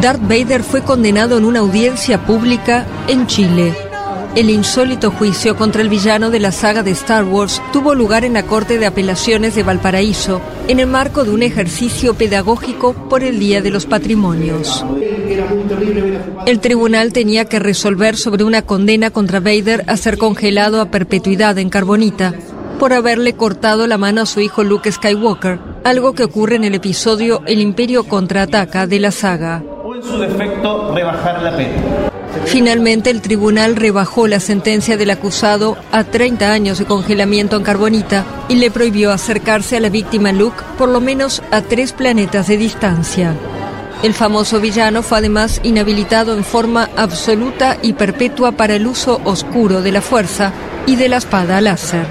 Darth Vader fue condenado en una audiencia pública en Chile. El insólito juicio contra el villano de la saga de Star Wars tuvo lugar en la Corte de Apelaciones de Valparaíso, en el marco de un ejercicio pedagógico por el Día de los Patrimonios. El tribunal tenía que resolver sobre una condena contra Vader a ser congelado a perpetuidad en carbonita por haberle cortado la mano a su hijo Luke Skywalker, algo que ocurre en el episodio El Imperio contraataca de la saga. Su defecto, rebajar la pena. Finalmente, el tribunal rebajó la sentencia del acusado a 30 años de congelamiento en carbonita y le prohibió acercarse a la víctima Luke por lo menos a tres planetas de distancia. El famoso villano fue además inhabilitado en forma absoluta y perpetua para el uso oscuro de la fuerza y de la espada láser.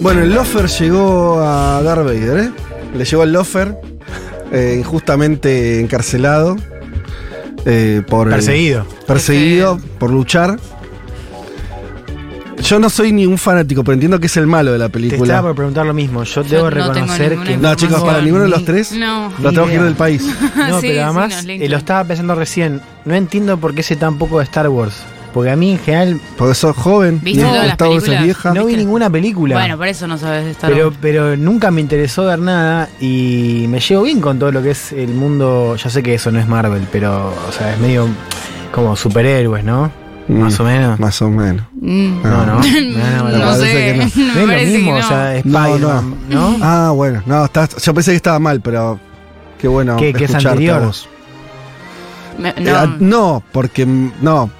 Bueno, el Lofer llegó a Darth Vader, ¿eh? Le llegó el Lofer, eh, injustamente encarcelado. eh, por, eh, Perseguido. perseguido por luchar. Yo no soy ni un fanático, pero entiendo que es el malo de la Te película. estaba por preguntar lo mismo. Yo Yo debo no reconocer que. No, chicos, para Ni- ninguno de los tres. No. Lo tengo que ir del país. No, Sí, pero sí, además, eh, lo estaba pensando recién. No entiendo por qué sé tan poco de Star Wars. Porque a mí en general Porque sos joven. ¿Viste y todas las Star Wars es películas? vieja. no vi ¿viste? ninguna película. Bueno, por eso no sabes de Star pero, Wars. pero nunca me interesó ver nada y me llevo bien con todo lo que es el mundo. Ya sé que eso no es Marvel, pero o sea, es medio como superhéroes, ¿no? Mm, Más o menos. Más o menos. Mm. No, no. No, no, parece sé. que no. No Me es lo parece que mismo, no. o sea, No, Spider-Man, ¿no? Ah, bueno. No, está- yo pensé que estaba mal, pero qué bueno ¿Qué, que es escucharte anterior? a vos. Me- Eh, no, ah, no, porque no.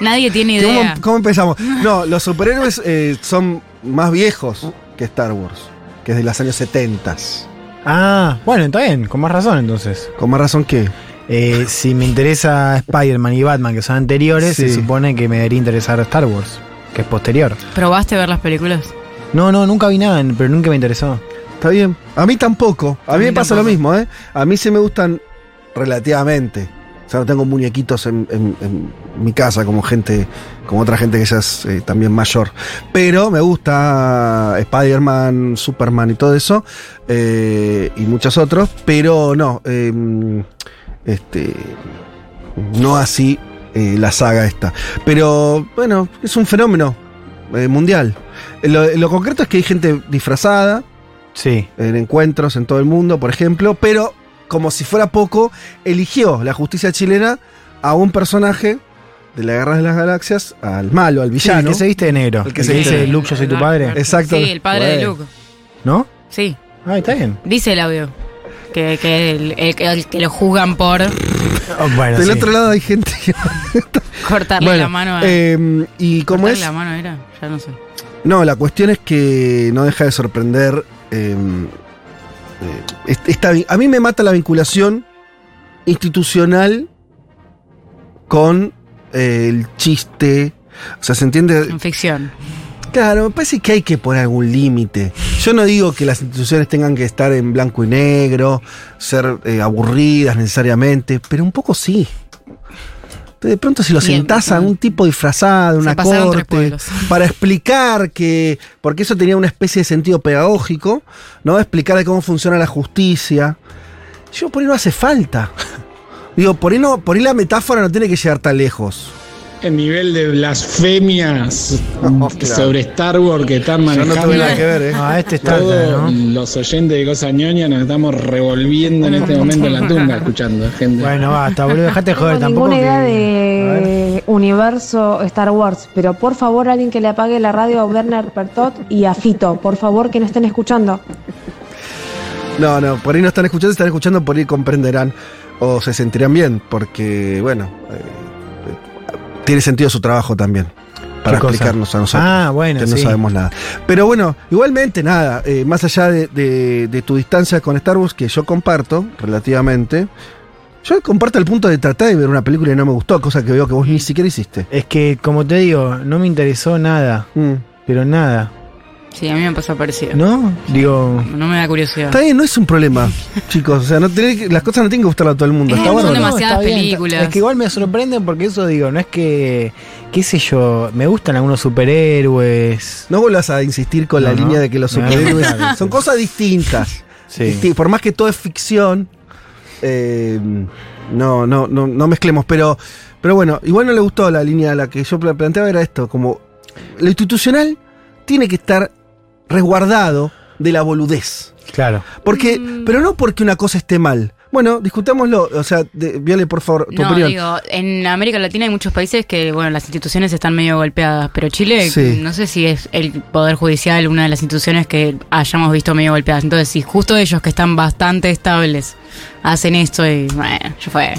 nadie tiene ¿Cómo, idea. cómo empezamos? No, los superhéroes eh, son más viejos que Star Wars, que es de los años 70. Ah, bueno, está bien, con más razón entonces. Con más razón que. Eh, si me interesa Spider-Man y Batman, que son anteriores, Sí. se supone que me debería interesar Star Wars, que es posterior. ¿Probaste ver las películas? No, no, nunca vi nada, pero nunca me interesó. Está bien. A mí tampoco. A, A mí mí me pasa tampoco. lo mismo, ¿eh? A mí sí me gustan relativamente. O sea, no tengo muñequitos en, en- en mi casa como gente, como otra gente que ya es eh, también mayor. Pero me gusta Spider-Man, Superman y todo eso. eh, y muchos otros. Pero no. eh, este. No así eh, la saga esta. Pero bueno, es un fenómeno eh, mundial. Lo, lo concreto es que hay gente disfrazada Sí. en encuentros en todo el mundo, por ejemplo, pero como si fuera poco, eligió la justicia chilena a un personaje de la Guerra de las Galaxias, al malo, al Sí, el villano. que se viste de negro. El El que se dice de- Luke, yo soy tu padre. Exacto. Sí, el padre de. Luke. ¿No? Sí, Ah, está bien. dice el audio. Que, que el, el- el que lo juzgan por bueno, Del sí. otro lado hay gente que... cortarle Bueno, la mano a. eh, y como cortarle es... la mano era, ya no sé. No, la cuestión es que no deja de sorprender. eh, eh, esta a mí me mata la vinculación institucional con eh, el chiste. O sea, ¿se entiende? En ficción. Claro, me parece que hay que poner algún límite. Yo no digo que las instituciones tengan que estar en blanco y negro, ser eh, aburridas necesariamente, pero un poco sí. De pronto si lo Bien, sentás a un tipo disfrazado una corte para explicar que, porque eso tenía una especie de sentido pedagógico, ¿no? Explicar de cómo funciona la justicia. Yo por ahí no hace falta. Digo, por ahí, no, por ahí la metáfora no tiene que llegar tan lejos. El nivel de blasfemias Oh, claro. sobre Star Wars que están Yo no manejando. tuve nada que ver, ¿eh? Ah, este está, Todos ¿no? los oyentes de Cosa Ñoña nos estamos revolviendo en este momento en la tumba escuchando, gente. Bueno, basta, boludo, dejate No joder tengo tampoco. ninguna idea que- de universo Star Wars, pero por favor alguien que le apague la radio a Werner Pertot y a Fito, por favor que no estén escuchando. No, no, por ahí no están escuchando, están escuchando, por ahí comprenderán o se sentirán bien, porque, bueno, eh, tiene sentido su trabajo también. Para explicarnos a nosotros. Ah, bueno, que no sabemos nada. Pero bueno, igualmente nada, eh, más allá de, de- de tu distancia con Star Wars, que yo comparto relativamente, yo comparto el punto de tratar de ver una película y no me gustó, cosa que veo que vos ni siquiera hiciste. Es que, como te digo, no me interesó nada, Mm. pero nada. Sí, a mí me pasó parecido. ¿No? Digo. No me da curiosidad. Está bien, no es un problema, chicos. O sea, no tenés las cosas no tienen que gustarle a todo el mundo. Es Está que son demasiadas está bien, películas. Es que igual me sorprenden porque eso digo, no es que. ¿Qué sé yo? Me gustan algunos superhéroes. No vuelvas a insistir con la No, no. línea de que los superhéroes son cosas distintas. Sí. Disti- Por más que todo es ficción, eh, no, no, no, no mezclemos. Pero, pero bueno, igual no le gustó la línea la que yo pla- planteaba, era esto, como lo institucional tiene que estar resguardado de la boludez. Claro. Porque, Mm. pero no porque una cosa esté mal. Bueno, discutámoslo. O sea, de- Viole, por favor, tu No, opinión. digo, en América Latina hay muchos países que, bueno, las instituciones están medio golpeadas, pero Chile, Sí. no sé si es el Poder Judicial una de las instituciones que hayamos visto medio golpeadas. Entonces, si justo ellos que están bastante estables hacen esto y, bueno, ya fue.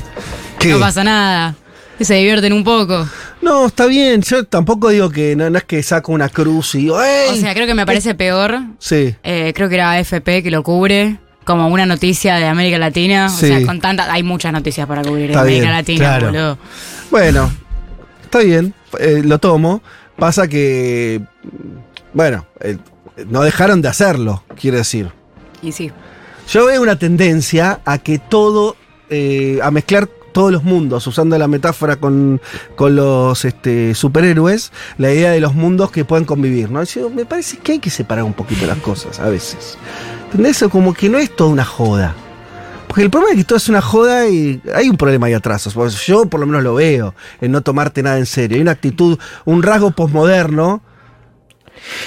¿Qué? No pasa nada. Se divierten un poco. No, está bien. Yo tampoco digo que no, no es que saco una cruz y digo, ¡ey! O sea, creo que me parece peor. sí. eh, creo que era AFP que lo cubre. Como una noticia de América Latina. Sí. O sea, con tanta. Hay muchas noticias para cubrir en América Latina, claro. boludo. Bueno, está bien, eh, lo tomo. Pasa que, bueno, eh, no dejaron de hacerlo, quiero decir. Y sí. Yo veo una tendencia a que todo, eh, a mezclar todos los mundos, usando la metáfora con, con los este, superhéroes, la idea de los mundos que puedan convivir, ¿no? Me parece que hay que separar un poquito las cosas a veces. ¿Entendés? Como que no es toda una joda. Porque el problema es que todo es una joda y hay un problema ahí atrás. Yo por lo menos lo veo, en no tomarte nada en serio. Hay una actitud, un rasgo posmoderno,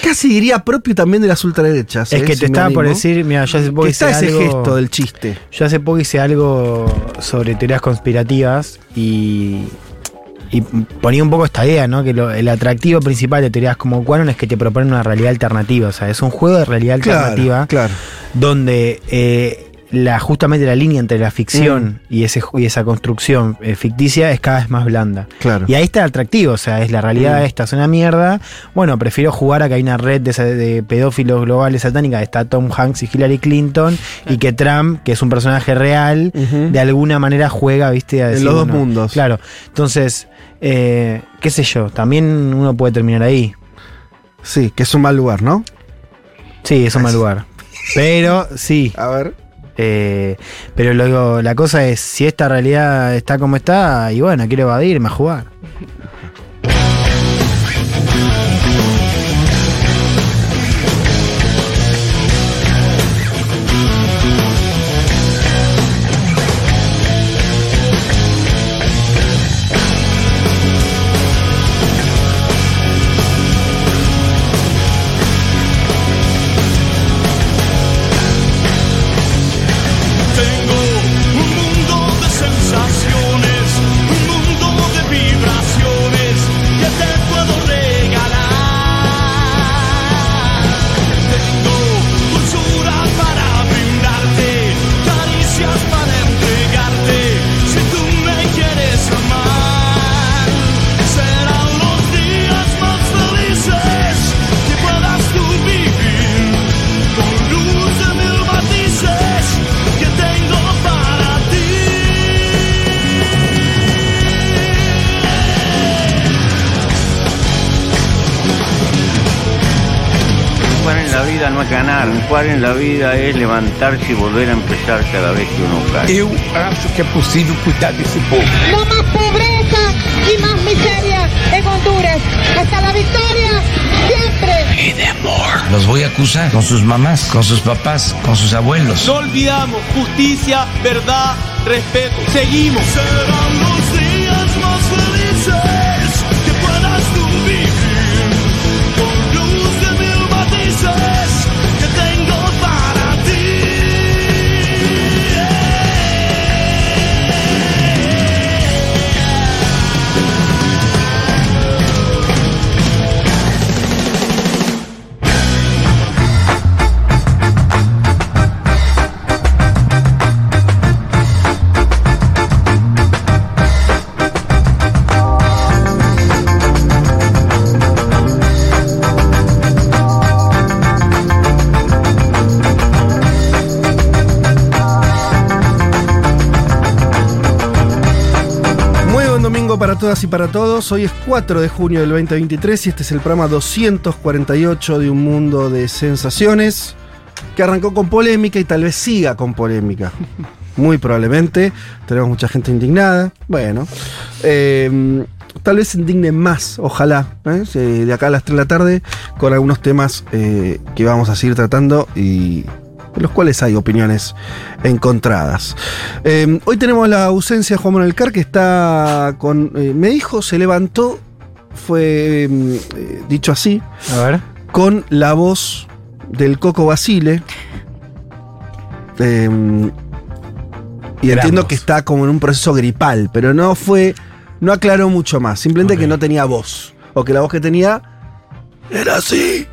casi diría propio también de las ultraderechas. Es ¿eh? que te estaba por decir, mira, yo hace poco hice está ese algo- gesto del chiste. Yo hace poco hice algo sobre teorías conspirativas y, y ponía un poco esta idea, ¿no? Que lo- el atractivo principal de teorías como Quanon es que te proponen una realidad alternativa. O sea, es un juego de realidad alternativa Claro, claro. donde eh, la, justamente la línea entre la ficción y, ese, y esa construcción eh, ficticia es cada vez más blanda. Claro. Y ahí está el atractivo, o sea, es la realidad Mm. esta, es una mierda. Bueno, prefiero jugar a que hay una red de, pedófilos globales satánicas, está Tom Hanks y Hillary Clinton, y que Trump, que es un personaje real, de alguna manera juega, viste, a En decir, los dos bueno, mundos. Claro, entonces, eh, qué sé yo, también uno puede terminar ahí. Sí, que es un mal lugar, ¿no? Sí, es un mal lugar. Pero sí, A ver. Eh, pero luego la cosa es, si esta realidad está como está, y bueno, quiero evadirme a jugar. Jugar en la vida es levantarse y volver a empezar cada vez que uno cae. Eu acho que é possível cuidar desse povo. No más pobreza y más miseria en Honduras. Hasta la victoria, siempre. Los voy a acusar con sus mamás, con sus papás, con sus abuelos. No olvidamos justicia, verdad, respeto. Seguimos. Serán los para todas y para todos. Hoy es 4 de junio del 2023 y este es el programa 248 de Un Mundo de Sensaciones que arrancó con polémica y tal vez siga con polémica. Muy probablemente. Tenemos mucha gente indignada. Bueno. eh, tal vez se indignen más, ojalá, ¿eh? De acá a las 3 de la tarde, con algunos temas eh, que vamos a seguir tratando y de los cuales hay opiniones encontradas. Eh, hoy tenemos la ausencia de Juan Manuel Car, que está con. eh, me dijo, se levantó, fue mm, eh, dicho así, A ver. con la voz del Coco Basile. Eh, y Gran entiendo voz. que está como en un proceso gripal, pero no fue. No aclaró mucho más. Simplemente que no tenía voz. O que la voz que tenía era así.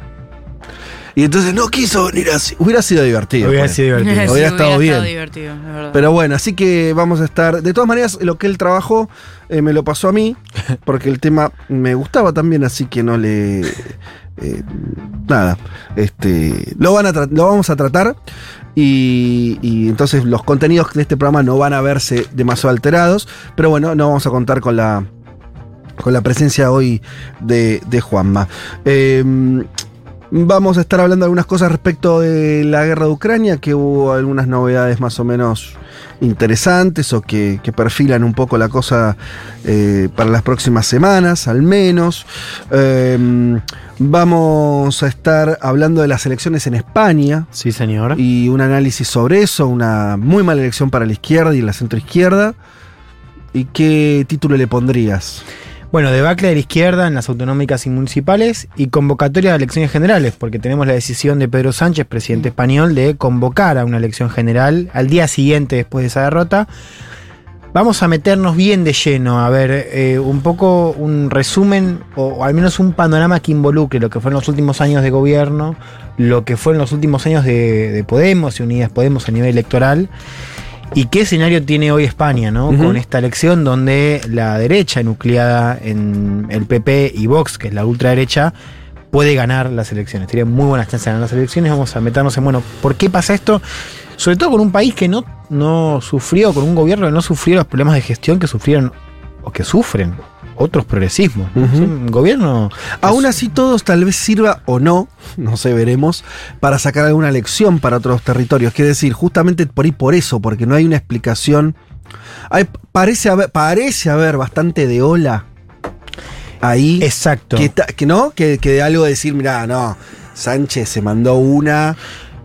Y entonces no quiso venir así. Hubiera sido divertido. Hubiera pues. sido divertido. Sí, Hubiera estado bien. divertido, es verdad. Pero bueno, así que vamos a estar. De todas maneras, lo que él trabajó eh, me lo pasó a mí, porque el tema me gustaba también, así que no le. eh, nada. Este. Lo, van a lo vamos a tratar. Y, y entonces los contenidos de este programa no van a verse demasiado alterados. Pero bueno, no vamos a contar con la. Con la presencia hoy de, de Juanma. Eh, Vamos a estar hablando de algunas cosas respecto de la guerra de Ucrania, que hubo algunas novedades más o menos interesantes o que, que perfilan un poco la cosa eh, para las próximas semanas, al menos. Eh, vamos a estar hablando de las elecciones en España Sí, señor. y un análisis sobre eso, una muy mala elección para la izquierda y la centroizquierda. ¿Y qué título le pondrías? Bueno, debacle de la izquierda en las autonómicas y municipales y convocatoria de elecciones generales, porque tenemos la decisión de Pedro Sánchez, presidente español, de convocar a una elección general al día siguiente después de esa derrota. Vamos a meternos bien de lleno, a ver, eh, un poco un resumen o, al menos un panorama que involucre lo que fueron los últimos años de gobierno, lo que fueron los últimos años de Podemos y Unidas Podemos a nivel electoral. ¿Y qué escenario tiene hoy España, no? Con esta elección donde la derecha nucleada en el PP y Vox, que es la ultraderecha, puede ganar las elecciones. Tiene muy buenas chances de ganar las elecciones. Vamos a meternos en, bueno, ¿por qué pasa esto? Sobre todo con un país que no, no sufrió, con un gobierno que no sufrió los problemas de gestión que sufrieron o que sufren otros progresismos. gobierno. Aún así, todos tal vez sirva o no, no sé, veremos, para sacar alguna lección para otros territorios. Quiere decir, justamente por ahí por eso, porque no hay una explicación. Hay- parece, haber, parece haber bastante de ola ahí. Exacto. Que, no, que, que de algo de decir, mira, no, Sánchez se mandó una.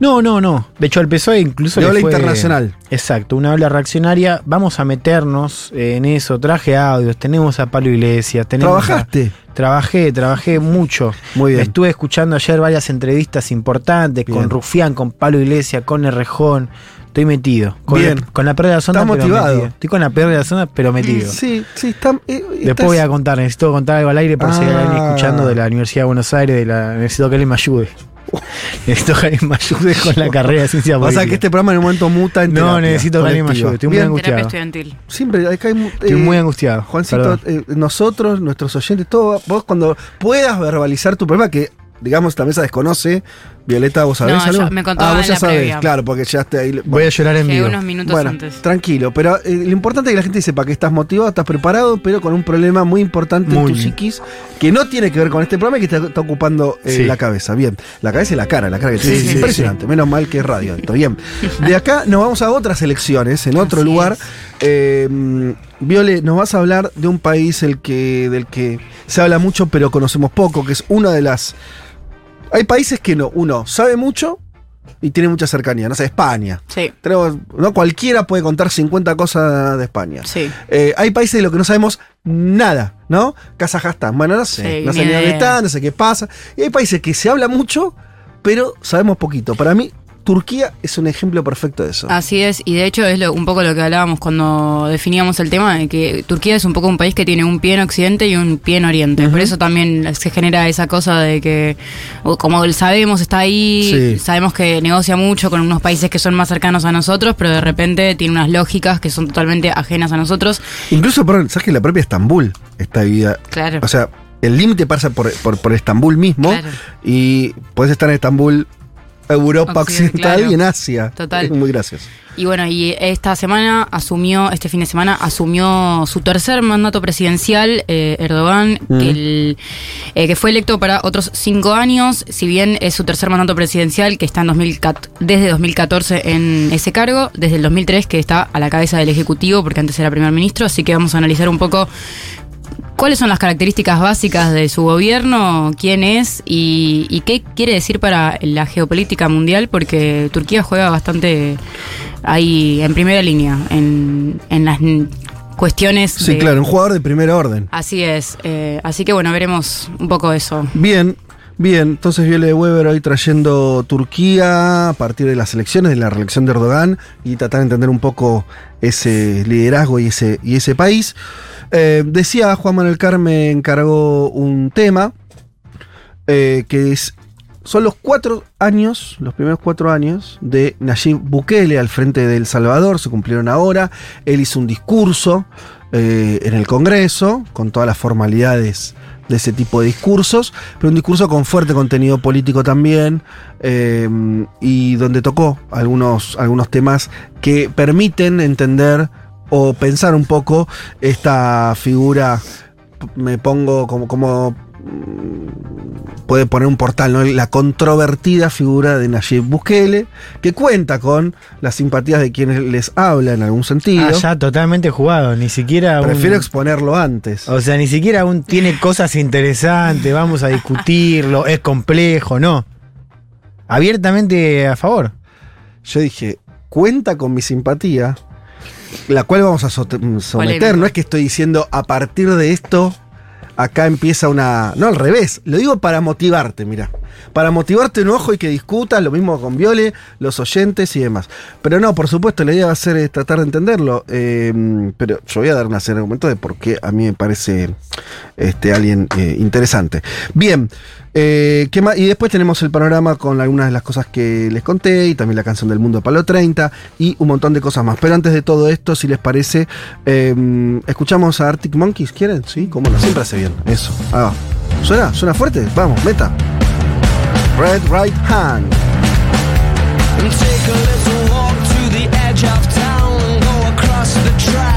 No, no, no. De hecho, al PSOE incluso. De ola fue- internacional. Exacto, una ola reaccionaria. Vamos a meternos en eso. Traje audios, tenemos a Pablo Iglesias. Tenemos a- ¿Trabajaste? Trabajé, trabajé mucho. Muy bien. Estuve escuchando ayer varias entrevistas importantes Bien. con Rufián, con Pablo Iglesias, con Errejón. Estoy metido. Con, Bien. el- con la pérdida de la zona, Estás pero motivado. metido. Estoy con la pérdida de la zona, pero metido. Sí, sí, está. eh, Después estás- voy a contar, necesito contar algo al aire por si hay alguien Ah. escuchando de la Universidad de Buenos Aires, de la, necesito que alguien me ayude. necesito que alguien me ayude con la carrera de ciencia O política. sea que este programa en un momento muta en No, terapia necesito que alguien me colectiva. ayude, estoy muy Bien. angustiado. Terapia estudiantil. Siempre, acá hay, mu- Estoy eh, muy angustiado. Juancito, Perdón. eh, nosotros, nuestros oyentes, todo, vos cuando puedas verbalizar tu problema, que digamos esta mesa desconoce, Violeta, vos sabés No, algo? yo- me ah, vos en ya sabés, previa. claro, porque ya te ahí. Voy a llorar en vivo. unos minutos bueno, antes. tranquilo, pero eh, lo importante es que la gente sepa que estás motivado, estás preparado, pero con un problema muy importante en Muy tu bien. psiquis, que no tiene que ver con este programa y que te está ocupando eh, Sí. la cabeza. Bien, la cabeza y la cara, la cara que Sí, tienes sí, es sí, impresionante, menos mal que es radio esto. Bien, de acá nos vamos a otras elecciones, en otro Así lugar. Eh, Viole, nos vas a hablar de un país el que, del que se habla mucho pero conocemos poco, que es una de las... Hay países que no, uno sabe mucho y tiene mucha cercanía, no sé, España. Sí, Tenemos, ¿no? Cualquiera puede contar 50 cosas de España. sí. Eh, hay países de los que no sabemos nada, ¿no? Kazajstán, bueno, no sé, Sí, no sé ni dónde está, no sé qué pasa. Y hay países que se habla mucho, pero sabemos poquito. Para mí, Turquía es un ejemplo perfecto de eso. Así es, y de hecho es lo- un poco lo que hablábamos cuando definíamos el tema, de que Turquía es un poco un país que tiene un pie en Occidente y un pie en Oriente. Por eso también se genera esa cosa de que, como sabemos, está ahí, Sí. sabemos que negocia mucho con unos países que son más cercanos a nosotros, pero de repente tiene unas lógicas que son totalmente ajenas a nosotros. Incluso, perdón, ¿sabes que la propia Estambul está dividida? Claro. O sea, el límite pasa por, por, por Estambul mismo Claro. y puedes estar en Estambul, Europa Occidental claro. y en Asia. Total. Es muy gracioso. Y bueno, y esta semana asumió, este fin de semana, asumió su tercer mandato presidencial, eh, Erdogan, Mm. que, el- eh, que fue electo para otros cinco años, si bien es su tercer mandato presidencial, que está en 2014 desde 2014 en ese cargo, desde el 2003 que está a la cabeza del Ejecutivo, porque antes era primer ministro, así que vamos a analizar un poco cuáles son las características básicas de su gobierno, quién es y, y qué quiere decir para la geopolítica mundial, porque Turquía juega bastante ahí en primera línea, en, en las cuestiones. Sí, de- claro, un jugador de primer orden. Así es. eh, así que bueno, veremos un poco eso. Bien, bien. Entonces Viole Weber hoy trayendo Turquía a partir de las elecciones, de la reelección de Erdogan y tratar de entender un poco ese liderazgo y ese, y ese país. Eh, decía Juan Manuel Carme encargó un tema eh, que es son los cuatro años, los primeros cuatro años de Nayib Bukele al frente de El Salvador, se cumplieron ahora. Él hizo un discurso eh, en el Congreso, con todas las formalidades de ese tipo de discursos, pero un discurso con fuerte contenido político también, eh, y donde tocó algunos, algunos temas que permiten entender o pensar un poco esta figura, me pongo como, como puede poner un portal, ¿no? La controvertida figura de Nayib Bukele, que cuenta con las simpatías de quienes les habla en algún sentido. Ah, ya totalmente jugado, ni siquiera un- Prefiero exponerlo antes. O sea, ni siquiera aún tiene cosas interesantes, vamos a discutirlo, es complejo, no. Abiertamente a favor. Yo dije, cuenta con mi simpatía, la cual vamos a someter. No es que estoy diciendo a partir de esto, acá empieza una. No, al revés. Lo digo para motivarte, mira. Para motivarte un ojo y que discutas, lo mismo con Viole, los oyentes y demás. Pero no, por supuesto, la idea va a ser eh, tratar de entenderlo. eh, pero yo voy a dar una serie de argumentos de por qué a mí me parece este, alguien eh, interesante. Bien. ¿qué más? Y después tenemos el panorama con algunas de las cosas que les conté y también la canción del mundo de Palo 30 y un montón de cosas más. Pero antes de todo esto, si les parece, escuchamos a Arctic Monkeys, ¿quieren? Sí, cómo no, siempre hace bien. Eso. Ah, ¿Suena? ¿Suena fuerte? Vamos, meta. Red Right Hand. And take a little walk to the edge of town. Go across the tracks.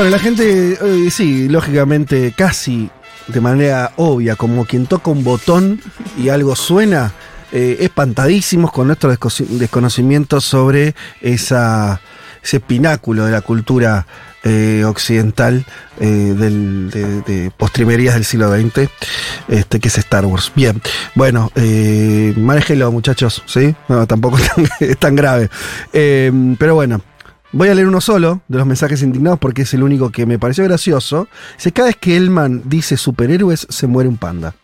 Bueno, la gente, eh, sí, lógicamente, casi de manera obvia, como quien toca un botón y algo suena, eh, espantadísimos con nuestro desco- desconocimiento sobre esa, ese pináculo de la cultura eh, occidental eh, de, de postrimerías del siglo XX, este, que es Star Wars. Bien, bueno, eh, manéjelo muchachos, ¿sí? No, tampoco es tan, grave. Pero bueno, Voy a leer uno solo de los mensajes indignados porque es el único que me pareció gracioso. Dice, cada vez que Elman dice superhéroes, se muere un panda.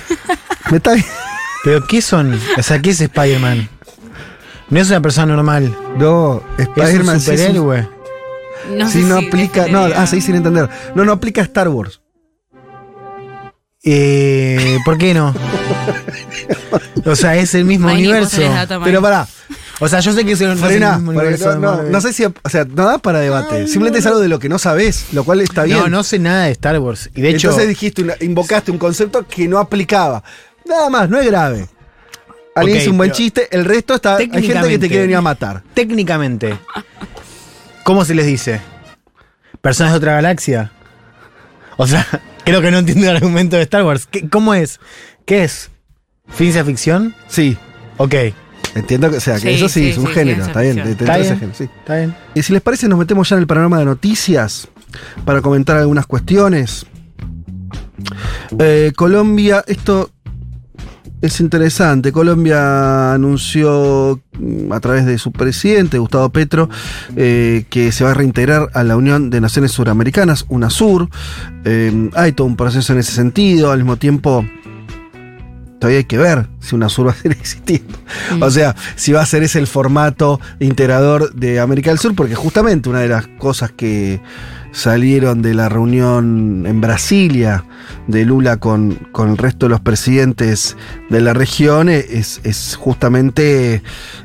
¿Me está bien? ¿Pero qué son? O sea, ¿qué es Spider-Man? No es una persona normal. No, Spider-Man es sí un es un- superhéroe. No Sí, sé no si aplica. No, ah, sí, sin entender. No, no aplica a Star Wars. Eh, ¿Por qué no? O sea, es el mismo universo. Pero pará, O sea, yo sé que no el frena. no, no, sé si. O sea, no da para debate. Simplemente es algo de lo que no sabés, lo cual está bien. No, no sé nada de Star Wars. Y de hecho, Entonces dijiste, una- invocaste un concepto que no aplicaba. Nada más, no es grave. Alguien Ok, hizo un buen chiste, el resto está. Hay gente que te quiere venir a matar. técnicamente, ¿cómo se les dice? ¿Personas de otra galaxia? O sea, creo que no entiendo el argumento de Star Wars. ¿Qué- ¿Cómo es? ¿Qué es? ¿Ciencia ficción? Sí. Ok. Entiendo que, o sea, que Sí, eso sí, sí, es un sí, género, está bien. Está de ese bien. género, sí. Está bien. Y si les parece, nos metemos ya en el panorama de noticias para comentar algunas cuestiones. Eh, Colombia, esto es interesante. Colombia anunció mm, a través de su presidente, Gustavo Petro, eh, que se va a reintegrar a la Unión de Naciones Suramericanas, UNASUR. Eh, hay todo un proceso en ese sentido. Al mismo tiempo, todavía hay que ver si UNASUR va a seguir existiendo. O sea, si va a ser ese el formato integrador de América del Sur, porque justamente una de las cosas que salieron de la reunión en Brasilia de Lula con, con el resto de los presidentes de la región es, es justamente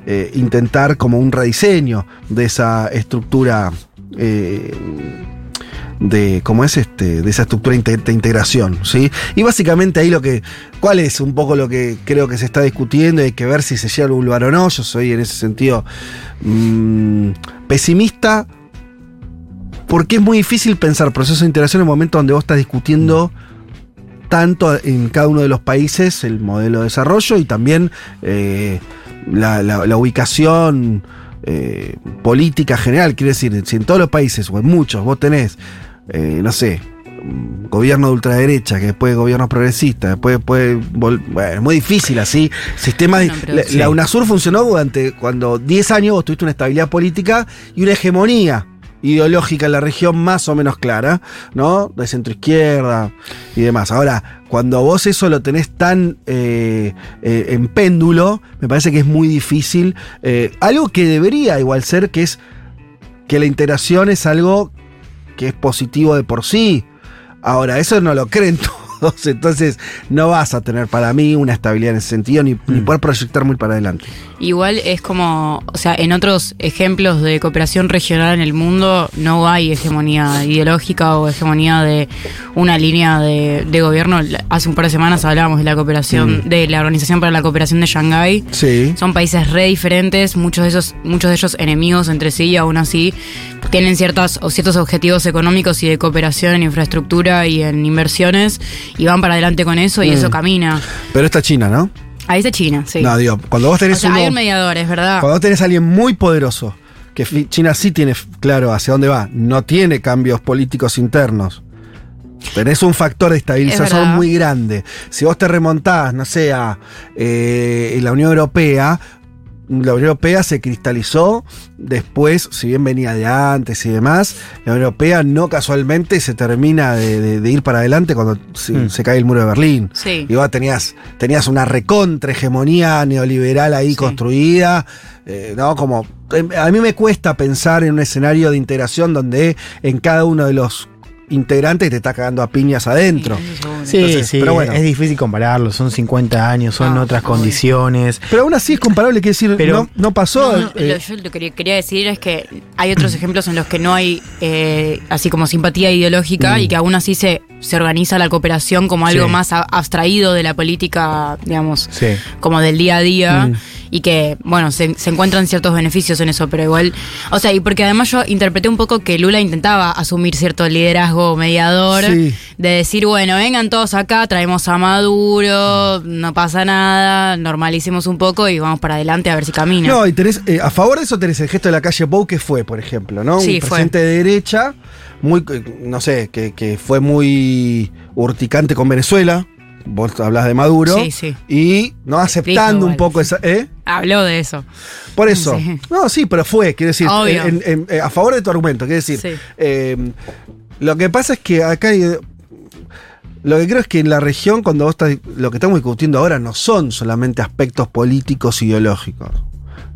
eh, intentar como un rediseño de esa estructura. eh, de cómo es este de esa estructura de integración sí y básicamente ahí lo que cuál es un poco lo que creo que se está discutiendo hay que ver si se llega a un lugar o no. Yo soy en ese sentido mm, pesimista porque es muy difícil pensar proceso de integración en un momento donde vos estás discutiendo tanto en cada uno de los países el modelo de desarrollo y también eh, la, ubicación eh, política general. Quiero decir, si en todos los países o en muchos vos tenés, eh, no sé, gobierno de ultraderecha, que después gobierno progresista, después puede bueno, es muy difícil así. Sistemas la, sí. la UNASUR funcionó durante cuando 10 años vos tuviste una estabilidad política y una hegemonía ideológica en la región más o menos clara, ¿no? De centro izquierda y demás. Ahora, cuando vos eso lo tenés tan eh, eh, en péndulo, me parece que es muy difícil. eh, algo que debería igual ser, que es que la integración es algo que es positivo de por sí. Ahora, eso no lo creen todos, entonces no vas a tener para mí una estabilidad en ese sentido, ni, ni poder proyectar muy para adelante. Igual es como, o sea, en otros ejemplos de cooperación regional en el mundo no hay hegemonía ideológica o hegemonía de una línea de, de gobierno. Hace un par de semanas hablábamos de la cooperación, Mm. de la Organización para la Cooperación de Shanghái. Sí. Son países re diferentes, muchos de ellos, muchos de ellos enemigos entre sí y aún así tienen ciertas o ciertos objetivos económicos y de cooperación en infraestructura y en inversiones y van para adelante con eso y Mm. eso camina. Pero está China, ¿no? Ahí está China, sí. No, digo, cuando vos o tenés sea, uno- hay un mediador, es verdad. Cuando vos tenés a alguien muy poderoso, que China sí tiene claro hacia dónde va, no tiene cambios políticos internos. Tenés un factor de Es estabilización muy grande. Si vos te remontás, no sé, a eh, la Unión Europea, la Unión Europea se cristalizó después, si bien venía de antes y demás, la Unión Europea no casualmente se termina de, de- de ir para adelante cuando se, Mm. se cae el muro de Berlín. Sí. Y vos tenías, tenías una recontra hegemonía neoliberal ahí construida, eh, ¿no? Como. em, A mí me cuesta pensar en un escenario de integración donde en cada uno de los integrantes te está cagando a piñas adentro. Sí, Entonces, sí, pero bueno. es difícil compararlo, son 50 años, son No, otras condiciones. Pero aún así es comparable, quiere decir, Pero- no, no pasó. No, no, eh, lo, yo lo que quería- quería decir es que hay otros ejemplos en los que no hay eh, así como simpatía ideológica Mm. y que aún así se, se organiza la cooperación como algo Sí. más abstraído de la política, digamos, Sí. como del día a día Mm. y que, bueno, se, se encuentran ciertos beneficios en eso, pero igual, o sea, y porque además yo interpreté un poco que Lula intentaba asumir cierto liderazgo mediador, Sí. de decir, bueno, vengan todos acá, traemos a Maduro, no pasa nada, normalicemos un poco y vamos para adelante a ver si camina. No, y tenés, eh, a favor de eso tenés el gesto de la calle Pou que fue, por ejemplo, ¿no? Sí, un fue. presidente de derecha, muy, eh, no sé, que, que fue muy urticante con Venezuela. Vos hablas de Maduro. Sí, sí. Y no aceptando un poco esa. ¿eh? Habló de eso. Por eso. Sí. No, sí, pero fue, quiero decir, Obvio. en- en- en- a favor de tu argumento, quiero decir. Sí. eh, lo que pasa es que acá hay. Lo que creo es que en la región, cuando vos estás. Lo que estamos discutiendo ahora no son solamente aspectos políticos ideológicos.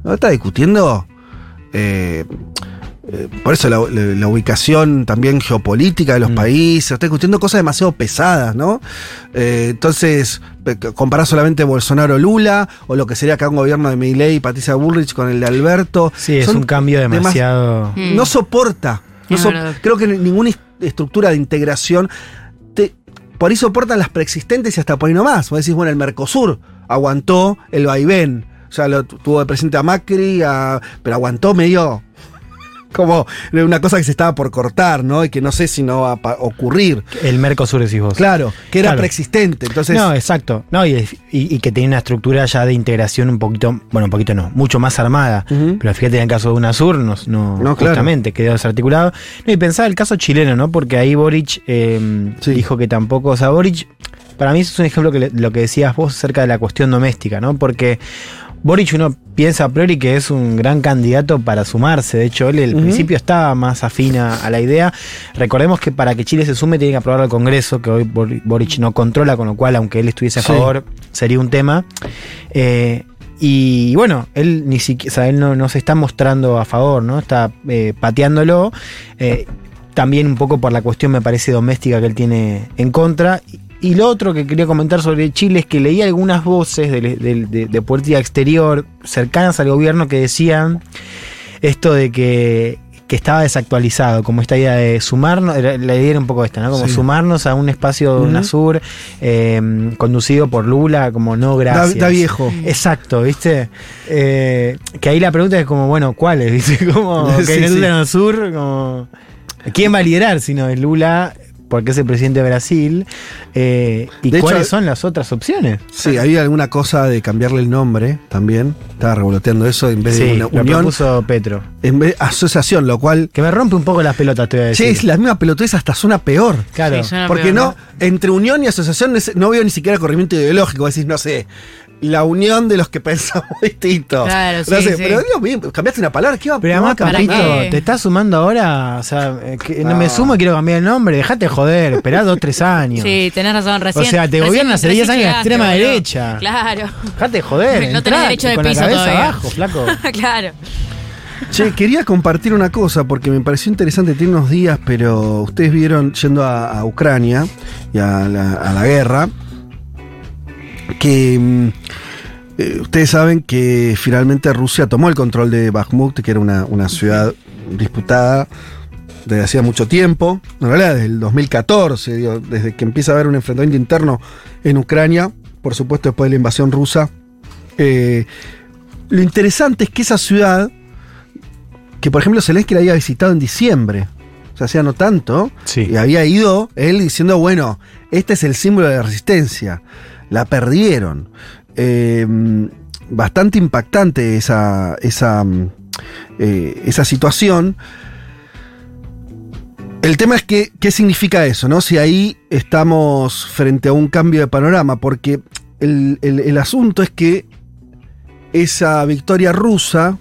No estás discutiendo. eh, eh, por eso la, la- la ubicación también geopolítica de los países, está discutiendo cosas demasiado pesadas, ¿no? Eh, entonces, comparar solamente Bolsonaro-Lula o lo que sería acá un gobierno de Milei y Patricia Bullrich con el de Alberto. Sí, es un cambio demas- demasiado. Mm. No soporta. no so- creo que ninguna est- estructura de integración te- por ahí soportan las preexistentes y hasta por ahí nomás. Vos decís, bueno, el Mercosur aguantó el vaivén. O sea, lo tu- tuvo de presidente a Macri, a- pero aguantó medio como una cosa que se estaba por cortar, ¿no? Y que no sé si no va a ocurrir. El Mercosur decís vos. Claro, que era Claro. preexistente. Entonces, No, exacto. No, y, y- y que tenía una estructura ya de integración un poquito, bueno, un poquito no, mucho más armada. Pero fíjate en el caso de UNASUR, no, no, No, claro. justamente quedó desarticulado. No, y pensaba el caso chileno, ¿no? Porque ahí Boric eh, Sí. dijo que tampoco, o sea, Boric, para mí eso es un ejemplo que le- lo que decías vos acerca de la cuestión doméstica, ¿no? Porque Boric uno piensa a priori que es un gran candidato para sumarse. De hecho, él al Ujú. principio estaba más afina a la idea. Recordemos que para que Chile se sume tiene que aprobarlo el Congreso, que hoy Bor- Boric no controla, con lo cual, aunque él estuviese a Sí. favor, sería un tema. Eh, y bueno, él ni siquiera, o sea, él no, no se está mostrando a favor, ¿no? Está eh, pateándolo. eh, también un poco por la cuestión, me parece, doméstica que él tiene en contra. Y, lo otro que quería comentar sobre Chile es que leí algunas voces de, de política exterior cercanas al gobierno que decían esto de que, que estaba desactualizado, como esta idea de sumarnos, la idea era un poco esta, ¿no? Como Sí. sumarnos a un espacio de. UNASUR eh, conducido por Lula, como no da, gracias. da viejo. Exacto, ¿viste? Eh, que ahí la pregunta es como, bueno, ¿cuáles? ¿Viste? Como que Sí, en el sí. Lula Sur, como. ¿Quién va a liderar si no es Lula? Porque es el presidente de Brasil. Eh, ¿Y De hecho, cuáles son las otras opciones? Sí, había alguna cosa de cambiarle el nombre también. Estaba revoloteando eso en vez Sí, de lo una unión, propuso Petro. en vez de asociación, lo cual. Que me rompe un poco las pelotas, te voy a decir. es la misma pelotudez, hasta suena peor. Claro. Sí, suena Porque peor, no, entre unión y asociación no veo ni siquiera corrimiento ideológico. Decís, no sé, la unión de los que pensamos distintos. Claro, no sí, sé, sí. pero Dios mío, cambiaste una palabra, ¿qué va Pero además, qué? te estás sumando ahora, o sea, eh, que no me sumo y quiero cambiar el nombre, dejate joder, esperá dos, tres años. Sí, tenés razón, recién. O sea, te gobierna hace 10 recién años la extrema boludo. derecha. Claro. Dejate joder, No tenés derecho de con piso la cabeza todavía. abajo, flaco. claro. Che, quería compartir una cosa porque me pareció interesante, tiene unos días, pero ustedes vieron yendo a, a Ucrania y a la, a la guerra, que mm, eh, ustedes saben que finalmente Rusia tomó el control de Bakhmut, que era una, una ciudad disputada desde hacía mucho tiempo, en realidad desde el 2014, digo, desde que empieza a haber un enfrentamiento interno en Ucrania, por supuesto después de la invasión rusa. Eh, lo interesante es que esa ciudad, que por ejemplo Zelensky la había visitado en diciembre, o sea, hacía no tanto, Sí. y había ido él diciendo, bueno, este es el símbolo de la resistencia, la perdieron. Eh, bastante impactante esa, esa, mm, eh, esa situación. El tema es que, ¿qué significa eso? ¿no? Si ahí estamos frente a un cambio de panorama, porque el, el- el asunto es que esa victoria rusa,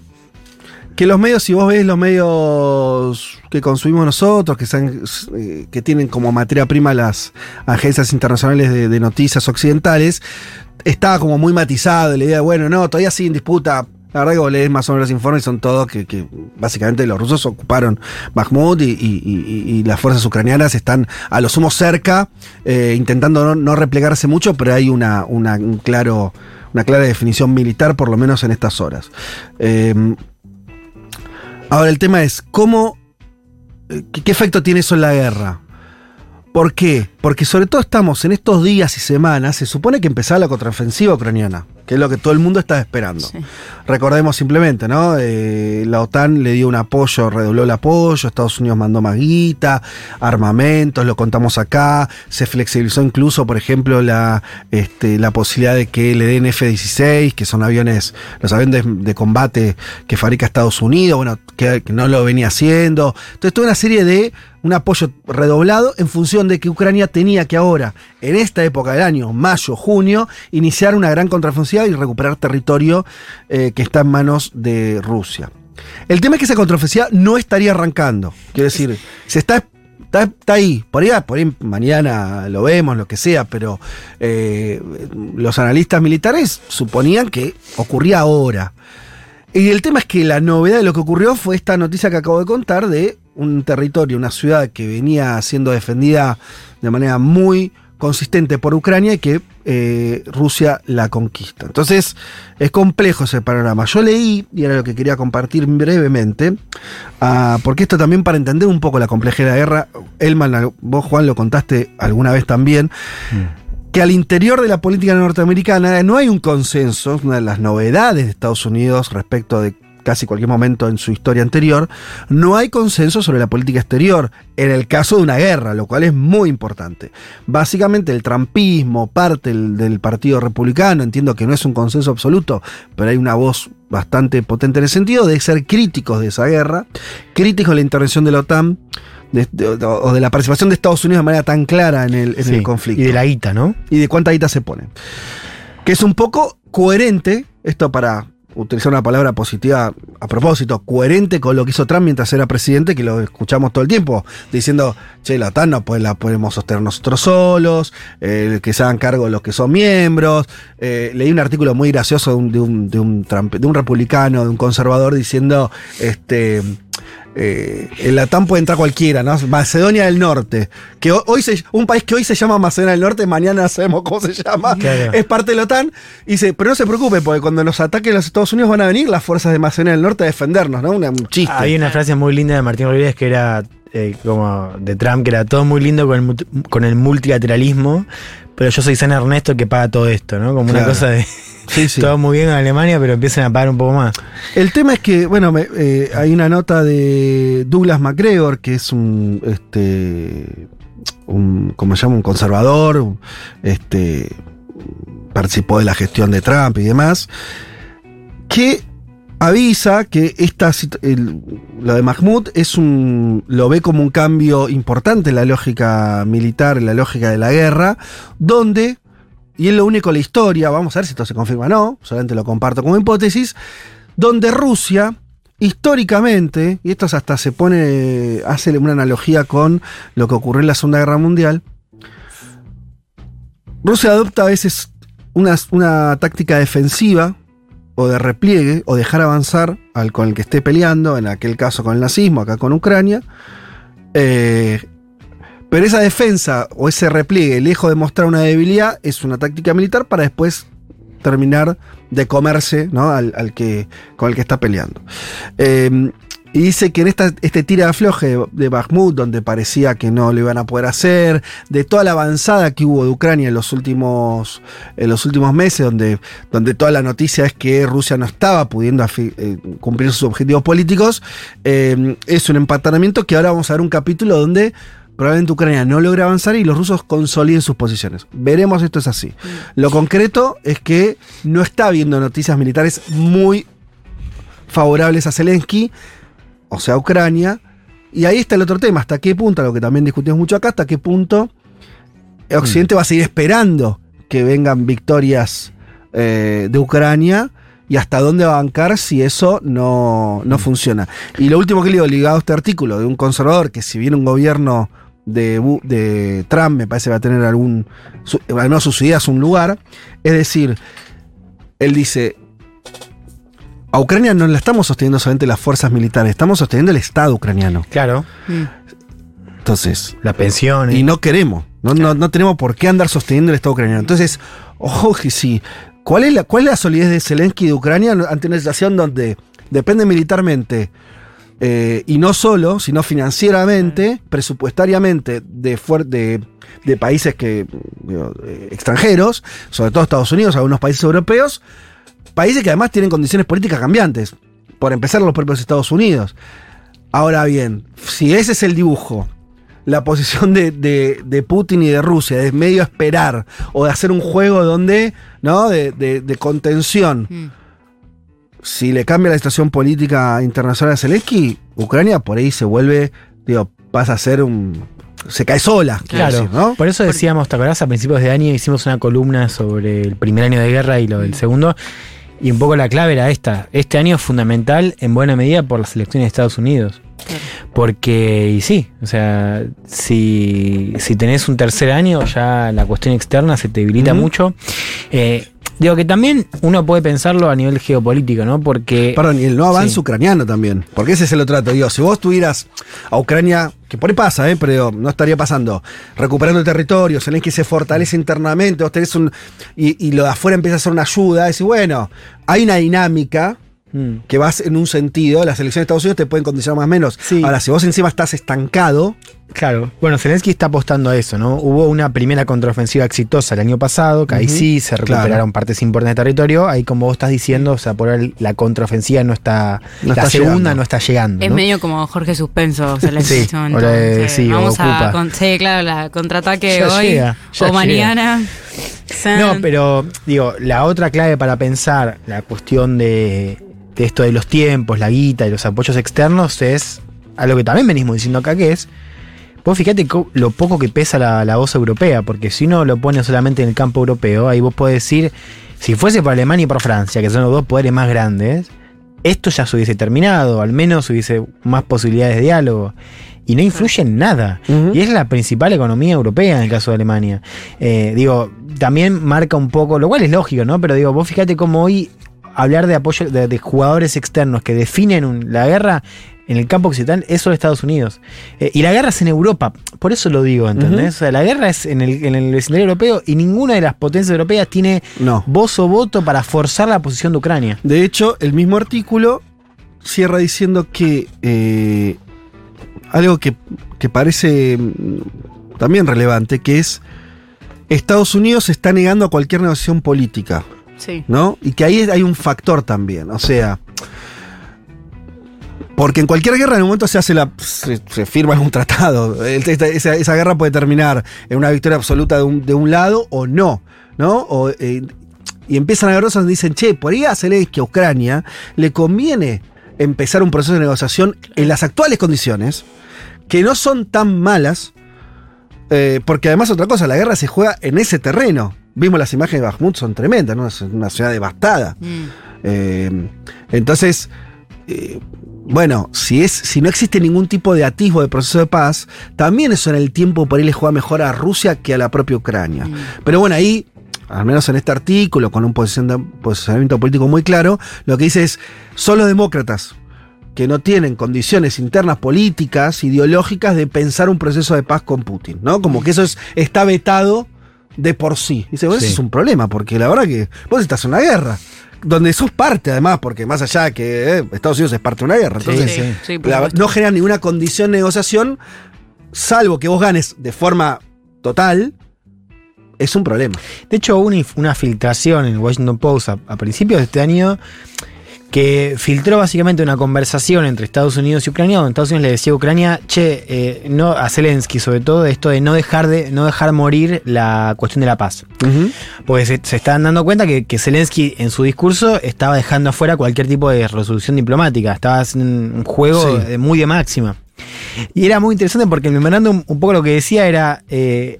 que los medios, si vos ves los medios que consumimos nosotros, que, sean, eh, que tienen como materia prima las agencias internacionales de, noticias occidentales, estaba como muy matizado la idea de, bueno, no, todavía sigue en disputa. La verdad que vos lees más o menos los informes y son todos que, básicamente los rusos ocuparon Bakhmut y, y- las fuerzas ucranianas están a lo sumo cerca, eh, intentando no, no replegarse mucho, pero hay una, una, un claro, una clara definición militar, por lo menos en estas horas. Eh, ahora el tema es, ¿cómo, eh, qué, qué efecto tiene eso en la guerra? ¿Por qué? Porque sobre todo estamos en estos días y semanas, se supone que empezaba la contraofensiva ucraniana, que es lo que todo el mundo está esperando. Sí. Recordemos simplemente, ¿no? Eh, la OTAN le dio un apoyo, redobló el apoyo, Estados Unidos mandó más guita, armamentos, lo contamos acá, se flexibilizó incluso, por ejemplo, la, este, la posibilidad de que le den F-16, que son aviones, los aviones de, de combate que fabrica Estados Unidos, bueno, que, que no lo venía haciendo. Entonces, toda una serie de un apoyo redoblado en función de que Ucrania tenía que ahora, en esta época del año, mayo, junio, iniciar una gran contraofensiva y recuperar territorio eh, que está en manos de Rusia. El tema es que esa contraofensiva no estaría arrancando. Quiero decir, se está, está, está ahí. Por ahí, mañana lo vemos, lo que sea, pero eh, los analistas militares suponían que ocurría ahora. Y el tema es que la novedad de lo que ocurrió fue esta noticia que acabo de contar de un territorio, una ciudad que venía siendo defendida de manera muy consistente por Ucrania y que eh, Rusia la conquista. Entonces es complejo ese panorama. Yo leí, y era lo que quería compartir brevemente, ah, porque esto también para entender un poco la complejidad de la guerra, Elman, vos Juan lo contaste alguna vez también, que al interior de la política norteamericana no hay un consenso, una de las novedades de Estados Unidos respecto de casi cualquier momento en su historia anterior, no hay consenso sobre la política exterior en el caso de una guerra, lo cual es muy importante. Básicamente el trampismo, parte del, del Partido Republicano, entiendo que no es un consenso absoluto, pero hay una voz bastante potente en el sentido de ser críticos de esa guerra, críticos de la intervención de la OTAN, de- de- o de la participación de Estados Unidos de manera tan clara en el, en Sí, el conflicto. Y de la guita, ¿no? Y de cuánta guita se pone. Que es un poco coherente, esto para utilizar una palabra positiva a propósito, coherente con lo que hizo Trump mientras era presidente, que lo escuchamos todo el tiempo, diciendo, che, la OTAN no pues, la podemos sostener nosotros solos, eh, que se hagan cargo los que son miembros. Eh, leí un artículo muy gracioso de un, de un, republicano, de un conservador, diciendo, este... Eh, en la TAM puede entrar cualquiera, ¿no? Macedonia del Norte. Que ho- hoy se, un país que hoy se llama Macedonia del Norte, mañana sabemos cómo se llama. Claro. Es parte de la OTAN. Y dice, pero no se preocupe, porque cuando nos ataquen los Estados Unidos van a venir las fuerzas de Macedonia del Norte a defendernos, ¿no? Una- un chiste. Había una frase muy linda de Martín Rodríguez que era eh, como de Trump, que era todo muy lindo con el, con el multilateralismo, pero yo soy San Ernesto que paga todo esto, ¿no? Como una cosa de Sí, sí. todo muy bien en Alemania, pero empiezan a pagar un poco más. El tema es que, bueno, me- eh, hay una nota de Douglas McGregor, que es un, este, un, ¿cómo se llama? Un conservador, un- este, participó de la gestión de Trump y demás, que avisa que esta, lo de Mahmoud es un, lo ve como un cambio importante en la lógica militar, en la lógica de la guerra, donde y es lo único en la historia, vamos a ver si esto se confirma o no, solamente lo comparto como hipótesis, donde Rusia, históricamente, y esto hasta se pone, hace una analogía con lo que ocurrió en la Segunda Guerra Mundial, Rusia adopta a veces una, una táctica defensiva o de repliegue o dejar avanzar al con el que esté peleando, en aquel caso con el nazismo, acá con Ucrania. Eh, pero esa defensa o ese repliegue, lejos de mostrar una debilidad, es una táctica militar para después terminar de comerse ¿no? al, al que, con el que está peleando. Eh, y dice que en esta, este tira de afloje de, de Bakhmut, donde parecía que no lo iban a poder hacer, de toda la avanzada que hubo de Ucrania en los últimos, en los últimos meses, donde, donde toda la noticia es que Rusia no estaba pudiendo eh, cumplir sus objetivos políticos, eh, es un empatanamiento que ahora vamos a ver un capítulo donde probablemente Ucrania no logre avanzar y los rusos consoliden sus posiciones. Veremos si esto es así. Lo concreto es que no está habiendo noticias militares muy favorables a Zelensky, o sea, Ucrania. Y ahí está el otro tema, hasta qué punto, lo que también discutimos mucho acá, hasta qué punto Occidente va a seguir esperando que vengan victorias eh, de Ucrania y hasta dónde va a bancar si eso no, no funciona. Y lo último que le digo, ligado a este artículo de un conservador, que si viene un gobierno de, de Trump, me parece que va a tener algún, su- al menos sus ideas un lugar, es decir, él dice, a Ucrania no la estamos sosteniendo solamente las fuerzas militares, estamos sosteniendo el Estado ucraniano. Claro. Entonces, Las pensiones. y no queremos, no, no, no tenemos por qué andar sosteniendo el Estado ucraniano. Entonces, ojo que sí. ¿Cuál es, la, ¿Cuál es la solidez de Zelensky y de Ucrania ante una situación donde depende militarmente eh, y no solo, sino financieramente, presupuestariamente de, fuer- de, de países que, digo, eh, extranjeros, sobre todo Estados Unidos, algunos países europeos, países que además tienen condiciones políticas cambiantes, por empezar los propios Estados Unidos. Ahora bien, si ese es el dibujo, la posición de, de- de Putin y de Rusia, de medio esperar o de hacer un juego donde, ¿no? De, de- de contención. Mm. Si le cambia la situación política internacional a Zelensky, Ucrania por ahí se vuelve, digo, pasa a ser un. se cae sola, Claro, decir, ¿no? por eso decíamos, ¿te acordás? A principios de año hicimos una columna sobre el primer año de guerra y lo del segundo. Y un poco la clave era esta. Este año es fundamental en buena medida por las elecciones de Estados Unidos. Porque, y sí, o sea, si, si tenés un tercer año, ya la cuestión externa se te debilita mucho. Eh, digo que también uno puede pensarlo a nivel geopolítico, ¿no? Porque. Perdón, y el no avance Sí. ucraniano también. Porque ese es el otro dato. Digo, si vos tuvieras a Ucrania, que por ahí pasa, ¿eh? pero no estaría pasando, recuperando el territorio, Zelensky se fortalece internamente, vos tenés un. Y, y lo de afuera empieza a ser una ayuda, decir, bueno, hay una dinámica Mm. que vas en un sentido, las elecciones de Estados Unidos te pueden condicionar más o menos. Ahora, si vos encima estás estancado. Claro. Bueno, Zelensky está apostando a eso, ¿no? Hubo una primera contraofensiva exitosa el año pasado, que ahí sí se recuperaron Claro. partes importantes de territorio. Ahí, como vos estás diciendo, o sea, por ahí la contraofensiva no está. No la está segunda llegando. no está llegando. Es ¿no? medio como Jorge Suspenso, se le Sí, eh, sí, Vamos ocupa. a. Con, sí, claro, la contraataque Ya hoy llega, ya o llega. mañana. No, pero digo, la otra clave para pensar la cuestión de, de esto de los tiempos, la guita y los apoyos externos es algo que también venimos diciendo acá, que es, vos fíjate lo poco que pesa la, la voz europea, porque si uno lo pone solamente en el campo europeo, ahí vos podés decir, si fuese por Alemania y por Francia, que son los dos poderes más grandes, esto ya se hubiese terminado, al menos hubiese más posibilidades de diálogo. Y no influye en nada. Y es la principal economía europea en el caso de Alemania. Eh, digo, también marca un poco, lo cual es lógico, ¿no? Pero digo, vos fíjate cómo hoy hablar de apoyo de, de jugadores externos que definen un- la guerra en el campo occidental es solo Estados Unidos. Eh, y la guerra es en Europa, por eso lo digo, ¿entendés? O sea, la guerra es en el, en el vecindario europeo y ninguna de las potencias europeas tiene No. voz o voto para forzar la posición de Ucrania. De hecho, el mismo artículo cierra diciendo que eh, algo que, que parece mm, también relevante, que es Estados Unidos se está negando a cualquier negociación política, Sí. ¿no? Y que ahí hay un factor también, o sea, porque en cualquier guerra en un momento se hace la se, se firma algún tratado. Esta- Esa, esa guerra puede terminar en una victoria absoluta de un, de un lado o no, ¿no? O, eh, y empiezan a cosas donde dicen, che, por ahí a Zelensky, a Ucrania, le conviene empezar un proceso de negociación en las actuales condiciones, que no son tan malas, eh, porque además otra cosa, la guerra se juega en ese terreno. Vimos las imágenes de Bakhmut, son tremendas, ¿no? Es una ciudad devastada. Mm. Eh, entonces, eh, bueno, si, es, si no existe ningún tipo de atisbo de proceso de paz, también eso en el tiempo por ahí le juega mejor a Rusia que a la propia Ucrania. Pero bueno, ahí, al menos en este artículo, con un posicionamiento político muy claro, lo que dice es, son los demócratas que no tienen condiciones internas políticas, ideológicas de pensar un proceso de paz con Putin, ¿no? Como que eso es, está vetado de por sí. Dice, bueno, Sí. eso es un problema, porque la verdad que vos estás en una guerra, donde sos parte además, porque más allá de que eh, Estados Unidos es parte de una guerra, entonces sí. Sí, por la- supuesto. no genera ninguna condición de negociación, salvo que vos ganes de forma total, es un problema. De hecho, hubo una, filtración en el Washington Post a, a principios de este año que filtró básicamente una conversación entre Estados Unidos y Ucrania, donde Estados Unidos le decía a Ucrania, che, eh, no, a Zelensky sobre todo, esto de no dejar de no dejar morir la cuestión de la paz. Porque se, se estaban dando cuenta que, que Zelensky en su discurso estaba dejando afuera cualquier tipo de resolución diplomática, estaba haciendo un, juego Sí. de- muy de máxima. Y era muy interesante porque el memorándum un poco lo que decía era... eh,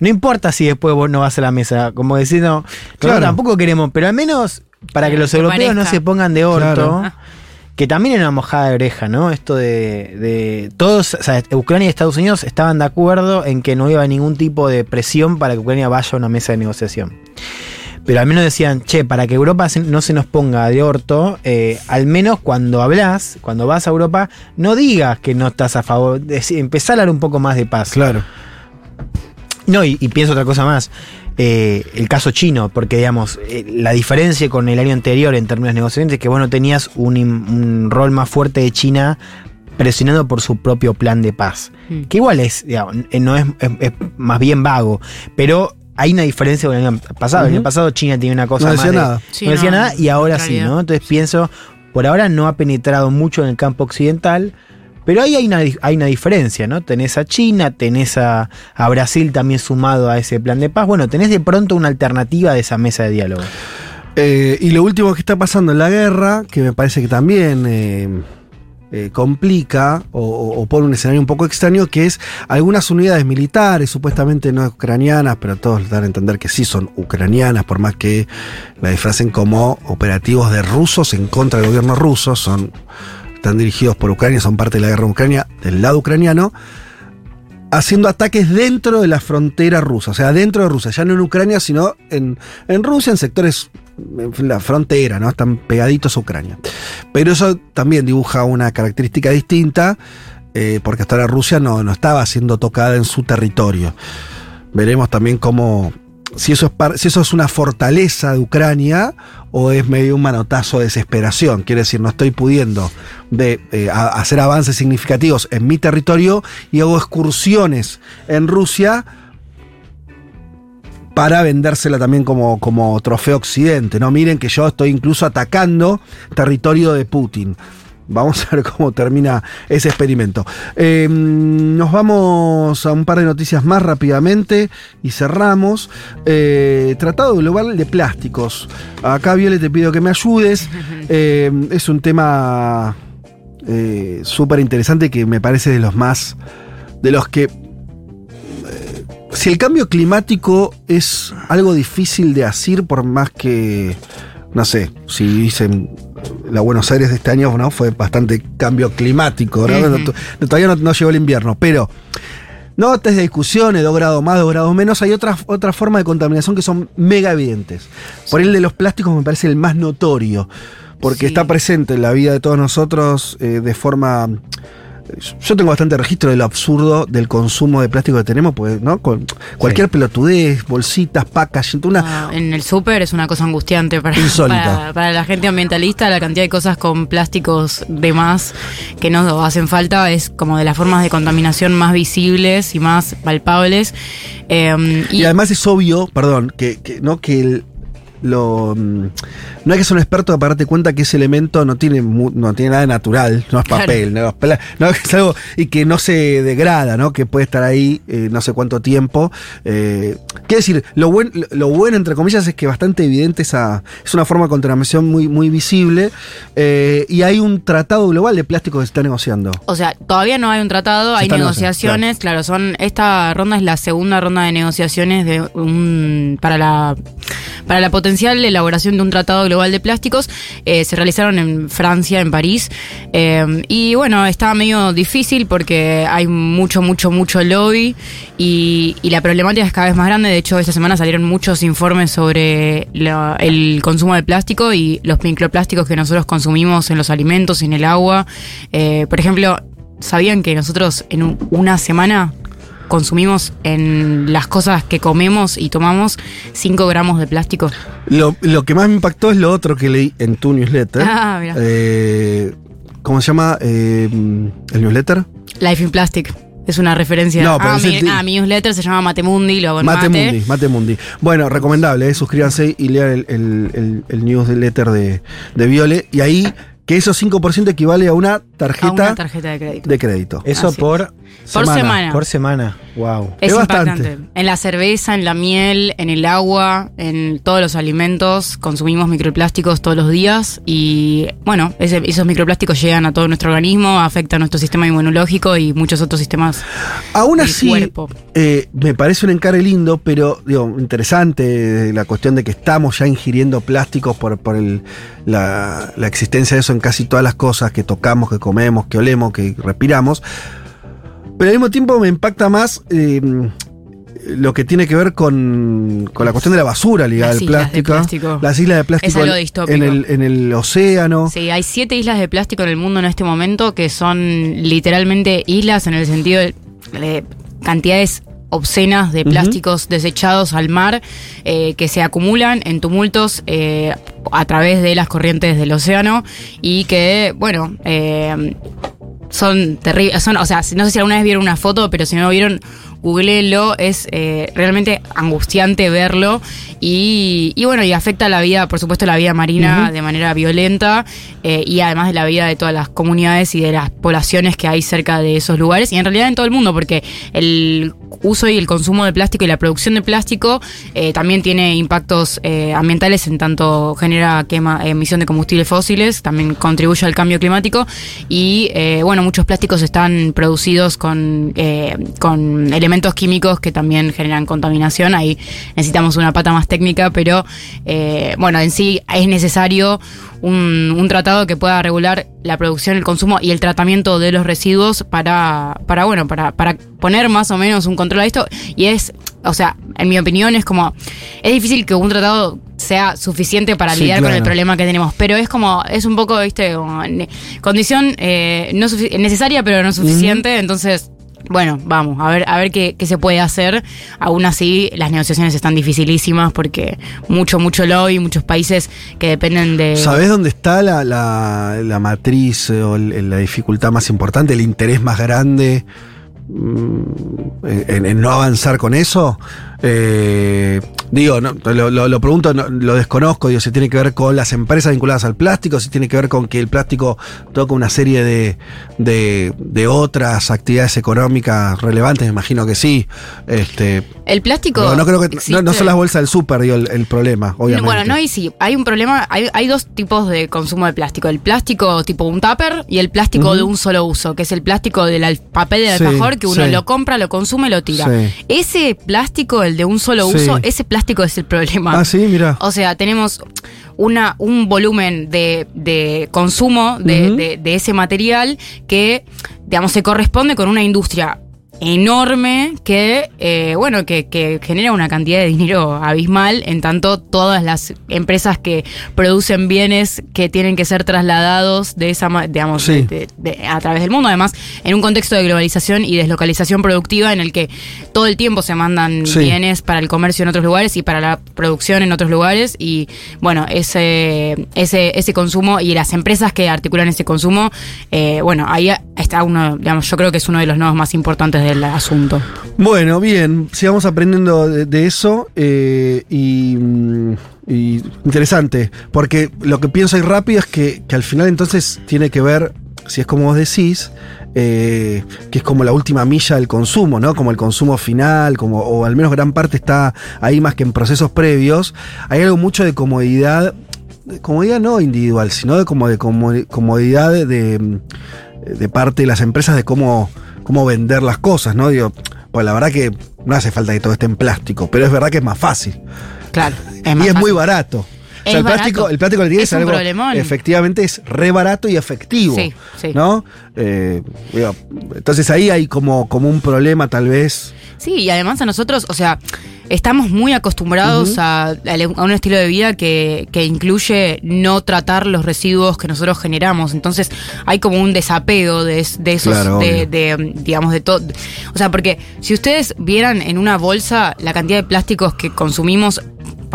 no importa si después vos no vas a la mesa, como decir, no, nosotros Claro. tampoco queremos, pero al menos para que los Que europeos no se pongan de orto, Claro. que también era una mojada de oreja, ¿no? Esto de, de todos, o sea, Ucrania y Estados Unidos estaban de acuerdo en que no iba ningún tipo de presión para que Ucrania vaya a una mesa de negociación. Pero al menos decían, che, para que Europa no se nos ponga de orto, eh, al menos cuando hablas, cuando vas a Europa, no digas que no estás a favor, decí- empezá a hablar un poco más de paz. Claro. No, y, y pienso otra cosa más. Eh, el caso chino, porque digamos, eh, la diferencia con el año anterior en términos negociaciones es que vos no tenías un, rol más fuerte de China presionando por su propio plan de paz. Mm. Que igual es, digamos, eh, no es, es- es más bien vago, pero hay una diferencia con el año pasado. El Ujú. año pasado China tenía una cosa No más decía de- nada. Sí, no decía no, nada y ahora sí. ¿no? Entonces pienso, por ahora no ha penetrado mucho en el campo occidental, pero ahí hay una, hay una diferencia, ¿no? Tenés a China, tenés a, Brasil también sumado a ese plan de paz. Bueno, tenés de pronto una alternativa de esa mesa de diálogo. Eh, y lo último que está pasando en la guerra, que me parece que también eh, eh, complica o- o pone un escenario un poco extraño, que es algunas unidades militares, supuestamente no ucranianas, pero todos dan a entender que sí son ucranianas, por más que la disfracen como operativos de rusos en contra del gobierno ruso, son, están dirigidos por Ucrania, son parte de la guerra en Ucrania, del lado ucraniano haciendo ataques dentro de la frontera rusa, o sea, dentro de Rusia, ya no en Ucrania, sino en, en Rusia, en sectores, en la frontera, ¿no? Están pegaditos a Ucrania. Pero eso también dibuja una característica distinta, eh, porque hasta ahora Rusia no, no estaba siendo tocada en su territorio. Veremos también cómo si eso, es si eso es una fortaleza de Ucrania o es medio un manotazo de desesperación. Quiere decir, no estoy pudiendo de, eh, hacer avances significativos en mi territorio y hago excursiones en Rusia para vendérsela también como, como trofeo occidente. No miren que yo estoy incluso atacando territorio de Putin. Vamos a ver cómo termina ese experimento. Eh, nos vamos a un par de noticias más rápidamente y cerramos. Eh, Tratado Global de Plásticos. Acá, Viole, te pido que me ayudes. Eh, es un tema súper interesante que me parece de los más. de los que. si el cambio climático es algo difícil de asir, por más que. No sé, si dicen la Buenos Aires de este año, ¿no? Fue bastante cambio climático, ¿no? Todavía no, no llegó el invierno, pero notas de discusiones, dos grados más, dos grados menos, hay otras otra formas de contaminación que son mega evidentes. Por el de los plásticos me parece el más notorio, porque está presente en la vida de todos nosotros eh, de forma... Yo tengo bastante registro de lo absurdo del consumo de plástico que tenemos, pues, ¿no? Con cualquier pelotudez, bolsitas, packaging, una, Ah, en el súper es una cosa angustiante para, para, para la gente ambientalista. La cantidad de cosas con plásticos de más que no hacen falta es como de las formas de contaminación más visibles y más palpables. Eh, Y, además es obvio, perdón, que, que- no que el- lo mm, no hay que ser un experto para darte cuenta que ese elemento no tiene no tiene nada de natural, no es Claro. papel, no es, no, es algo y que no se degrada, ¿no? Que puede estar ahí eh, no sé cuánto tiempo. Eh, quiero decir, lo, buen, lo- bueno entre comillas es que bastante evidente esa es una forma de contaminación muy muy visible eh, y hay un tratado global de plástico que se está negociando. O sea, todavía no hay un tratado, Se hay negociaciones, claro. son esta ronda es la segunda ronda de negociaciones de un para la para la potencial elaboración de un tratado global de plásticos. Eh, se realizaron en Francia, en París. Eh, y bueno, está medio difícil porque hay mucho, mucho, mucho lobby y, y la problemática es cada vez más grande. De hecho, esta semana salieron muchos informes sobre la- el consumo de plástico y los microplásticos que nosotros consumimos en los alimentos y en el agua. Eh, por ejemplo, ¿sabían que nosotros en un- una semana consumimos en las cosas que comemos y tomamos 5 gramos de plástico? Lo, lo que más me impactó es lo otro que leí en tu newsletter. Ah, mira. Eh, ¿Cómo se llama eh, el newsletter? Life in Plastic. Es una referencia No, a, mi, a mi newsletter, se llama Matemundi, lo hago en Mate, mate. Mundi, Mate Mundi. Bueno, recomendable, eh, suscríbanse y lean el, el, el- el newsletter de, de Viole. Y ahí, que esos 5% equivale a una tarjeta, A una tarjeta de crédito. de crédito. Eso por, Por semana. Por semana. Wow. Es, Es bastante. impactante. En la cerveza, en la miel, en el agua, en todos los alimentos, consumimos microplásticos todos los días y bueno, ese- esos microplásticos llegan a todo nuestro organismo, afectan nuestro sistema inmunológico y muchos otros sistemas Aún del así, cuerpo. eh, me parece un encargue lindo, pero digo, interesante eh, la cuestión de que estamos ya ingiriendo plásticos por, por el- la, la existencia de eso en casi todas las cosas que tocamos, que comemos, que olemos, que respiramos. Pero al mismo tiempo me impacta más eh, lo que tiene que ver con, con la cuestión de la basura ligada al plástico. plástico. Las islas de plástico Es algo en- distópico. en el, en el océano. Sí, hay siete islas de plástico en el mundo en este momento que son literalmente islas en el sentido de, de cantidades obscenas de plásticos desechados al mar eh, que se acumulan en tumultos eh, a través de las corrientes del océano y que, bueno, eh, son terribles. Son, o sea, no sé si alguna vez vieron una foto, pero si no lo vieron, googleenlo. Es eh, realmente angustiante verlo. Y, y bueno, y afecta la vida, por supuesto, la vida marina de manera violenta. eh, y además de la vida de todas las comunidades y de las poblaciones que hay cerca de esos lugares. Y en realidad en todo el mundo, porque el uso y el consumo de plástico y la producción de plástico eh, también tiene impactos eh, ambientales en tanto genera quema, emisión de combustibles fósiles, también contribuye al cambio climático y eh, bueno, muchos plásticos están producidos con, eh, con elementos químicos que también generan contaminación, ahí necesitamos una pata más técnica, pero eh, bueno, en sí es necesario un, un tratado que pueda regular la producción, el consumo y el tratamiento de los residuos para, para bueno, para, para poner más o menos un control a esto. Y es, o sea, en mi opinión es como, es difícil que un tratado sea suficiente para Sí, lidiar con el problema que tenemos, pero es como, es un poco, viste, como condición eh, no necesaria pero no suficiente, entonces bueno, vamos, a ver, a ver qué, se puede hacer. Aún así, las negociaciones están dificilísimas porque mucho, mucho lobby, muchos países que dependen de. ¿Sabés dónde está la, la- la matriz eh, o la dificultad más importante, el interés más grande en, en no avanzar con eso? Eh, digo, no, lo, lo- lo pregunto, no, lo desconozco, digo, si tiene que ver con las empresas vinculadas al plástico, si tiene que ver con que el plástico toca una serie de, de, de otras actividades económicas relevantes, me imagino que sí. Este, El plástico. no, no creo que no, son las bolsas del súper, digo, el, el problema, obviamente. Bueno, no, y sí, hay un problema, hay, hay dos tipos de consumo de plástico, el plástico tipo un tupper y el plástico de un solo uso, que es el plástico del papel del Sí, que uno sí. lo compra, lo consume y lo tira. Sí. Ese plástico, el de un solo Sí. uso, ese plástico es el problema. Ah, sí, mira. O sea, tenemos una, un volumen de, de consumo de- de ese material que, digamos, se corresponde con una industria enorme que, eh, bueno, que, que genera una cantidad de dinero abismal, en tanto todas las empresas que producen bienes que tienen que ser trasladados de esa, digamos, Sí. de- de- a través del mundo, además, en un contexto de globalización y deslocalización productiva en el que todo el tiempo se mandan Sí. bienes para el comercio en otros lugares y para la producción en otros lugares y bueno, ese, ese, ese consumo y las empresas que articulan ese consumo, eh, bueno, ahí está uno, digamos, yo creo que es uno de los nodos más importantes del asunto. Bueno, bien, sigamos aprendiendo de, eso eh, y, mm, y interesante, porque lo que pienso ahí rápido es que, al final entonces tiene que ver, si es como vos decís, eh, que es como la última milla del consumo, ¿no? Como el consumo final, como, o al menos gran parte está ahí más que en procesos previos. Hay algo mucho de comodidad, comodidad no individual, sino de como de como- comodidad de parte de las empresas de cómo, cómo vender las cosas, ¿no? Digo, pues la verdad que no hace falta que todo esté en plástico, pero es verdad que es más fácil. Claro. y es muy barato. O sea, el plástico, el plástico que tiene es, algo. problemón. Efectivamente es re barato y efectivo. Sí, sí. ¿No? Eh, digo, entonces ahí hay como, como un problema, tal vez. Sí, y además a nosotros, o sea, estamos muy acostumbrados a, a un estilo de vida que, que incluye no tratar los residuos que nosotros generamos. Entonces hay como un desapego de, de esos, Claro, de, digamos, de todo. O sea, porque si ustedes vieran en una bolsa la cantidad de plásticos que consumimos,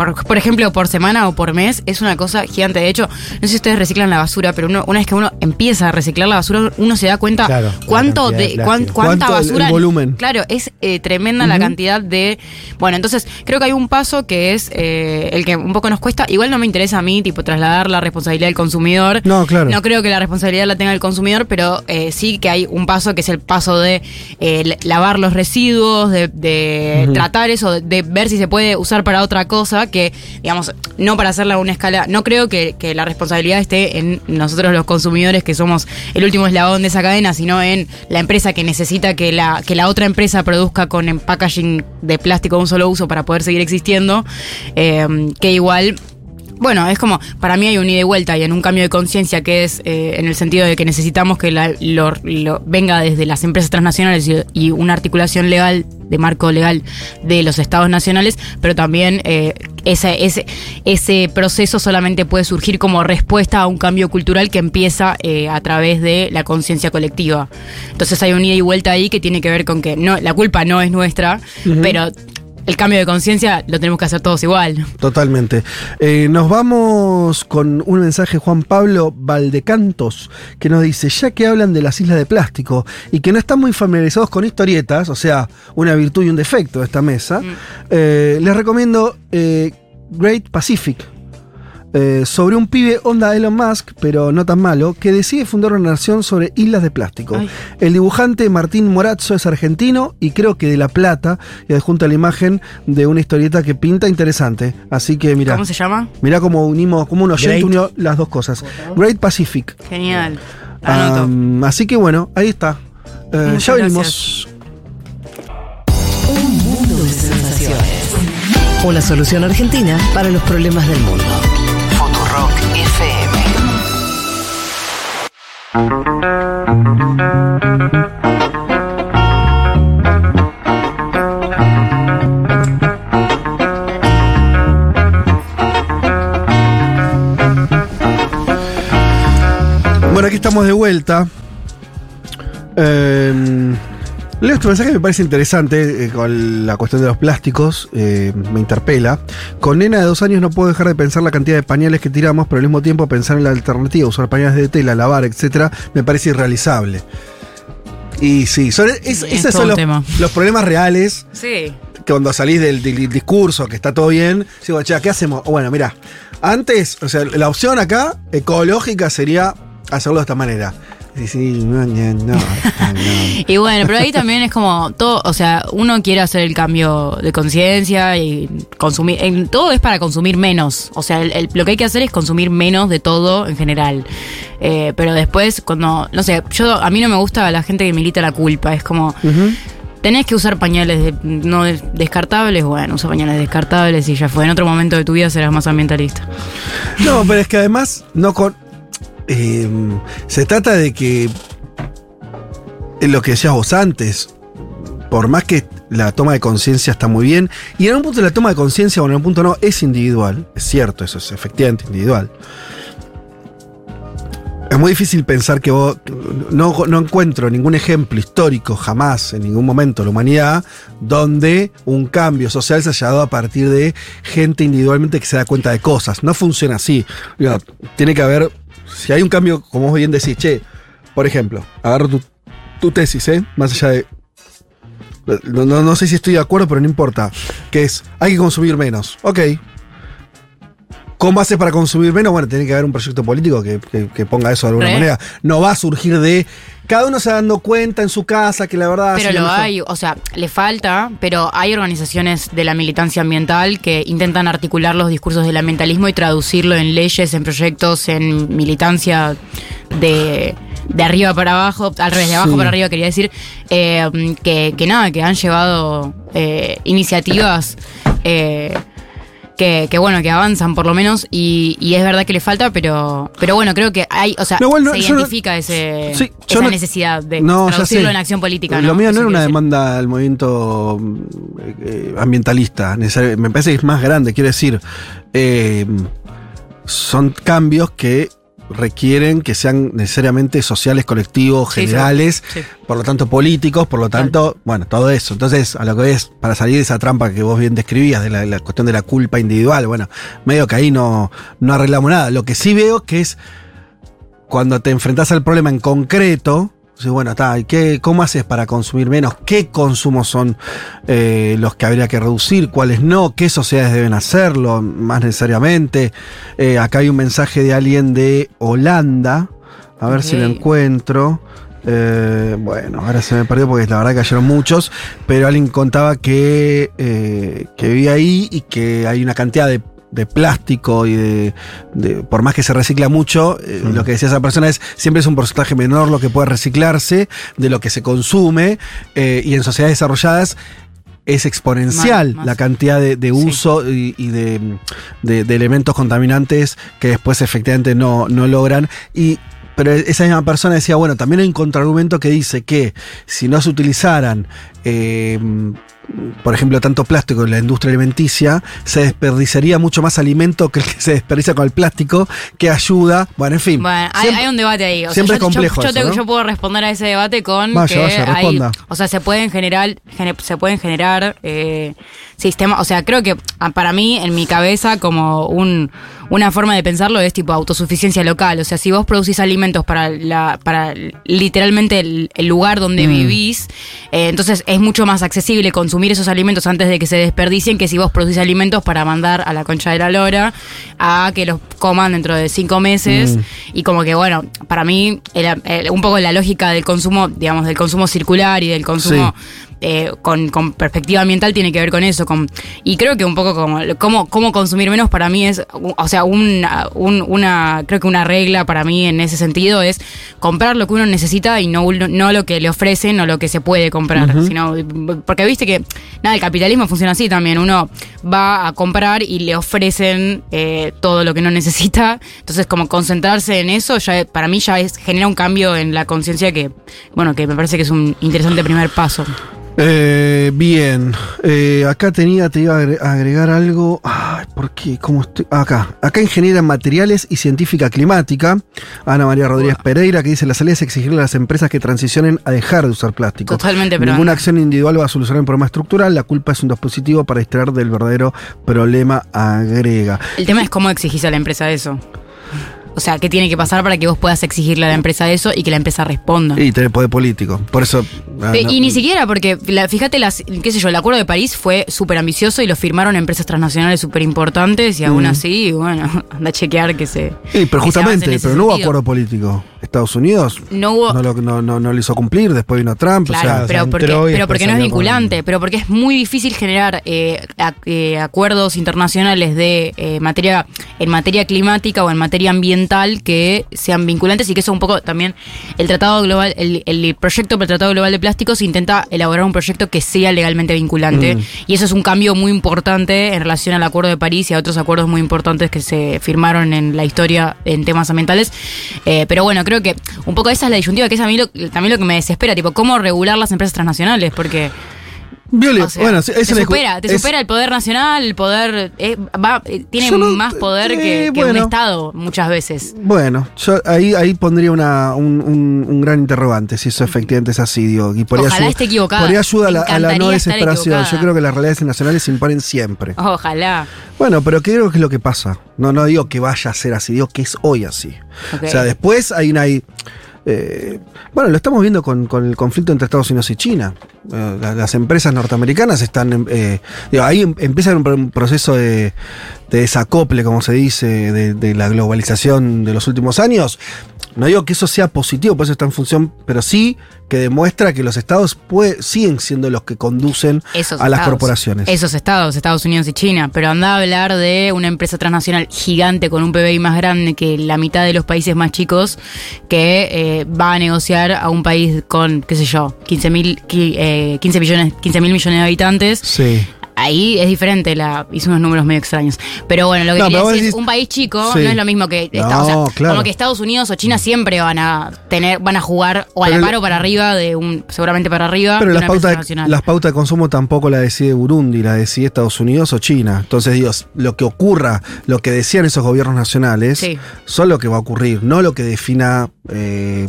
por, por ejemplo, por semana o por mes, es una cosa gigante. De hecho, no sé si ustedes reciclan la basura, pero uno, una vez que uno empieza a reciclar la basura, uno se da cuenta Claro, la cuánto de de, cuán- cuánta Cuánto el- el basura. volumen. Claro, es eh, tremenda la cantidad de. Bueno, entonces creo que hay un paso que es eh, el que un poco nos cuesta. Igual no me interesa a mí, tipo, trasladar la responsabilidad del consumidor. No, claro. No creo que la responsabilidad la tenga el consumidor, pero eh, sí que hay un paso que es el paso de eh, lavar los residuos, de, tratar eso, de, de ver si se puede usar para otra cosa, que, digamos, no para hacerla a una escala. No creo que, que la responsabilidad esté en nosotros los consumidores, que somos el último eslabón de esa cadena, sino en la empresa que necesita que la, que la otra empresa produzca con packaging de plástico de un solo uso para poder seguir existiendo. eh, que igual. Bueno, es como, para mí hay un ida y vuelta y en un cambio de conciencia que es eh, en el sentido de que necesitamos que la- lo, lo- venga desde las empresas transnacionales y, y una articulación legal, de marco legal de los estados nacionales, pero también eh, ese, ese, ese proceso solamente puede surgir como respuesta a un cambio cultural que empieza eh, a través de la conciencia colectiva. Entonces hay un ida y vuelta ahí que tiene que ver con que no, la culpa no es nuestra, pero el cambio de conciencia lo tenemos que hacer todos igual. Totalmente. Eh, nos vamos con un mensaje de Juan Pablo Valdecantos que nos dice, ya que hablan de las islas de plástico y que no están muy familiarizados con historietas, o sea, una virtud y un defecto de esta mesa, eh, les recomiendo eh, Great Pacific. Eh, sobre un pibe onda Elon Musk, pero no tan malo, que decide fundar una nación sobre islas de plástico. Ay. El dibujante Martín Morazzo es argentino y creo que de La Plata, y adjunta la imagen de una historieta que pinta interesante. Así que mira, ¿Cómo se llama? mira cómo unimos, como un oyente Great. unió las dos cosas. Great Pacific. Genial. Anoto. Am, así que bueno, ahí está. Eh, ya venimos. Un mundo de sensaciones. Una solución argentina para los problemas del mundo. Bueno, aquí estamos de vuelta. Eh, Leo este mensaje me parece interesante eh, con la cuestión de los plásticos, eh, me interpela. Con nena de dos años no puedo dejar de pensar la cantidad de pañales que tiramos, pero al mismo tiempo pensar en la alternativa, usar pañales de tela, lavar, etcétera, me parece irrealizable. Y sí, son, es- Es esos son los, problemas reales Sí. que cuando salís del, del discurso, que está todo bien, digo, che, ¿qué hacemos? Bueno, mira, antes, o sea, la opción acá, ecológica, sería hacerlo de esta manera. Sí, sí, no, no, no, no. Y bueno, pero ahí también es como todo, o sea, uno quiere hacer el cambio de conciencia y consumir, en, todo es para consumir menos, o sea, el- el- lo que hay que hacer es consumir menos de todo en general. Eh, pero después, cuando, no sé, yo a mí no me gusta la gente que milita la culpa, es como, tenés que usar pañales de- no des- descartables, bueno, usa pañales descartables y ya fue, en otro momento de tu vida serás más ambientalista. No, pero es que además no con. Eh, se trata de que. Lo que decías vos antes. Por más que la toma de conciencia está muy bien. Y en un punto la toma de conciencia, o en un punto no, es individual. Es cierto, eso es efectivamente individual. Es muy difícil pensar que vos. No, no encuentro ningún ejemplo histórico jamás, en ningún momento de la humanidad, donde un cambio social se haya dado a partir de gente individualmente que se da cuenta de cosas. No funciona así. Tiene que haber. Si hay un cambio, como bien decís, che, por ejemplo, agarro tu, tu tesis, ¿eh? Más allá de. No, no- no sé si estoy de acuerdo, pero no importa. Que es, hay que consumir menos. Ok. ¿Cómo haces para consumir menos? Bueno, tiene que haber un proyecto político que, que- que ponga eso de alguna Re. manera. No va a surgir de. Cada uno se dando cuenta en su casa que la verdad. Pero lo mejor- hay, o sea, le falta, pero hay organizaciones de la militancia ambiental que intentan articular los discursos del ambientalismo y traducirlo en leyes, en proyectos, en militancia de, de arriba para abajo, al revés, de abajo Sí. para arriba quería decir, eh, que, que nada, que han llevado eh, iniciativas. eh, que, que bueno, que avanzan por lo menos y, y es verdad que le falta, pero pero bueno, creo que hay, o sea, No, igual no, se no- identifica ese, Sí, yo esa no- necesidad de No, traducirlo en acción política. Lo mío no era una demanda al movimiento eh, eh, ambientalista. Me parece que es más grande. Quiero decir, eh, son cambios que requieren que sean necesariamente sociales, colectivos, sí. generales, Sí. por lo tanto políticos, por lo tanto, bueno, todo eso. Entonces, a lo que es, para salir de esa trampa que vos bien describías, de la, la cuestión de la culpa individual, bueno, medio que ahí no, no arreglamos nada. Lo que sí veo que es cuando te enfrentás al problema en concreto, dices, bueno, está, ¿y qué, ¿cómo haces para consumir menos? ¿Qué consumos son eh, los que habría que reducir? ¿Cuáles no? ¿Qué sociedades deben hacerlo más necesariamente? Eh, acá hay un mensaje de alguien de Holanda, a ver si lo encuentro. Eh, bueno, ahora se me perdió porque la verdad cayeron muchos, pero alguien contaba que, eh, que ahí y que hay una cantidad de, de plástico y de, de- por más que se recicla mucho, eh, lo que decía esa persona es siempre es un porcentaje menor lo que puede reciclarse de lo que se consume eh, y en sociedades desarrolladas es exponencial Más, más. la cantidad de, de uso y, y de, de- de elementos contaminantes que después efectivamente no, no logran. Y, pero esa misma persona decía, bueno, también hay un contraargumento que dice que si no se utilizaran, eh, por ejemplo, tanto plástico en la industria alimenticia, se desperdiciaría mucho más alimento que el que se desperdicia con el plástico, que ayuda, bueno, en fin. Bueno, hay, Siempre- hay un debate ahí. O sea, siempre yo, es complejo yo, yo eso, yo puedo responder a ese debate con Vaya, que vaya, hay, responda. o sea, se pueden generar, gene- se pueden generar eh, sistemas, o sea, creo que ah, para mí, en mi cabeza, como un, una forma de pensarlo es tipo autosuficiencia local. O sea, si vos producís alimentos para la, para literalmente el, el lugar donde Mm. vivís, eh, entonces es mucho más accesible consumir esos alimentos antes de que se desperdicien que si vos producís alimentos para mandar a la concha de la lora a que los coman dentro de cinco meses. Mm. Y como que, bueno, para mí, el- el- un poco la lógica del consumo, digamos, del consumo circular y del consumo eh, con, con perspectiva ambiental tiene que ver con eso. Con, y creo que un poco como cómo, cómo consumir menos para mí es, o sea, una, un- una, creo que una regla para mí en ese sentido es comprar lo que uno necesita y no, no lo que le ofrecen o lo que se puede comprar. Sino, porque viste que, nada, el capitalismo funciona así también. Uno va a comprar y le ofrecen eh, todo lo que no necesita. Entonces, como concentrarse en eso, ya para mí ya es, genera un cambio en la conciencia que, bueno, que me parece que es un interesante primer paso. Eh, bien, Eh, acá tenía, te iba a agre- a agregar algo. Ay, ¿por qué? ¿Cómo estoy? Acá, acá ingeniera en materiales y científica climática, Ana María Rodríguez Pereira, que dice la salida es exigirle a las empresas que transicionen a dejar de usar plástico. Totalmente, pero Ninguna acción individual va a solucionar el problema estructural, la culpa es un dispositivo para distraer del verdadero problema, agrega. El tema es cómo exigís a la empresa eso. O sea, ¿qué tiene que pasar para que vos puedas exigirle a la empresa eso y que la empresa responda? Y tener poder político. Por eso. ah, no- Y ni siquiera, porque la- fíjate, las, qué sé yo, el Acuerdo de París fue súper ambicioso y lo firmaron empresas transnacionales súper importantes y aún Mm. así, bueno, anda a chequear que se... Sí, pero justamente, pero no hubo acuerdo político. Estados Unidos No hubo- no, lo, no, no, no lo hizo cumplir, después vino Trump. Claro, o sea, pero, porque, pero porque no es con- vinculante, pero porque es muy difícil generar eh, eh, acuerdos internacionales de eh, materia en materia climática o en materia ambiental que sean vinculantes y que eso un poco también el tratado global, el, el proyecto para el tratado global de plásticos intenta elaborar un proyecto que sea legalmente vinculante Mm. y eso es un cambio muy importante en relación al acuerdo de París y a otros acuerdos muy importantes que se firmaron en la historia en temas ambientales. Eh, pero bueno, creo que un poco esa es la disyuntiva, que es a mí lo- también lo que me desespera, tipo, cómo regular las empresas transnacionales, porque Viole, o sea, bueno, te supera, te es- supera el poder nacional, el poder eh, va, eh, tiene no- más poder eh, que, que un. Estado muchas veces. Bueno, yo ahí, ahí pondría una, un, un- un gran interrogante, si eso efectivamente es así, digo. Y por Ojalá ayu- esté equivocada. Por ayuda a la, Me a la no desesperación. Yo creo que las realidades nacionales se imponen siempre. Ojalá. Bueno, pero creo que es lo que pasa. No, no digo que vaya a ser así, digo que es hoy así. O sea, después hay una. hay, eh, bueno, lo estamos viendo con, el conflicto entre Estados Unidos y China. Eh, la- las empresas norteamericanas están. eh, digo, ahí em- empieza un proceso de, de desacople, como se dice, de, de la globalización de los últimos años. No digo que eso sea positivo, por eso está en función, pero sí que demuestra que los estados pue- siguen siendo los que conducen Esos a las estados. corporaciones. Esos estados, Estados Unidos y China. Pero anda a hablar de una empresa transnacional gigante con un PBI más grande que la mitad de los países más chicos que eh, va a negociar a un país con, qué sé yo, 15 mil 15 millones, 15 mil millones de habitantes. Sí. Ahí es diferente, la, hizo unos números medio extraños. Pero bueno, lo que No, quería decir es, decís- un país chico Sí. no es lo mismo que No, Estados- o sea, claro. como que Estados Unidos o China siempre van a tener, van a jugar o a Pero la el- par o para arriba de un, seguramente para arriba Pero de las pautas, las pautas de consumo tampoco la decide Burundi, la decide Estados Unidos o China. Entonces, Dios, lo que ocurra, lo que decían esos gobiernos nacionales, Sí. son lo que va a ocurrir, no lo que defina, eh,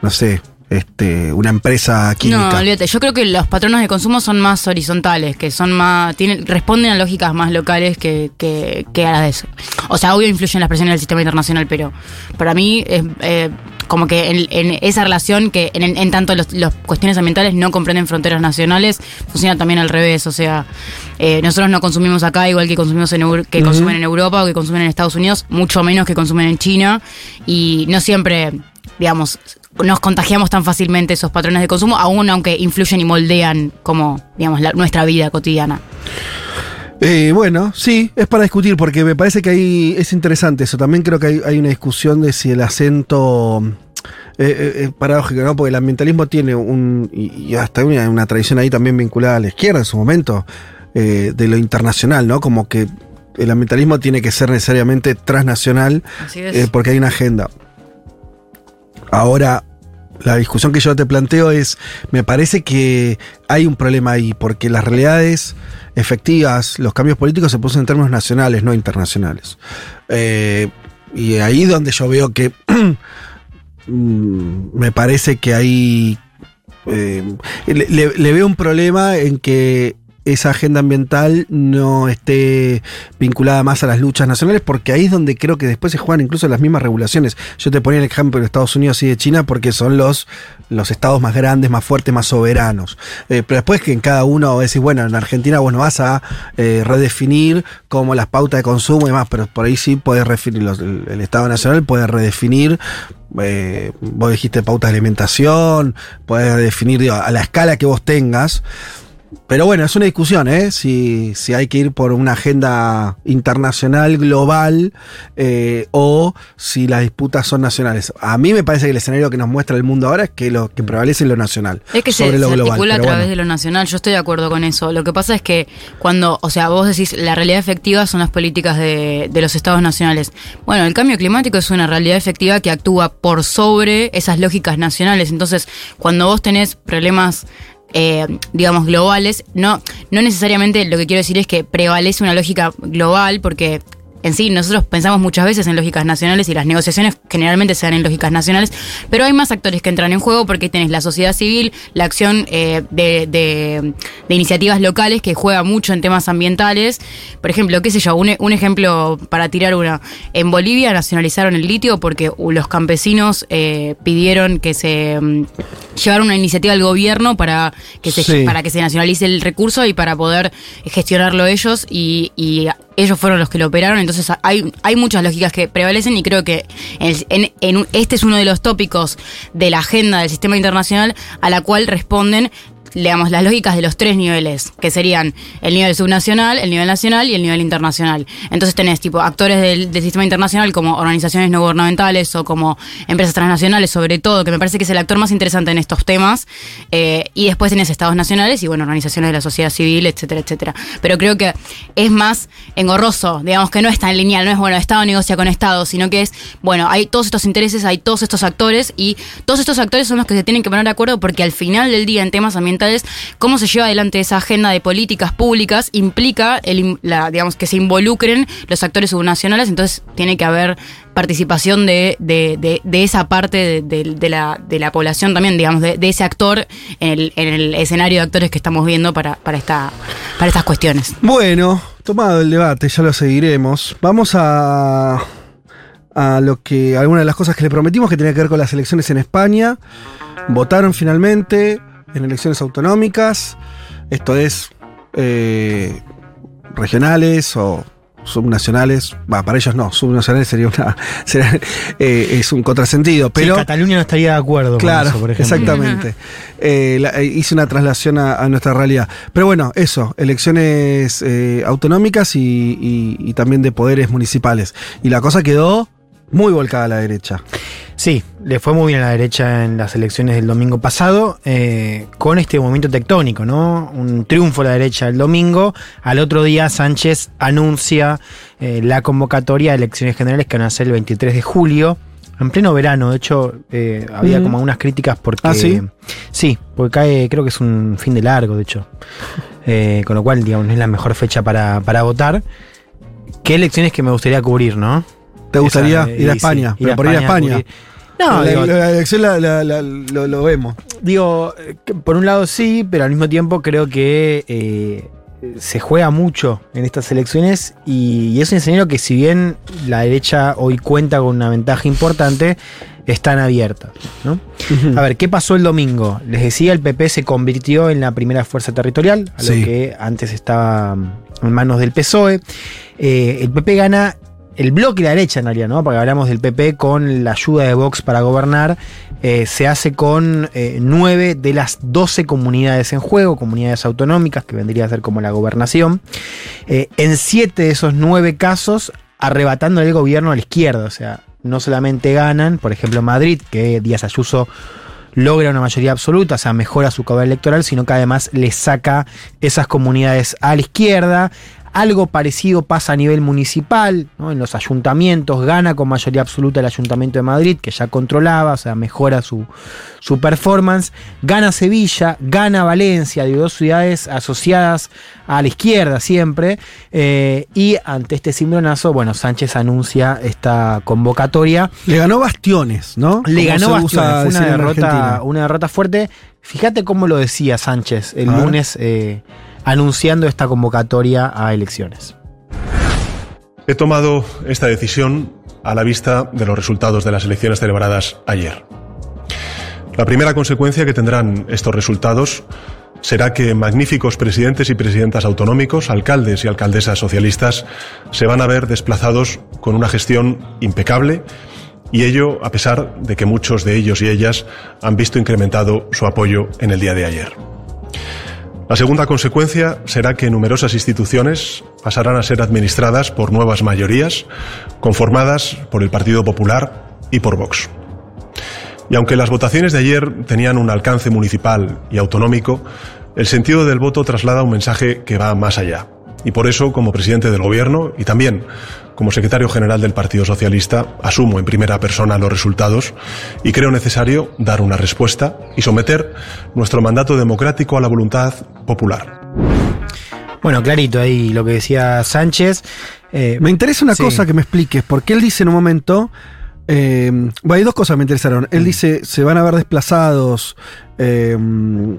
no sé, este, una empresa No, química. olvídate. Yo creo que los patronos de consumo son más horizontales, que son más. Tienen, responden a lógicas más locales que, que, que a las de eso. O sea, obvio influyen las presiones del sistema internacional, pero para mí es eh, como que en, en esa relación que en, en tanto los, las cuestiones ambientales no comprenden fronteras nacionales, funciona también al revés. O sea, eh, nosotros no consumimos acá igual que consumimos en que consumen en Europa o que consumen en Estados Unidos, mucho menos que consumen en China. Y no siempre, digamos, nos contagiamos tan fácilmente esos patrones de consumo, aún aunque influyen y moldean como, digamos, la- nuestra vida cotidiana. Eh, bueno, sí, es para discutir porque me parece que ahí es interesante eso. También creo que hay, hay una discusión de si el acento eh, eh, es paradójico, ¿no? Porque el ambientalismo tiene un. y, hasta una, una tradición ahí también vinculada a la izquierda en su momento, eh, de lo internacional, ¿no? Como que el ambientalismo tiene que ser necesariamente transnacional porque hay una agenda. Ahora, la discusión que yo te planteo es, me parece que hay un problema ahí, porque las realidades efectivas, los cambios políticos se producen en términos nacionales, no internacionales. Eh, y ahí donde yo veo que mm, me parece que hay... eh, le, veo un problema en que esa agenda ambiental no esté vinculada más a las luchas nacionales, porque ahí es donde creo que después se juegan incluso las mismas regulaciones. Yo te ponía el ejemplo de Estados Unidos y de China porque son los, los estados más grandes, más fuertes, más soberanos. Eh, pero después que en cada uno decís, bueno, en Argentina vos no vas a eh, redefinir como las pautas de consumo y demás, pero por ahí sí podés redefinir, el, Estado Nacional puede redefinir eh, vos dijiste pautas de alimentación, podés definir a la escala que vos tengas. Pero bueno, es una discusión, ¿eh? Si, si hay que ir por una agenda internacional, global, eh, o si las disputas son nacionales. A mí me parece que el escenario que nos muestra el mundo ahora es que lo que prevalece es lo nacional. Es que se, sobre lo se global. articula a través bueno. de lo nacional, yo estoy de acuerdo con eso. Lo que pasa es que cuando, o sea, vos decís la realidad efectiva son las políticas de, de los estados nacionales. Bueno, el cambio climático es una realidad efectiva que actúa por sobre esas lógicas nacionales. Entonces, cuando vos tenés problemas eh, digamos, globales, no, no necesariamente lo que quiero decir es que prevalece una lógica global, porque en sí, nosotros pensamos muchas veces en lógicas nacionales y las negociaciones generalmente se dan en lógicas nacionales, pero hay más actores que entran en juego porque tenés la sociedad civil, la acción eh, de, de- de iniciativas locales que juega mucho en temas ambientales. Por ejemplo, qué sé yo, un, un ejemplo para tirar una. En Bolivia nacionalizaron el litio porque los campesinos eh, pidieron que se mm, llevara una iniciativa al gobierno para que se, Sí. para que se nacionalice el recurso y para poder gestionarlo ellos y, y ellos fueron los que lo operaron, entonces hay, hay muchas lógicas que prevalecen y creo que en- este es uno de los tópicos de la agenda del sistema internacional a la cual responden digamos, las lógicas de los tres niveles, que serían el nivel subnacional, el nivel nacional y el nivel internacional. Entonces tenés tipo actores del, sistema internacional como organizaciones no gubernamentales o como empresas transnacionales, sobre todo, que me parece que es el actor más interesante en estos temas. eh, y después tenés estados nacionales y bueno, organizaciones de la sociedad civil, etcétera, etcétera. Pero creo que es más engorroso, digamos que no es tan lineal, no es bueno, Estado negocia con Estado, sino que es, bueno, hay todos estos intereses, hay todos estos actores y todos estos actores son los que se tienen que poner de acuerdo porque al final del día en temas ambientales, cómo se lleva adelante esa agenda de políticas públicas implica que se involucren los actores subnacionales, entonces tiene que haber participación de, esa parte de, la, población también, digamos, de, ese actor en el, en el escenario de actores que estamos viendo para estas cuestiones. Bueno, tomado el debate, ya lo seguiremos. Vamos a, a lo que algunas de las cosas que le prometimos que tenía que ver con las elecciones en España. Votaron finalmente en elecciones autonómicas. Esto es eh, regionales o subnacionales. Para ellos no, subnacionales sería una sería, eh, es un contrasentido, pero Sí, Cataluña no estaría de acuerdo Claro, con eso, por ejemplo. exactamente. Eh, la- eh, hice una traslación a, a nuestra realidad. Pero bueno, eso, elecciones eh, autonómicas y, y- y también de poderes municipales. Y la cosa quedó muy volcada a la derecha. Sí, le fue muy bien a la derecha en las elecciones del domingo pasado, eh, con este movimiento tectónico, ¿no? Un triunfo a la derecha el domingo. Al otro día, Sánchez anuncia eh, la convocatoria de elecciones generales que van a ser el 23 de julio. En pleno verano, de hecho, eh, había Mm. como algunas críticas porque. ¿Ah, sí? Sí, porque cae, creo que es un fin de largo, de hecho. Eh, con lo cual, digamos, no es la mejor fecha para, para votar. ¿Qué elecciones que me gustaría cubrir, no? ¿Te gustaría Esa, ir a sí, España? ir Pero por ir a España. No, la, digo, la- la elección la- lo, lo vemos. Digo, eh, por un lado sí, pero al mismo tiempo creo que eh, se juega mucho en estas elecciones y, y es un escenario que si bien la derecha hoy cuenta con una ventaja importante, están abiertas. ¿no? A ver, ¿qué pasó el domingo? Les decía, el PP se convirtió en la primera fuerza territorial, a lo que antes estaba en manos del PSOE. Eh, el PP gana el bloque de la derecha en realidad, ¿no? Porque hablamos del PP con la ayuda de Vox para gobernar. eh, se hace con eh, nueve de las 12 comunidades en juego, comunidades autonómicas, que vendría a ser como la gobernación. Eh, en siete de esos nueve casos, arrebatando el gobierno a la izquierda. O sea, no solamente ganan, por ejemplo, Madrid, que Díaz Ayuso logra una mayoría absoluta, o sea, mejora su caudal electoral, sino que además le saca esas comunidades a la izquierda. Algo parecido pasa a nivel municipal, ¿no? en los ayuntamientos, gana con mayoría absoluta el Ayuntamiento de Madrid, que ya controlaba, o sea, mejora su, su performance. Gana Sevilla, gana Valencia, de dos ciudades asociadas a la izquierda siempre. eh, y ante este cimbronazo, bueno, Sánchez anuncia esta convocatoria. Le ganó bastiones, ¿no? Le ganó Bastiones, una derrota, una derrota fuerte. Fíjate cómo lo decía Sánchez el lunes eh, anunciando esta convocatoria a elecciones. He tomado esta decisión a la vista de los resultados de las elecciones celebradas ayer. La primera consecuencia que tendrán estos resultados será que magníficos presidentes y presidentas autonómicos, alcaldes y alcaldesas socialistas, se van a ver desplazados con una gestión impecable y ello a pesar de que muchos de ellos y ellas han visto incrementado su apoyo en el día de ayer. La segunda consecuencia será que numerosas instituciones pasarán a ser administradas por nuevas mayorías conformadas por el Partido Popular y por Vox. Y aunque las votaciones de ayer tenían un alcance municipal y autonómico, el sentido del voto traslada un mensaje que va más allá. Y por eso, como presidente del Gobierno y también como secretario general del Partido Socialista, asumo en primera persona los resultados y creo necesario dar una respuesta y someter nuestro mandato democrático a la voluntad popular. Bueno, clarito ahí lo que decía Sánchez. Eh, Me interesa una sí. cosa que me expliques, porque él dice en un momento. eh, bueno, hay dos cosas que me interesaron. Él dice: se van a ver desplazados. Eh,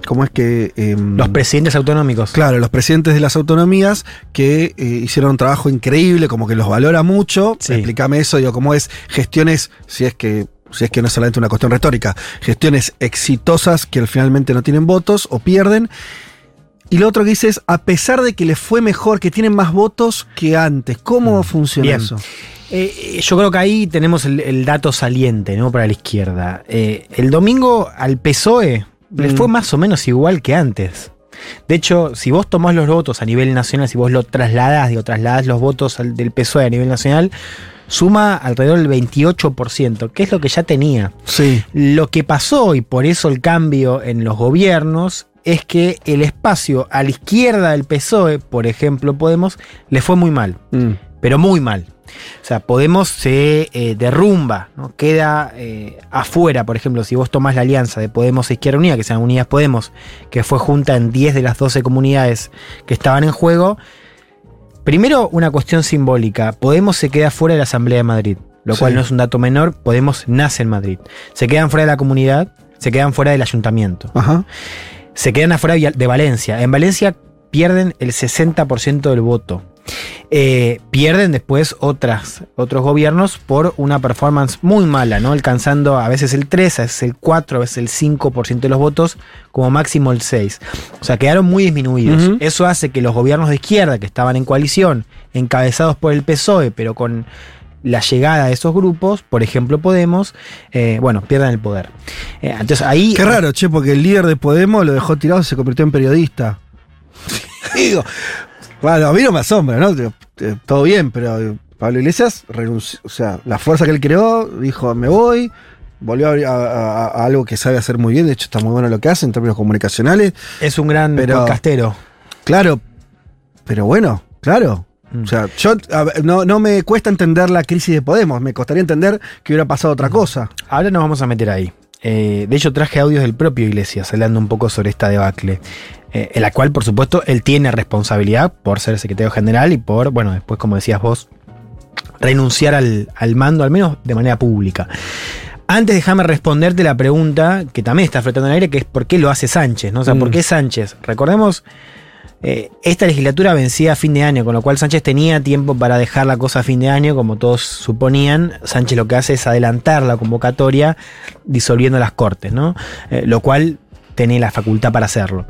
¿Cómo es que.? eh, Los presidentes autonómicos. Claro, los presidentes de las autonomías que eh, hicieron un trabajo increíble, como que los valora mucho. Explícame eso, digo, cómo es gestiones, si es que. Si es que no es solamente una cuestión retórica, gestiones exitosas que al finalmente no tienen votos o pierden. Y lo otro que dice es, a pesar de que les fue mejor, que tienen más votos que antes, ¿cómo funciona Bien. eso? Eh, yo creo que ahí tenemos el, el dato saliente, ¿no? Para la izquierda. Eh, el domingo al PSOE le Mm. fue más o menos igual que antes. De hecho, si vos tomás los votos a nivel nacional, si vos lo trasladás, digo, trasladás los votos del PSOE a nivel nacional, suma alrededor del 28%, que es lo que ya tenía. Sí. Lo que pasó, y por eso el cambio en los gobiernos, es que el espacio a la izquierda del PSOE, por ejemplo, Podemos, le fue muy mal Mm. pero muy mal. O sea, Podemos se eh, derrumba, ¿no? queda eh, afuera, por ejemplo, si vos tomás la alianza de Podemos e Izquierda Unida, que sean Unidas Podemos, que fue junta en 10 de las 12 comunidades que estaban en juego, primero una cuestión simbólica, Podemos se queda fuera de la Asamblea de Madrid, lo Sí. cual no es un dato menor, Podemos nace en Madrid. Se quedan fuera de la comunidad, se quedan fuera del ayuntamiento Ajá. se quedan afuera de Valencia. En Valencia pierden el 60% del voto. Eh, pierden después otras, otros gobiernos por una performance muy mala, ¿no? Alcanzando a veces el 3, a veces el 4, a veces el 5% de los votos, como máximo el 6. O sea, quedaron muy disminuidos. Eso hace que los gobiernos de izquierda que estaban en coalición, encabezados por el PSOE, pero con la llegada de esos grupos, por ejemplo Podemos, eh, bueno, pierdan el poder. Eh, entonces ahí... Qué raro, che, porque el líder de Podemos lo dejó tirado y se convirtió en periodista. Digo, bueno, a mí no me asombra, ¿no? Eh, Todo bien, pero eh, Pablo Iglesias renunció, o sea, la fuerza que él creó, dijo, me voy, volvió a, a- a- a algo que sabe hacer muy bien, de hecho está muy bueno lo que hace en términos comunicacionales. Es un gran Pero- podcastero. Claro, pero bueno, claro. Mm. O sea, yo ver, no, no me cuesta entender la crisis de Podemos, me costaría entender que hubiera pasado otra cosa. Ahora nos vamos a meter ahí. Eh, de hecho, traje audios del propio Iglesias hablando un poco sobre esta debacle, eh, en la cual, por supuesto, él tiene responsabilidad por ser secretario general y por, bueno, después, como decías vos, renunciar al, al mando, al menos de manera pública. Antes déjame responderte la pregunta que también está flotando en el aire, que es ¿por qué lo hace Sánchez? ¿no? O sea, ¿por Mm. qué Sánchez? Recordemos, eh, esta legislatura vencía a fin de año, con lo cual Sánchez tenía tiempo para dejar la cosa a fin de año, como todos suponían. Sánchez lo que hace es adelantar la convocatoria disolviendo las cortes, ¿no? Eh, lo cual tenía la facultad para hacerlo.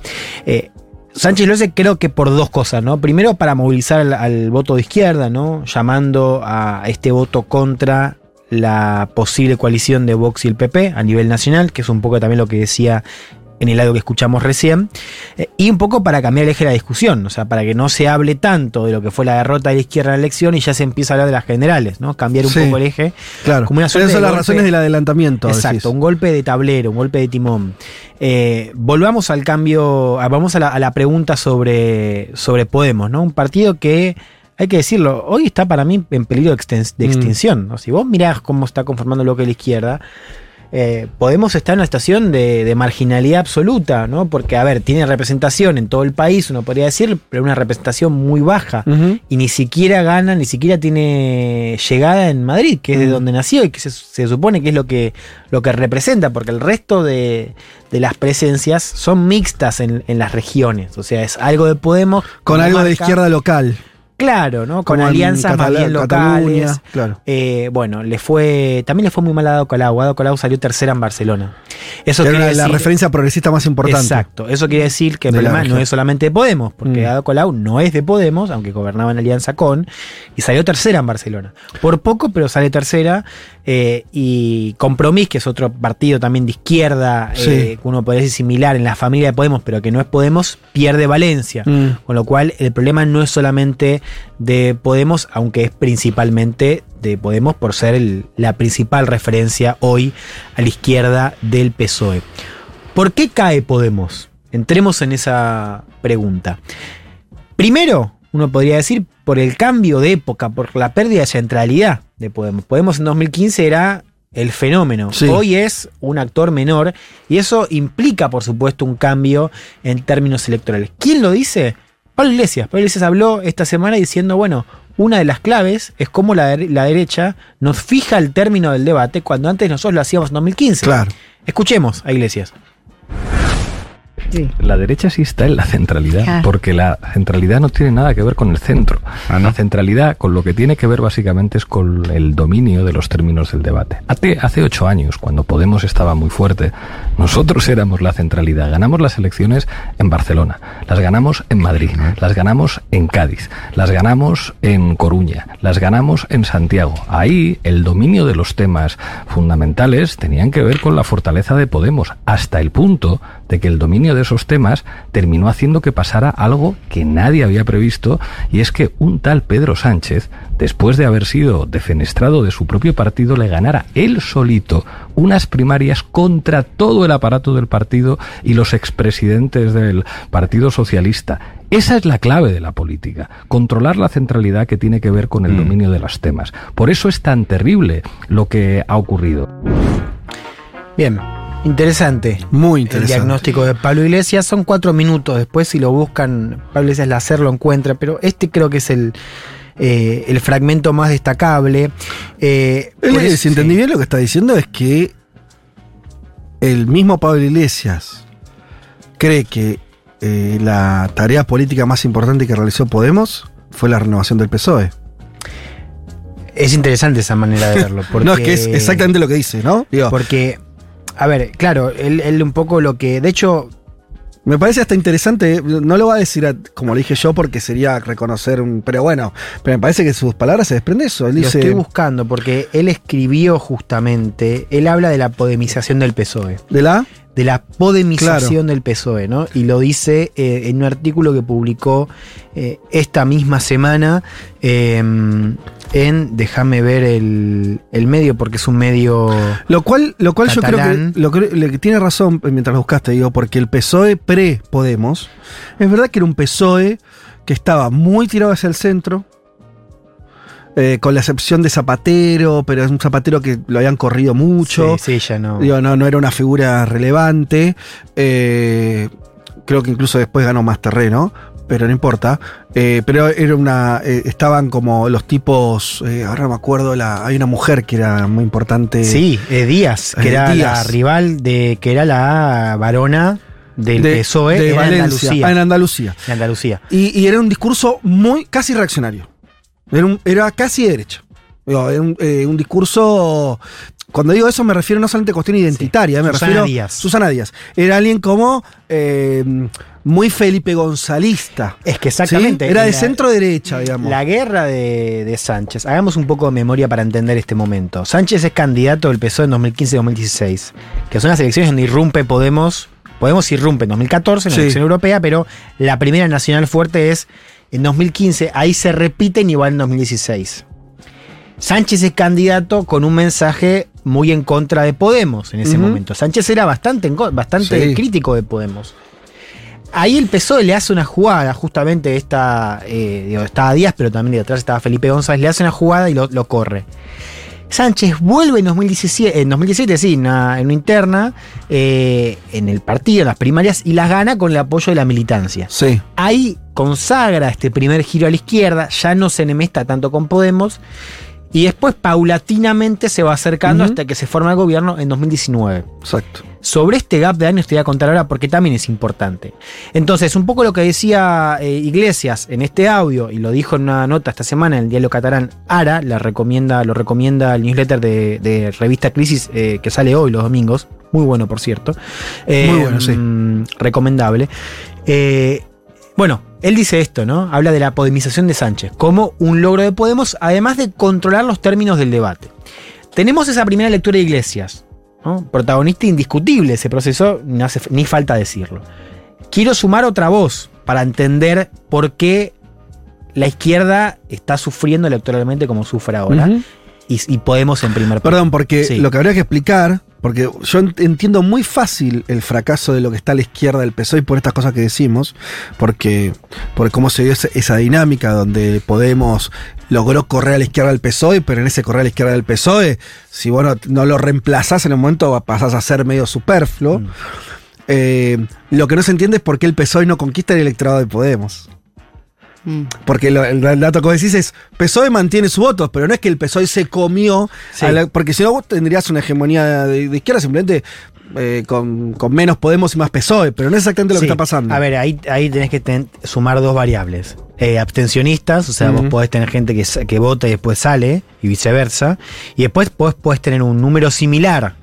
Eh, Sánchez lo hace creo que por dos cosas, ¿no? Primero para movilizar al, al voto de izquierda, ¿no? Llamando a este voto contra la posible coalición de Vox y el PP a nivel nacional, que es un poco también lo que decía en el audio que escuchamos recién, eh, y un poco para cambiar el eje de la discusión, o sea, para que no se hable tanto de lo que fue la derrota de la izquierda en la elección y ya se empieza a hablar de las generales, ¿no? Cambiar un Sí. poco el eje. Claro, Como una pero son las golpe- razones del adelantamiento. Exacto, decís. un golpe de tablero, un golpe de timón. Eh, volvamos al cambio, ah, vamos a la, a la pregunta sobre, sobre Podemos, ¿no? Un partido que, hay que decirlo, hoy está para mí en peligro de, Mm. extinción. ¿no? Si vos mirás cómo está conformando el bloque de la izquierda, eh, Podemos estar en una situación de, de marginalidad absoluta, ¿no? Porque, a ver, tiene representación en todo el país, uno podría decir, pero una representación muy baja y ni siquiera gana, ni siquiera tiene llegada en Madrid, que es de donde nació y que se, se supone que es lo que, lo que representa, porque el resto de, de las presencias son mixtas en, en las regiones, o sea, es algo de Podemos. Con algo de marca- izquierda local. Claro, ¿no? Con como alianzas más bien Cataluña, locales. Claro. Eh, bueno, le fue. También le fue muy mal a Colau. Dado Colau salió tercera en Barcelona. Eso Era la decir- referencia progresista más importante. Exacto. Eso quiere decir que el De la problema no es solamente de Podemos, porque Mm. Ada Colau no es de Podemos, aunque gobernaba en alianza con, y salió tercera en Barcelona. Por poco, pero sale tercera. eh, y Compromís, que es otro partido también de izquierda, Sí. eh, que uno podría decir similar en la familia de Podemos, pero que no es Podemos, pierde Valencia. Mm. Con lo cual, el problema no es solamente de Podemos, aunque es principalmente de Podemos por ser el- la principal referencia hoy a la izquierda del PSOE. ¿Por qué cae Podemos? Entremos en esa pregunta. Primero, uno podría decir, por el cambio de época, por la pérdida de centralidad de Podemos. Podemos en 2015 era el fenómeno. Sí. Hoy es un actor menor y eso implica, por supuesto, un cambio en términos electorales. ¿Quién lo dice? Pablo Iglesias. Pablo Iglesias habló esta semana diciendo, bueno, una de las claves es cómo la, la derecha nos fija el término del debate cuando antes nosotros lo hacíamos en 2015. Claro. Escuchemos a Iglesias. La derecha sí está en la centralidad, Claro. porque la centralidad no tiene nada que ver con el centro. La centralidad con lo que tiene que ver básicamente es con el dominio de los términos del debate. Hace, hace ocho años, cuando Podemos estaba muy fuerte, nosotros éramos la centralidad. Ganamos las elecciones en Barcelona, las ganamos en Madrid, las ganamos en Cádiz, las ganamos en Coruña, las ganamos en Santiago. Ahí el dominio de los temas fundamentales tenían que ver con la fortaleza de Podemos, hasta el punto de que el dominio de esos temas terminó haciendo que pasara algo que nadie había previsto, y es que un tal Pedro Sánchez, después de haber sido defenestrado de su propio partido, le ganara él solito unas primarias contra todo el aparato del partido y los expresidentes del Partido Socialista. Esa es la clave de la política, controlar la centralidad que tiene que ver con el dominio de los temas. Por eso es tan terrible lo que ha ocurrido. Bien, interesante. Muy El interesante. diagnóstico de Pablo Iglesias son cuatro minutos. Después, si lo buscan, Pablo Iglesias Lacer lo encuentra, pero este creo que es el, eh, el fragmento más destacable. Eh, Él, si entendí bien, lo que está diciendo es que el mismo Pablo Iglesias cree que eh, la tarea política más importante que realizó Podemos fue la renovación del PSOE. Es interesante esa manera de verlo. Porque, No, es que es exactamente lo que dice, ¿no? Digo, Porque, a ver, claro, él, él un poco lo que. De hecho, Me parece hasta interesante, no lo va a decir a- como le dije yo porque sería reconocer un... Pero bueno, pero me parece que sus palabras se desprende eso. Él lo dice... estoy buscando porque él escribió justamente. Él habla de la podemización del PSOE. ¿De la? De la podemización del PSOE, ¿no? Y lo dice eh, en un artículo que publicó eh, esta misma semana eh, en, déjame ver el, el medio, porque es un medio... Lo cual, lo cual yo creo que, lo tiene razón mientras lo buscaste, digo, porque el PSOE pre-Podemos, es verdad que era un PSOE que estaba muy tirado hacia el centro, eh, con la excepción de Zapatero, pero es un Zapatero que lo habían corrido mucho. Sí, sí, ya no. Digo, no, no era una figura relevante. Eh, creo que incluso después ganó más terreno, pero no importa. Eh, pero era una. eh, estaban como los tipos. eh, ahora no me acuerdo, la, hay una mujer que era muy importante. Sí, Díaz, que era la rival de, que era la varona del de, PSOE de en Valencia, Andalucía. ah, en Andalucía. En Andalucía. Y, y era un discurso muy casi reaccionario. Era, un- era casi de derecha. Era un, eh, un discurso. Cuando digo eso me refiero no solamente a cuestión identitaria, eh, me Susana refiero Díaz. Susana Díaz. Era alguien como eh, muy Felipe Gonzalista. Es que exactamente. ¿sí? Era de La- centro derecha, digamos. La guerra de, de Sánchez. Hagamos un poco de memoria para entender este momento. Sánchez es candidato del PSOE en 2015-2016, que son las elecciones donde irrumpe Podemos. Podemos irrumpe en 2014 en la Sí. elección europea, pero la primera nacional fuerte es en 2015. Ahí se repiten igual en 2016. Sánchez es candidato con un mensaje muy en contra de Podemos en ese momento. Sánchez era bastante, bastante Sí. crítico de Podemos. Ahí el PSOE le hace una jugada, justamente esta, eh, digo, estaba Díaz, pero también detrás estaba Felipe González, le hace una jugada y lo, lo corre. Sánchez vuelve en 2017, en 2017 sí, en una, en una interna, eh, en el partido, en las primarias, y las gana con el apoyo de la militancia. Sí. Ahí consagra este primer giro a la izquierda, ya no se enemesta tanto con Podemos, y después paulatinamente se va acercando hasta que se forma el gobierno en 2019. Exacto. Sobre este gap de años te voy a contar ahora porque también es importante. Entonces, un poco lo que decía eh, Iglesias en este audio, y lo dijo en una nota esta semana en el diario catalán Ara, la recomienda, lo recomienda el newsletter de, de revista Crisis eh, que sale hoy los domingos. Muy bueno, por cierto. Eh, Muy bueno, sí. mm, Recomendable. Eh, bueno, él dice esto, ¿no? Habla de la podemización de Sánchez como un logro de Podemos, además de controlar los términos del debate. Tenemos esa primera lectura de Iglesias, ¿no? protagonista indiscutible de ese proceso, no hace ni falta decirlo. Quiero sumar otra voz para entender por qué la izquierda está sufriendo electoralmente como sufre ahora y, y Podemos en primer plano. Perdón, porque Sí. lo que habría que explicar Porque yo ent- entiendo muy fácil el fracaso de lo que está a la izquierda del PSOE por estas cosas que decimos, porque por cómo se dio esa, dinámica donde Podemos logró correr a la izquierda del PSOE, pero en ese correr a la izquierda del PSOE, si vos no, lo reemplazás en un momento pasás a ser medio superfluo. Eh, lo que no se entiende es por qué el PSOE no conquista el electorado de Podemos. Mm. Porque lo- el, el dato que vos decís es, PSOE mantiene sus votos, pero no es que el PSOE se comió, Sí. a la- porque si no vos tendrías una hegemonía de, de izquierda simplemente eh, con, con menos Podemos y más PSOE, pero no es exactamente lo Sí. que está pasando. A ver, ahí, ahí tenés que ten- sumar dos variables. Eh, abstencionistas, o sea, vos podés tener gente que, que vota y después sale, y viceversa. Y después podés, podés tener un número similar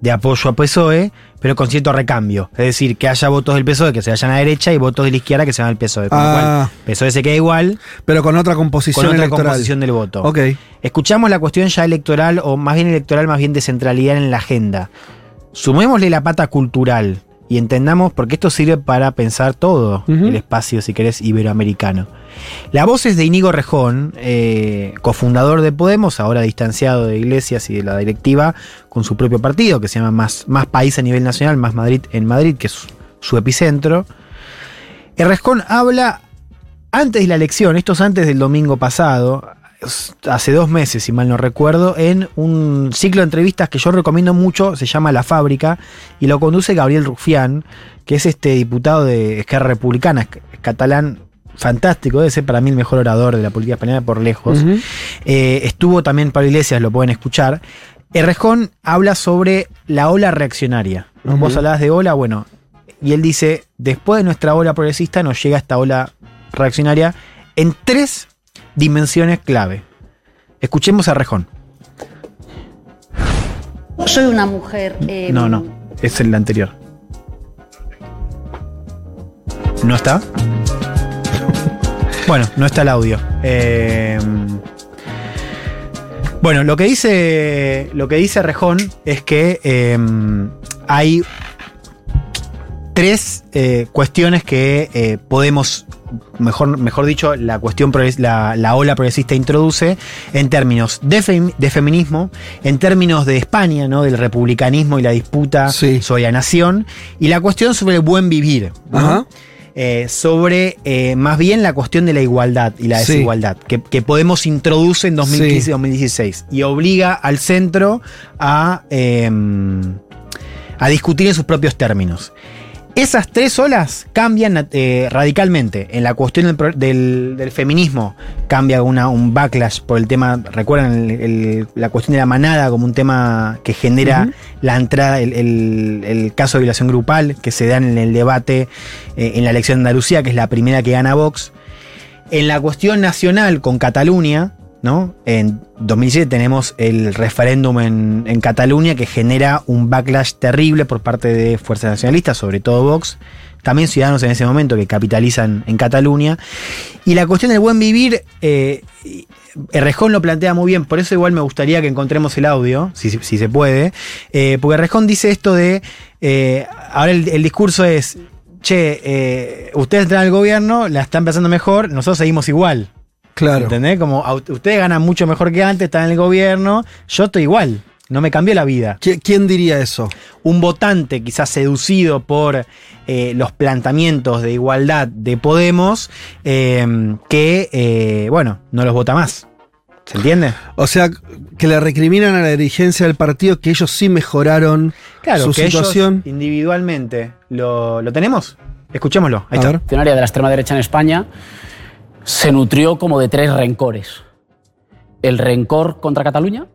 de apoyo a PSOE, pero con cierto recambio. Es decir, que haya votos del PSOE que se vayan a la derecha y votos de la izquierda que se van al PSOE. Con lo Ah. cual, PSOE se queda igual, pero con otra composición con otra electoral. composición del voto. Ok. Escuchamos la cuestión ya electoral, o más bien electoral, más bien de centralidad en la agenda. Sumémosle la pata cultural y entendamos, porque esto sirve para pensar todo el espacio, si querés, iberoamericano. La voz es de Inigo Rejón, eh, cofundador de Podemos, ahora distanciado de Iglesias y de la directiva, con su propio partido, que se llama Más, Más País a nivel nacional, Más Madrid en Madrid, que es su, su epicentro. El Rejón habla antes de la elección, esto es antes del domingo pasado, hace dos meses, si mal no recuerdo, en un ciclo de entrevistas que yo recomiendo mucho, se llama La Fábrica, y lo conduce Gabriel Rufián, que es este diputado de Esquerra Republicana, es catalán fantástico, debe ser para mí el mejor orador de la política española por lejos. Eh, estuvo también Pablo Iglesias, lo pueden escuchar. Errejón habla sobre la ola reaccionaria. ¿no? Ujú. Vos hablabas de ola, bueno, y él dice, después de nuestra ola progresista nos llega esta ola reaccionaria en tres dimensiones clave. Escuchemos a Rejón. Soy una mujer. eh, No, no, es el anterior. ¿No está? Bueno, no está el audio. Eh, bueno, lo que dice. Lo que dice Rejón es que eh, hay tres eh, cuestiones que eh, podemos. Mejor, mejor dicho, la cuestión la, la ola progresista introduce en términos de, fem- de feminismo, en términos de España, ¿no? Del republicanismo y la disputa sobre la nación, y la cuestión sobre el buen vivir. ¿no? Ajá. eh, sobre eh, más bien la cuestión de la igualdad y la Sí. desigualdad, que, que Podemos introduce en 2015 y 2016 y obliga al centro a, eh, a discutir en sus propios términos. Esas tres olas cambian eh, radicalmente. En la cuestión del, pro- del- del feminismo cambia una, un backlash por el tema, recuerdan el- el- la cuestión de la manada como un tema que genera la entrada, el caso de violación grupal que se da en el debate eh, en la elección de Andalucía, que es la primera que gana Vox. En la cuestión nacional con Cataluña, ¿no? En 2007 tenemos el referéndum en, Cataluña que genera un backlash terrible por parte de fuerzas nacionalistas, sobre todo Vox, también ciudadanos en ese momento que capitalizan en Cataluña. Y la cuestión del buen vivir, eh, Errejón lo plantea muy bien, por eso igual me gustaría que encontremos el audio, si, se puede, eh, porque Errejón dice esto de, eh, ahora el, discurso es, che, eh, ustedes entran al gobierno, la están pensando mejor, nosotros seguimos igual. Claro. ¿Entendés? Como ustedes ganan mucho mejor que antes, están en el gobierno, yo estoy igual. No me cambió la vida. ¿Quién diría eso? Un votante quizás seducido por eh, los planteamientos de igualdad de Podemos, eh, que, eh, bueno, no los vota más. ¿Se entiende? O sea, que le recriminan a la dirigencia del partido que ellos sí mejoraron Claro, su que situación. ellos individualmente lo, lo tenemos. Escuchémoslo. Ahí A está. ver. de la extrema derecha en España se nutrió como de tres rencores. El rencor contra Cataluña.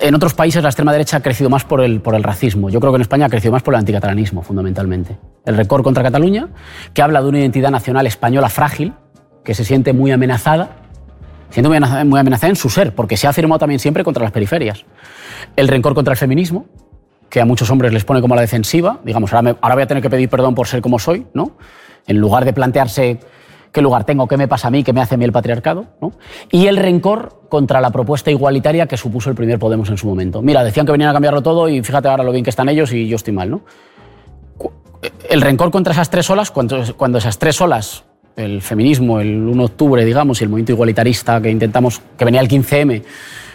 En otros países la extrema derecha ha crecido más por el, por el racismo. Yo creo que en España ha crecido más por el anticatalanismo, fundamentalmente. El rencor contra Cataluña, que habla de una identidad nacional española frágil, que se siente muy amenazada, siente muy amenazada, muy amenazada en su ser, porque se ha afirmado también siempre contra las periferias. El rencor contra el feminismo, que a muchos hombres les pone como a la defensiva, digamos, ahora, me- ahora voy a tener que pedir perdón por ser como soy, ¿no? En lugar de plantearse qué lugar tengo, qué me pasa a mí, qué me hace a mí el patriarcado, ¿no? Y el rencor contra la propuesta igualitaria que supuso el primer Podemos en su momento. Mira, decían que venían a cambiarlo todo y fíjate ahora lo bien que están ellos y yo estoy mal, ¿no? Cu- El rencor contra esas tres olas, cuando esas tres olas, el feminismo, el 1 de octubre, digamos, y el movimiento igualitarista que intentamos, que venía el 15M,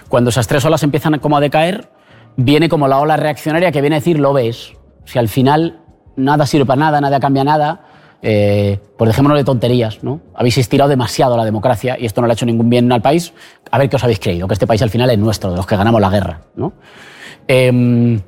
cuando esas tres olas empiezan como a decaer, viene como la ola reaccionaria que viene a decir, lo ves, si al final nada sirve para nada, nada cambia nada, eh, pues dejémonos de tonterías, ¿no? Habéis estirado demasiado la democracia y esto no le ha hecho ningún bien al país. A ver qué os habéis creído, que este país al final es nuestro, de los que ganamos la guerra, ¿no? Em,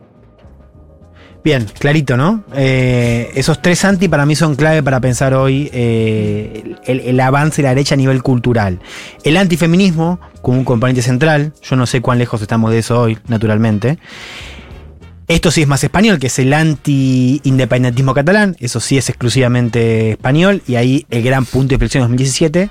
Bien, clarito, ¿no? Eh, esos tres anti para mí son clave para pensar hoy eh, el, el avance de la derecha a nivel cultural. El antifeminismo, como un componente central, yo no sé cuán lejos estamos de eso hoy, naturalmente. Esto sí es más español, que es el anti-independentismo catalán, eso sí es exclusivamente español, y ahí el gran punto de inflexión 2017.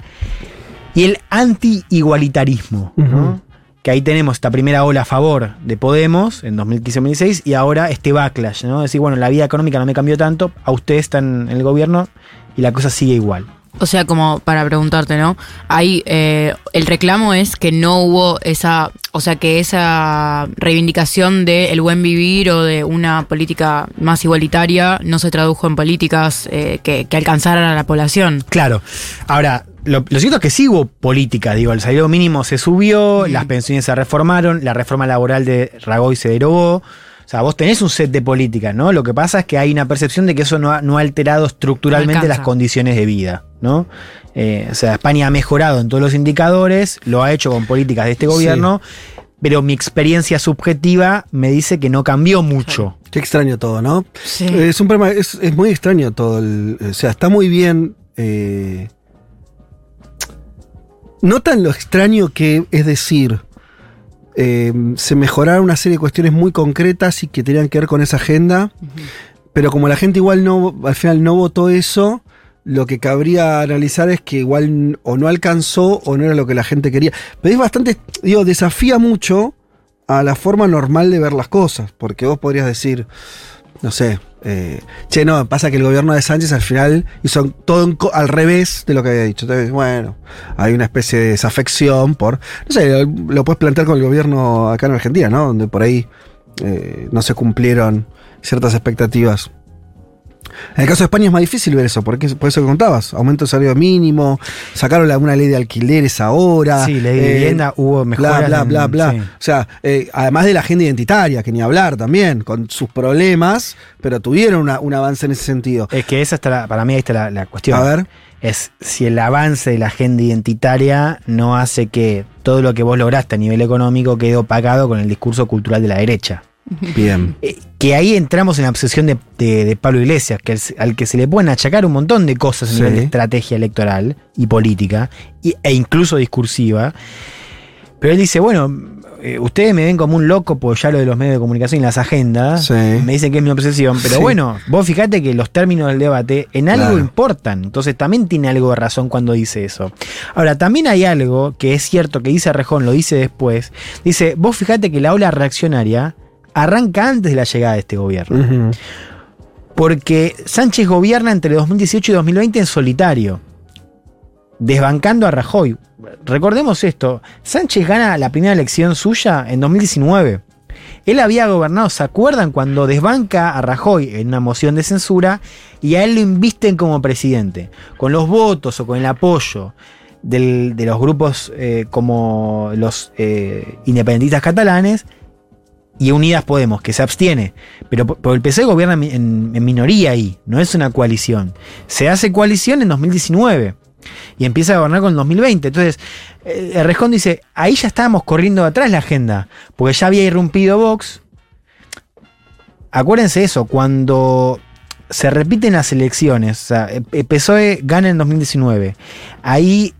Y el anti-igualitarismo, ¿no? que ahí tenemos esta primera ola a favor de Podemos en 2015-2016 y ahora este backlash, ¿no? Decir, bueno, la vida económica no me cambió tanto, a ustedes están en el gobierno y la cosa sigue igual. O sea, como para preguntarte, ¿no? Ahí eh, el reclamo es que no hubo esa, o sea, que esa reivindicación del el buen vivir o de una política más igualitaria no se tradujo en políticas eh, que, que alcanzaran a la población. Claro. Ahora, lo, lo cierto es que sí hubo política, digo, el salario mínimo se subió, las pensiones se reformaron, la reforma laboral de Rajoy se derogó. O sea, vos tenés un set de políticas, ¿no? Lo que pasa es que hay una percepción de que eso no ha, no ha alterado estructuralmente las condiciones de vida, ¿no? Eh, o sea, España ha mejorado en todos los indicadores, lo ha hecho con políticas de este gobierno, pero mi experiencia subjetiva me dice que no cambió mucho. Qué extraño todo, ¿no? Sí. Es un problema, es, es muy extraño todo. el- o sea, está muy bien. eh, notan lo extraño que es decir. eh, se mejoraron una serie de cuestiones muy concretas y que tenían que ver con esa agenda. Pero como la gente igual no, al final no votó eso, lo que cabría analizar es que igual o no alcanzó o no era lo que la gente quería. Pero es bastante, digo, desafía mucho a la forma normal de ver las cosas. Porque vos podrías decir, no sé, eh, che, no, pasa que el gobierno de Sánchez al final hizo todo al revés de lo que había dicho. Entonces, bueno, hay una especie de desafección por, no sé, lo, lo puedes plantear con el gobierno acá en Argentina, ¿no? Donde por ahí eh, no se cumplieron ciertas expectativas. En el caso de España es más difícil ver eso, porque por eso que contabas, aumento del salario mínimo, sacaron la- una ley de alquileres ahora. Sí, ley de vivienda, hubo mejoras Bla, bla, en- bla, bla. sí. O sea, eh, además de la agenda identitaria, que ni hablar también, con sus problemas, pero tuvieron una- un avance en ese sentido. Es que esa está la- para mí ahí está la, la cuestión. A ver. Es si el avance de la agenda identitaria no hace que todo lo que vos lograste a nivel económico quede opacado con el discurso cultural de la derecha. Bien. Eh, que ahí entramos en la obsesión de, de- de Pablo Iglesias, que al, al que se le pueden achacar un montón de cosas a Sí. nivel de estrategia electoral y política, y- e incluso discursiva. Pero él dice, bueno, eh, ustedes me ven como un loco por ya lo de los medios de comunicación y las agendas. Sí. Me dicen que es mi obsesión. Pero Sí. bueno, vos fíjate que los términos del debate en algo Claro. importan. Entonces también tiene algo de razón cuando dice eso. Ahora, también hay algo que es cierto que dice Rejón, lo dice después. Dice, vos fíjate que la ola reaccionaria arranca antes de la llegada de este gobierno. Porque Sánchez gobierna entre 2018 y 2020 en solitario, desbancando a Rajoy. Recordemos esto, Sánchez gana la primera elección suya en 2019. Él había gobernado, ¿se acuerdan cuando desbanca a Rajoy en una moción de censura y a él lo invisten como presidente? Con los votos o con el apoyo del- de los grupos eh, como los eh, independentistas catalanes y Unidas Podemos, que se abstiene. Pero por el PC gobierna en, minoría ahí, no es una coalición. Se hace coalición en 2019 y empieza a gobernar con el 2020. Entonces, eh, Rejón dice, ahí ya estábamos corriendo atrás la agenda, porque ya había irrumpido Vox. Acuérdense eso, cuando se repiten las elecciones, o sea, eh, PSOE gana en 2019, ahí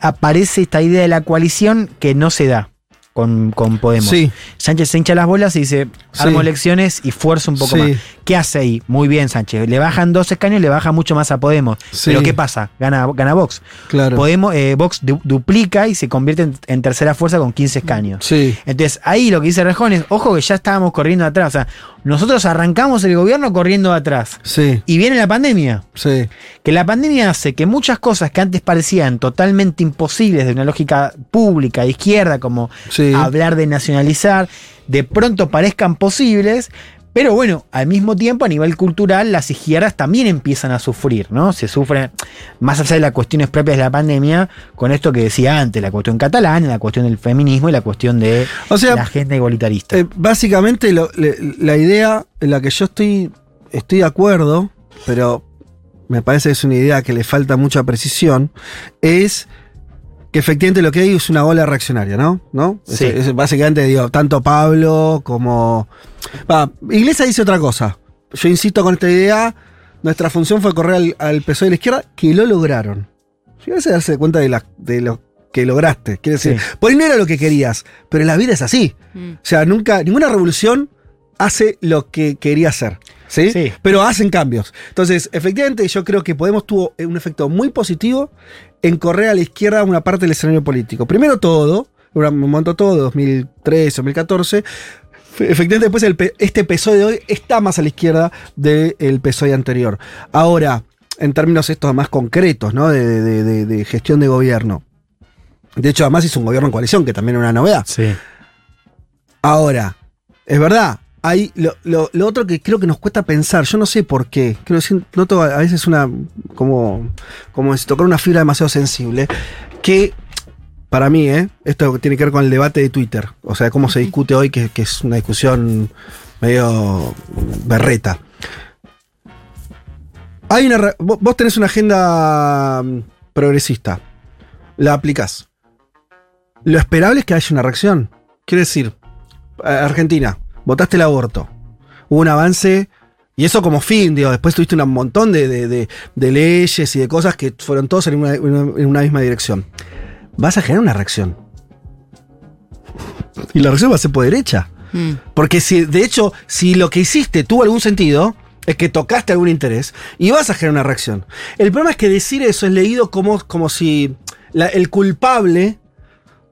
aparece esta idea de la coalición que no se da con, con Podemos. Sí. Sánchez se hincha las bolas y dice, armo Sí. elecciones y fuerzo un poco Sí. más. ¿Qué hace ahí? Muy bien, Sánchez. Le bajan dos escaños, le baja mucho más a Podemos. Sí. Pero ¿qué pasa? Gana, gana Vox. Claro. Podemos, eh, Vox du- duplica y se convierte en, en tercera fuerza con 15 escaños. Sí. Entonces, ahí lo que dice Rejón es, ojo que ya estábamos corriendo atrás. O sea, nosotros arrancamos el gobierno corriendo atrás. Sí. Y viene la pandemia. Sí. Que la pandemia hace que muchas cosas que antes parecían totalmente imposibles de una lógica pública, de izquierda, como Sí. hablar de nacionalizar, de pronto parezcan posibles, Pero bueno, al mismo tiempo, a nivel cultural, las izquierdas también empiezan a sufrir, ¿no? Se sufren, más allá de las cuestiones propias de la pandemia, con esto que decía antes, la cuestión catalana, la cuestión del feminismo y la cuestión de O sea, la agenda igualitarista. Eh, básicamente lo- le- la idea en la que yo estoy, estoy de acuerdo, pero me parece que es una idea que le falta mucha precisión, es que efectivamente lo que hay es una ola reaccionaria, ¿no? ¿No? Es- Sí. es básicamente, digo, tanto Pablo como... Va, Iglesia dice otra cosa. Yo insisto con esta idea, nuestra función fue correr al, al PSOE de la izquierda, que lo lograron. A darse cuenta de, la- de lo que lograste. Quiere decir, Sí. por ahí no era lo que querías, pero la vida es así. Mm. O sea, nunca, ninguna revolución hace lo que quería hacer. ¿sí? Sí. Pero hacen cambios. Entonces, efectivamente, yo creo que Podemos tuvo un efecto muy positivo en correr a la izquierda una parte del escenario político. Primero todo, un momento todo, 2013, 2014. Fe- Efectivamente, después el este PSOE de hoy está más a la izquierda del PSOE anterior. Ahora, en términos estos más concretos, ¿no? De, de- de- de gestión de gobierno. De hecho, además hizo un gobierno en coalición, que también era una novedad. Sí. Ahora, es verdad, hay lo, lo- lo otro que creo que nos cuesta pensar, yo no sé por qué, creo que noto a veces una, como, como si tocar una fibra demasiado sensible, que para mí, ¿eh? esto tiene que ver con el debate de Twitter, o sea, cómo se discute hoy, que, que es una discusión medio berreta. Hay una, vos tenés una agenda mm, progresista, la aplicás. Lo esperable es que haya una reacción. Quiere decir, eh, Argentina, votaste el aborto. Hubo un avance, y eso como fin, digo, después tuviste un montón de, de- de- de leyes y de cosas que fueron todos en una, en una misma dirección. Vas a generar una reacción. Y la reacción va a ser por derecha. Mm. Porque si, de hecho, si lo que hiciste tuvo algún sentido, es que tocaste algún interés y vas a generar una reacción. El problema es que decir eso es leído como, como si la- el culpable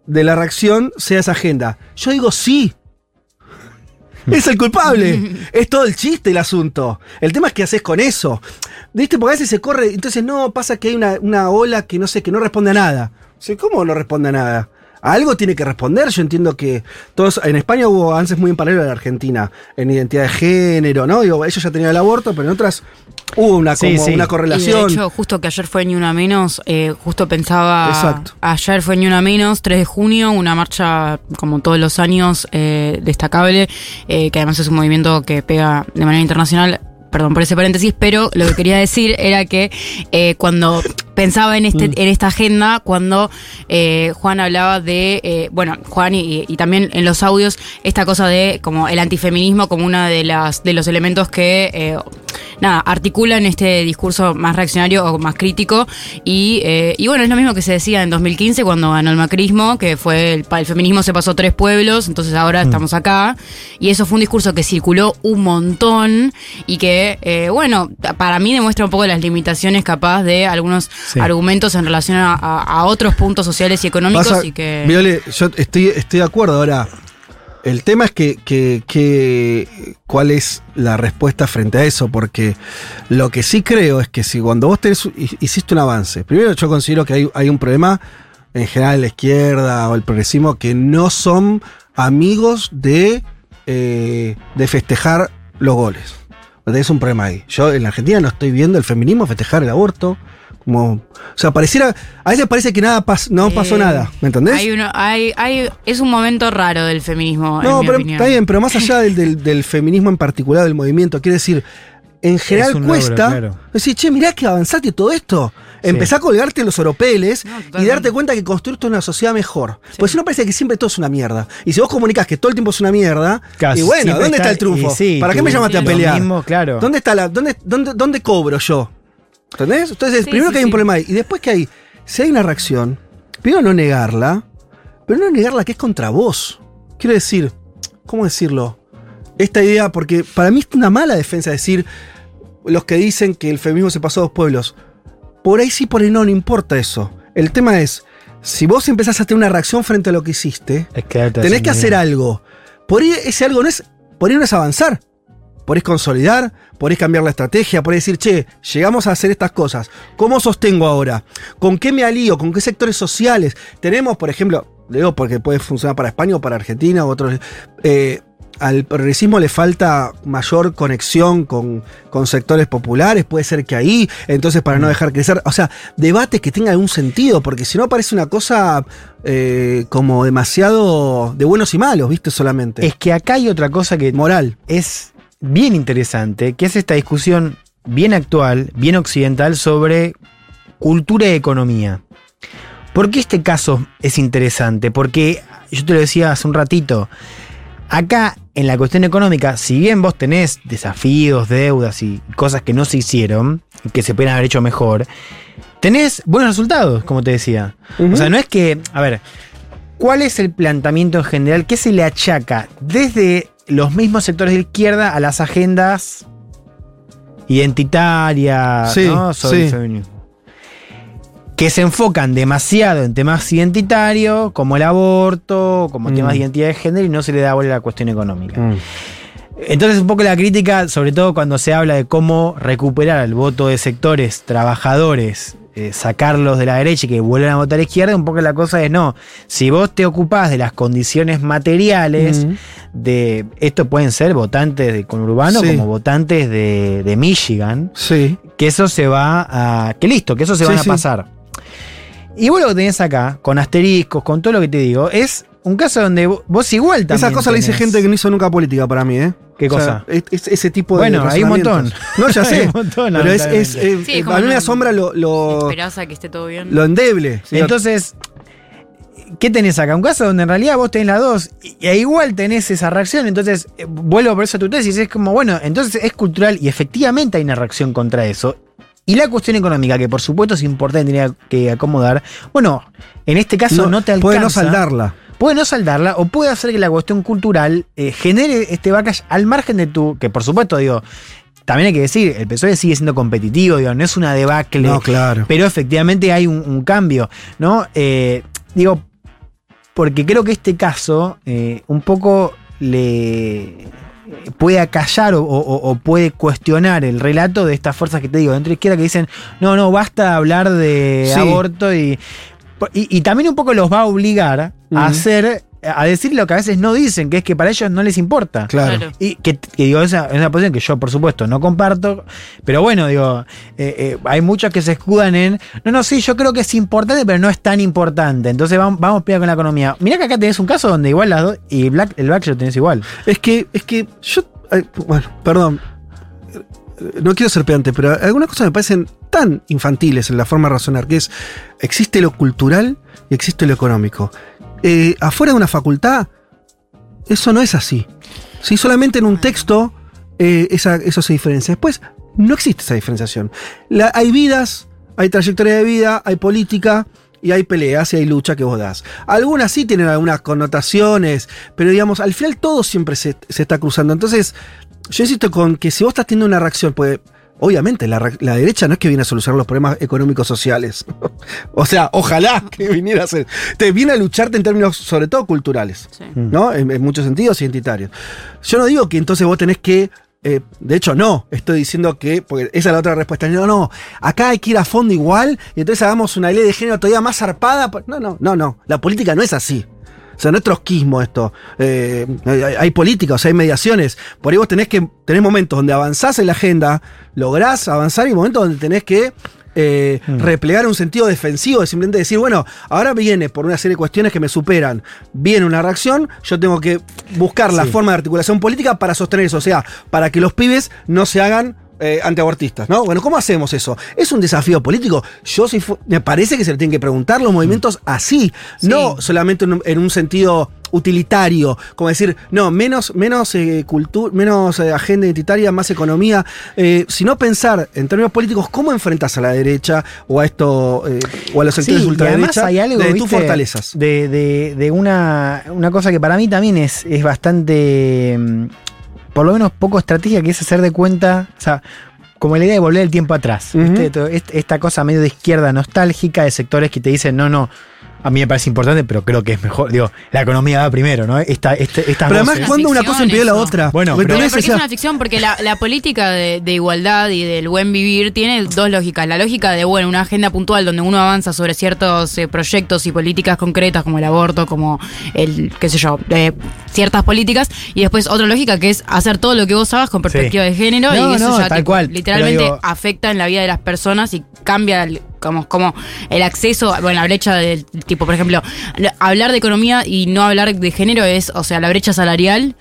de la reacción sea esa agenda. Yo digo sí. Es el culpable. es todo el chiste el asunto. El tema es qué haces con eso. ¿Viste? Porque a veces se corre. Entonces no, pasa que hay una, una ola que no sé, que no responde a nada. Sea, ¿Cómo no responde a nada? A algo tiene que responder. Yo entiendo que todos. En España hubo avances muy en paralelo a la Argentina. En identidad de género, ¿no? Digo, ellos ya tenían el aborto, pero en otras hubo una, Sí, como sí. una Y correlación. de hecho, justo que ayer fue ni una menos, eh, justo pensaba. Exacto. Ayer fue ni una menos, 3 de junio, una marcha como todos los años eh, destacable, eh, que además es un movimiento que pega de manera internacional. Perdón por ese paréntesis, pero lo que quería decir era que eh, cuando pensaba en este en esta agenda, cuando eh, Juan hablaba de, eh, bueno, Juan y, y también en los audios, esta cosa de como el antifeminismo como una de las de los elementos que eh, nada, articulan este discurso más reaccionario o más crítico. Y, eh, y bueno, es lo mismo que se decía en 2015 cuando ganó el macrismo, que fue el, el feminismo se pasó tres pueblos, entonces ahora estamos acá. Y eso fue un discurso que circuló un montón y que, eh, bueno, para mí demuestra un poco las limitaciones capaz de algunos Sí. argumentos en relación a, a- a otros puntos sociales y económicos Pasa- y que... Viole, yo estoy, estoy de acuerdo ahora. El tema es que, que- que- cuál es la respuesta frente a eso, porque lo que sí creo es que si cuando vos tenés, hiciste un avance, primero yo considero que hay, hay un problema en general en la izquierda o el progresismo que no son amigos de, eh, de festejar los goles. Tenés un problema ahí. Yo en la Argentina no estoy viendo el feminismo festejar el aborto. Como, o sea, pareciera, a veces parece que nada pas- no pasó Eh, nada, ¿me entendés? Hay uno, hay, hay, es un momento raro del feminismo, No, en mi pero opinión. está bien, pero más allá del, del- del feminismo en particular, del movimiento, quiere decir, en general un logro, cuesta claro. decir, che, mirá que avanzaste todo esto. Empezá a colgarte los oropeles y darte cuenta que construiste una sociedad mejor. Pues si no parece que siempre todo es una mierda. Y si vos comunicás que todo el tiempo es una mierda, Claro, y bueno, ¿dónde está, está- el triunfo? sí, ¿Para qué me llamaste a pelear? mismo, claro. ¿Dónde está la, dónde, dónde, dónde cobro yo? ¿Entendés? Entonces, Sí, primero sí, que hay un problema ahí. Y después que hay, si hay una reacción, primero no negarla, pero no negarla que es contra vos. Quiero decir, ¿cómo decirlo? Esta idea, porque para mí es una mala defensa decir los que dicen que el feminismo se pasó a dos pueblos. Por ahí sí, por ahí no, no importa eso. El tema es, si vos empezás a tener una reacción frente a lo que hiciste, Es tenés que hacer algo. Por ahí ese algo no es, por ahí no es avanzar. Es consolidar, ahí cambiar la estrategia, ahí decir, che, llegamos a hacer estas cosas. ¿Cómo sostengo ahora? ¿Con qué me alío? ¿Con qué sectores sociales? Tenemos, por ejemplo, le digo porque puede funcionar para España o para Argentina o otros. eh, al progresismo le falta mayor conexión con, con sectores populares, puede ser que ahí, entonces para no dejar crecer, o sea, debates que tengan algún sentido, porque si no parece una cosa eh, como demasiado de buenos y malos, ¿viste? Solamente. Es que acá hay otra cosa que Moral. es bien interesante, que es esta discusión bien actual, bien occidental sobre cultura y economía. ¿Por qué este caso es interesante? Porque yo te lo decía hace un ratito, acá en la cuestión económica, si bien vos tenés desafíos, deudas y cosas que no se hicieron, que se pueden haber hecho mejor, tenés buenos resultados, como te decía. O sea, no es que, a ver, ¿cuál es el planteamiento en general? ¿Qué se le achaca desde los mismos sectores de izquierda a las agendas identitarias, Sí, ¿no? sobre sí. que se enfocan demasiado en temas identitarios, como el aborto, como Mm. temas de identidad de género, y no se le da bola a la cuestión económica. Mm. Entonces, un poco la crítica, sobre todo cuando se habla de cómo recuperar el voto de sectores trabajadores, eh, sacarlos de la derecha y que vuelvan a votar a la izquierda, un poco la cosa es no. Si vos te ocupás de las condiciones materiales, de esto pueden ser votantes de conurbano Sí. como votantes de, de Michigan, Sí. que eso se va a. que listo, que eso se Sí, van a sí. pasar. Y vos lo que tenés acá, con asteriscos, con todo lo que te digo, es un caso donde vo- vos igual también. Esas cosas le dice gente que no hizo nunca política para mí, ¿eh? ¿Qué O sea, cosa? es- es- ese tipo de. Bueno, hay un montón. No, ya Hay sé. un montón, pero es. es, eh, Sí, eh, como a mí me una- asombra lo, lo, que esté todo bien. lo endeble. Entonces, ¿qué tenés acá? Un caso donde en realidad vos tenés las dos y, e igual tenés esa reacción. Entonces, eh, vuelvo por eso a tu tesis. Es como, bueno, entonces es cultural y efectivamente hay una reacción contra eso. Y la cuestión económica, que por supuesto es importante, tenía que acomodar. Bueno, en este caso no, te alcanza. Puede no saldarla. Puede no saldarla o puede hacer que la cuestión cultural eh, genere este backlash al margen de tu. Que por supuesto, digo. También hay que decir, el PSOE sigue siendo competitivo, digo, no es una debacle. No, claro. Pero efectivamente hay un, un cambio, ¿no? Eh, digo, porque creo que este caso eh, un poco le puede acallar o, o- o puede cuestionar el relato de estas fuerzas que te digo, dentro de izquierda que dicen, no, no, basta hablar de Sí. aborto y, y, y también un poco los va a obligar a hacer, a decir lo que a veces no dicen, que es que para ellos no les importa. Claro. Claro. Y que, que digo, esa es una posición que yo, por supuesto, no comparto. Pero bueno, digo, eh, eh, hay muchos que se escudan en. No, no, sí, yo creo que es importante, pero no es tan importante. Entonces vamos, vamos a con la economía. Mirá que acá tenés un caso donde igual las dos. Y Black, el Black lo tenés igual. Es que, es que yo. ay, bueno, perdón. No quiero ser pedante, pero algunas cosas me parecen tan infantiles en la forma de razonar, que es, existe lo cultural y existe lo económico. Eh, afuera de una facultad, eso no es así. Si solamente en un texto eh, esa- eso se diferencia. Después, no existe esa diferenciación. La- hay vidas, hay trayectoria de vida, hay política y hay peleas y hay lucha que vos das. Algunas sí tienen algunas connotaciones, pero digamos, al final todo siempre se, se está cruzando. Entonces, yo insisto con que si vos estás teniendo una reacción, pues obviamente la, la derecha no es que viene a solucionar los problemas económicos sociales. o sea, ojalá que viniera a ser. Te viene a lucharte en términos sobre todo culturales. Sí. ¿no? En, en muchos sentidos identitarios. Yo no digo que entonces vos tenés que. eh, de hecho, no. Estoy diciendo que. Porque esa es la otra respuesta. No, no. Acá hay que ir a fondo igual. Y entonces hagamos una ley de género todavía más zarpada. No, no, no, no. La política no es así. O sea, no es trotskismo esto. Eh, hay, hay política, o sea, hay mediaciones. Por ahí vos tenés que. Tenés momentos donde avanzás en la agenda, lográs avanzar y momentos donde tenés que. eh, replegar un sentido defensivo de simplemente decir, bueno, ahora viene por una serie de cuestiones que me superan, viene una reacción, yo tengo que buscar la forma de articulación política para sostener eso, o sea, para que los pibes no se hagan eh, antiabortistas, ¿no? Bueno, ¿cómo hacemos eso? ¿Es un desafío político? Yo si me parece que se le tienen que preguntar los movimientos así, no solamente en un, en un sentido utilitario, como decir, no, menos, menos eh, cultura, menos eh, agenda identitaria, más economía, eh, sino pensar en términos políticos cómo enfrentas a la derecha o a esto, eh, o a los sectores Sí, ultraderecha hay algo, de tus fortalezas. De, de- de una, una cosa que para mí también es, es bastante, mm, por lo menos poco estratégica, que es hacer de cuenta, o sea, como la idea de volver el tiempo atrás. est- Esta cosa medio de izquierda nostálgica, de sectores que te dicen, no, no, a mí me parece importante, pero creo que es mejor. Digo, la economía va primero, ¿no? Esta, este, estas Pero además, cuando una cosa impide la otra. Bueno, ¿Me pero- Pero porque O sea, es una ficción, porque la, la política de, de igualdad y del buen vivir tiene dos lógicas. La lógica de, bueno, una agenda puntual donde uno avanza sobre ciertos eh, proyectos y políticas concretas como el aborto, como el, qué sé yo, eh, ciertas políticas. Y después otra lógica que es hacer todo lo que vos hagas con perspectiva de género No, y eso no, ya tal tipo, cual. literalmente digo- afecta en la vida de las personas y cambia el- como, como el acceso, bueno, la brecha del tipo, por ejemplo, la- hablar de economía y no hablar de género es, o sea, la brecha salarial,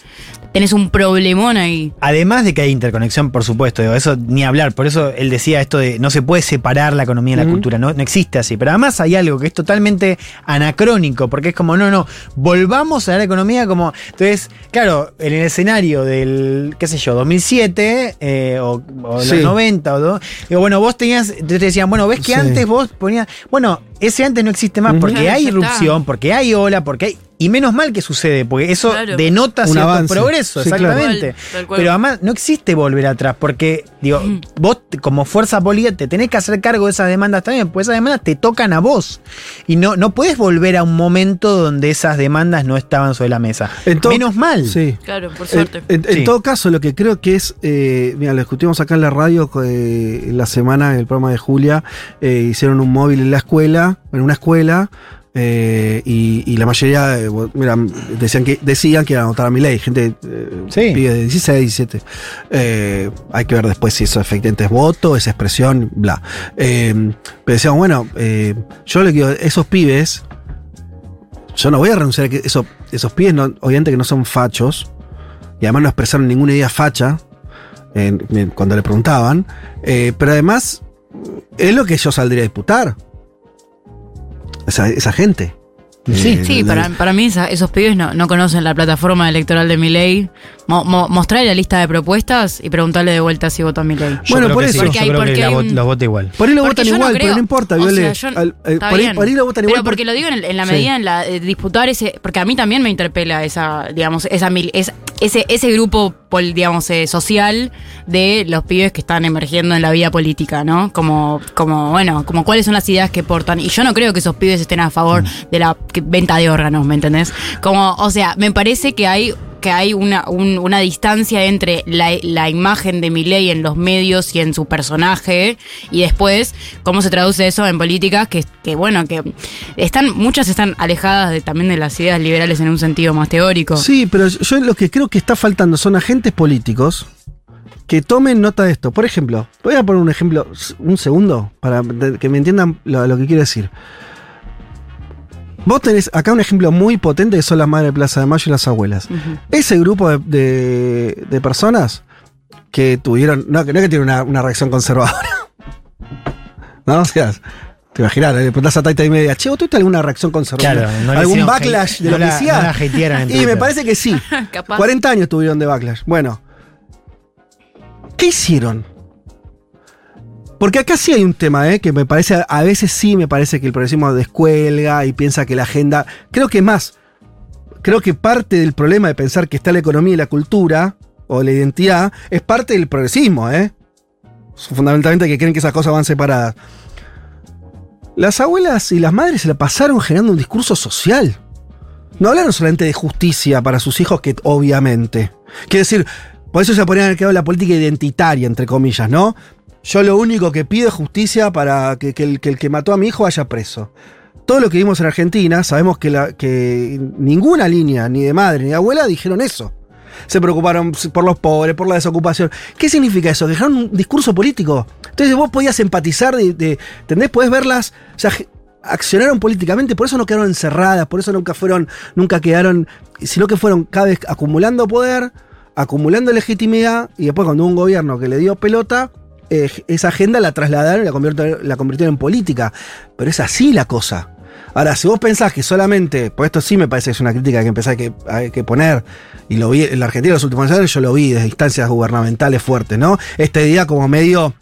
tenés un problemón ahí. Además de que hay interconexión, por supuesto, digo, eso ni hablar. Por eso él decía esto de no se puede separar la economía de la cultura, no, no existe así. Pero además hay algo que es totalmente anacrónico, porque es como, no, no, volvamos a la economía como. Entonces, claro, en el escenario del, qué sé yo, 2007 eh, o, o Sí. los 90 o do- digo, bueno, vos tenías, te decían, bueno, ves que Sí. antes vos ponías, bueno, ese antes no existe más porque Claro, hay irrupción, porque hay ola, porque hay. Y menos mal que sucede, porque eso Claro. denota Un cierto avance. progreso, Sí, claro. exactamente. Tal cual, tal cual. Pero además no existe volver atrás, porque digo, vos como fuerza política te tenés que hacer cargo de esas demandas también, pues esas demandas te tocan a vos. Y no, no puedes volver a un momento donde esas demandas no estaban sobre la mesa. Todo- Menos mal. Sí. Claro, por suerte. en- en Sí. todo caso, lo que creo que es, eh, mira, lo discutimos acá en la radio eh, en la semana, en el programa de Julia, eh, hicieron un móvil en la escuela, en una escuela, eh, y, y la mayoría, eh, mira, decían que decían que iban a votar a mi ley, gente eh, Sí. pibes de 16, 17. Eh, hay que ver después si eso efectivamente es voto, es expresión, bla. Pero decían, bueno, yo le digo, esos pibes, yo no voy a renunciar a que esos, esos pibes, no, obviamente que no son fachos, y además no expresaron ninguna idea facha cuando le preguntaban, pero además es lo que yo saldría a disputar. Esa, esa gente. Sí. Eh, Sí, para, para mí esa- esos pibes no, no conocen la plataforma electoral de mi ley. Mostrarle la lista de propuestas y preguntarle de vuelta si vota mi ley. Bueno, por eso. sí, Porque yo hay- creo que porque la hay vot- un- los vota igual. Por ahí lo Porque votan yo no igual, pero no importa, o Viole. sea, yo- Al- eh, está por, ahí, por ahí lo votan Pero igual. porque lo digo en, en la Sí. medida en la de disputar ese, porque a mí también me interpela esa, digamos, esa mil- esa- ese, ese grupo, digamos, eh, social de los pibes que están emergiendo en la vida política, ¿no? Como, como, bueno, como cuáles son las ideas que portan. Y yo no creo que esos pibes estén a favor de la venta de órganos, ¿me entendés? Como, o sea, me parece que hay que hay una, un- una distancia entre la, la imagen de Milei en los medios y en su personaje y después cómo se traduce eso en políticas que, que bueno, que están muchas están alejadas también de las ideas liberales en un sentido más teórico. Sí, pero yo lo que creo que está faltando son agentes políticos que tomen nota de esto. Por ejemplo, voy a poner un ejemplo, un segundo, para que me entiendan lo que quiero decir. Vos tenés acá un ejemplo muy potente que son las madres de Plaza de Mayo y las abuelas. Ese grupo de, de- de personas que tuvieron, no, que no es que tienen una, una reacción conservadora. ¿No? O sea, te imaginas, le preguntás a Taita y media, che, ¿vos tuviste alguna reacción conservadora? Claro, no ¿Algún backlash de no lo que no en y me parece que sí. Capaz. 40 años tuvieron de backlash. Bueno, ¿qué hicieron? Porque acá sí hay un tema, ¿eh? que me parece, a veces sí me parece que el progresismo descuelga y piensa que la agenda. Creo que más. Creo que parte del problema de pensar que está la economía y la cultura, o la identidad, es parte del progresismo, ¿eh? Fundamentalmente que creen que esas cosas van separadas. Las abuelas y las madres se la pasaron generando un discurso social. No hablaron solamente de justicia para sus hijos, que obviamente. Quiero decir, por eso se ponían al quedado la política identitaria, entre comillas, ¿no? Yo lo único que pido es justicia para que, el, que mató a mi hijo vaya preso. Todo lo que vimos en Argentina, sabemos que, ninguna línea, ni de madre ni de abuela, dijeron eso. Se preocuparon por los pobres, por la desocupación. ¿Qué significa eso? Dejaron un discurso político. Entonces vos podías empatizar, de, ¿entendés? Podés verlas, o sea, accionaron políticamente, por eso no quedaron encerradas, por eso nunca fueron, nunca quedaron, sino que fueron cada vez acumulando poder, acumulando legitimidad, y después cuando hubo un gobierno que le dio pelota, eh, esa agenda la trasladaron y la convirtieron, la convirtieron en política. Pero es así la cosa. Ahora, si vos pensás que solamente, pues esto sí me parece que es una crítica que empezás que, hay que poner, y lo vi en la Argentina en los últimos años, yo lo vi desde instancias gubernamentales fuertes, ¿no? Esta idea como medio,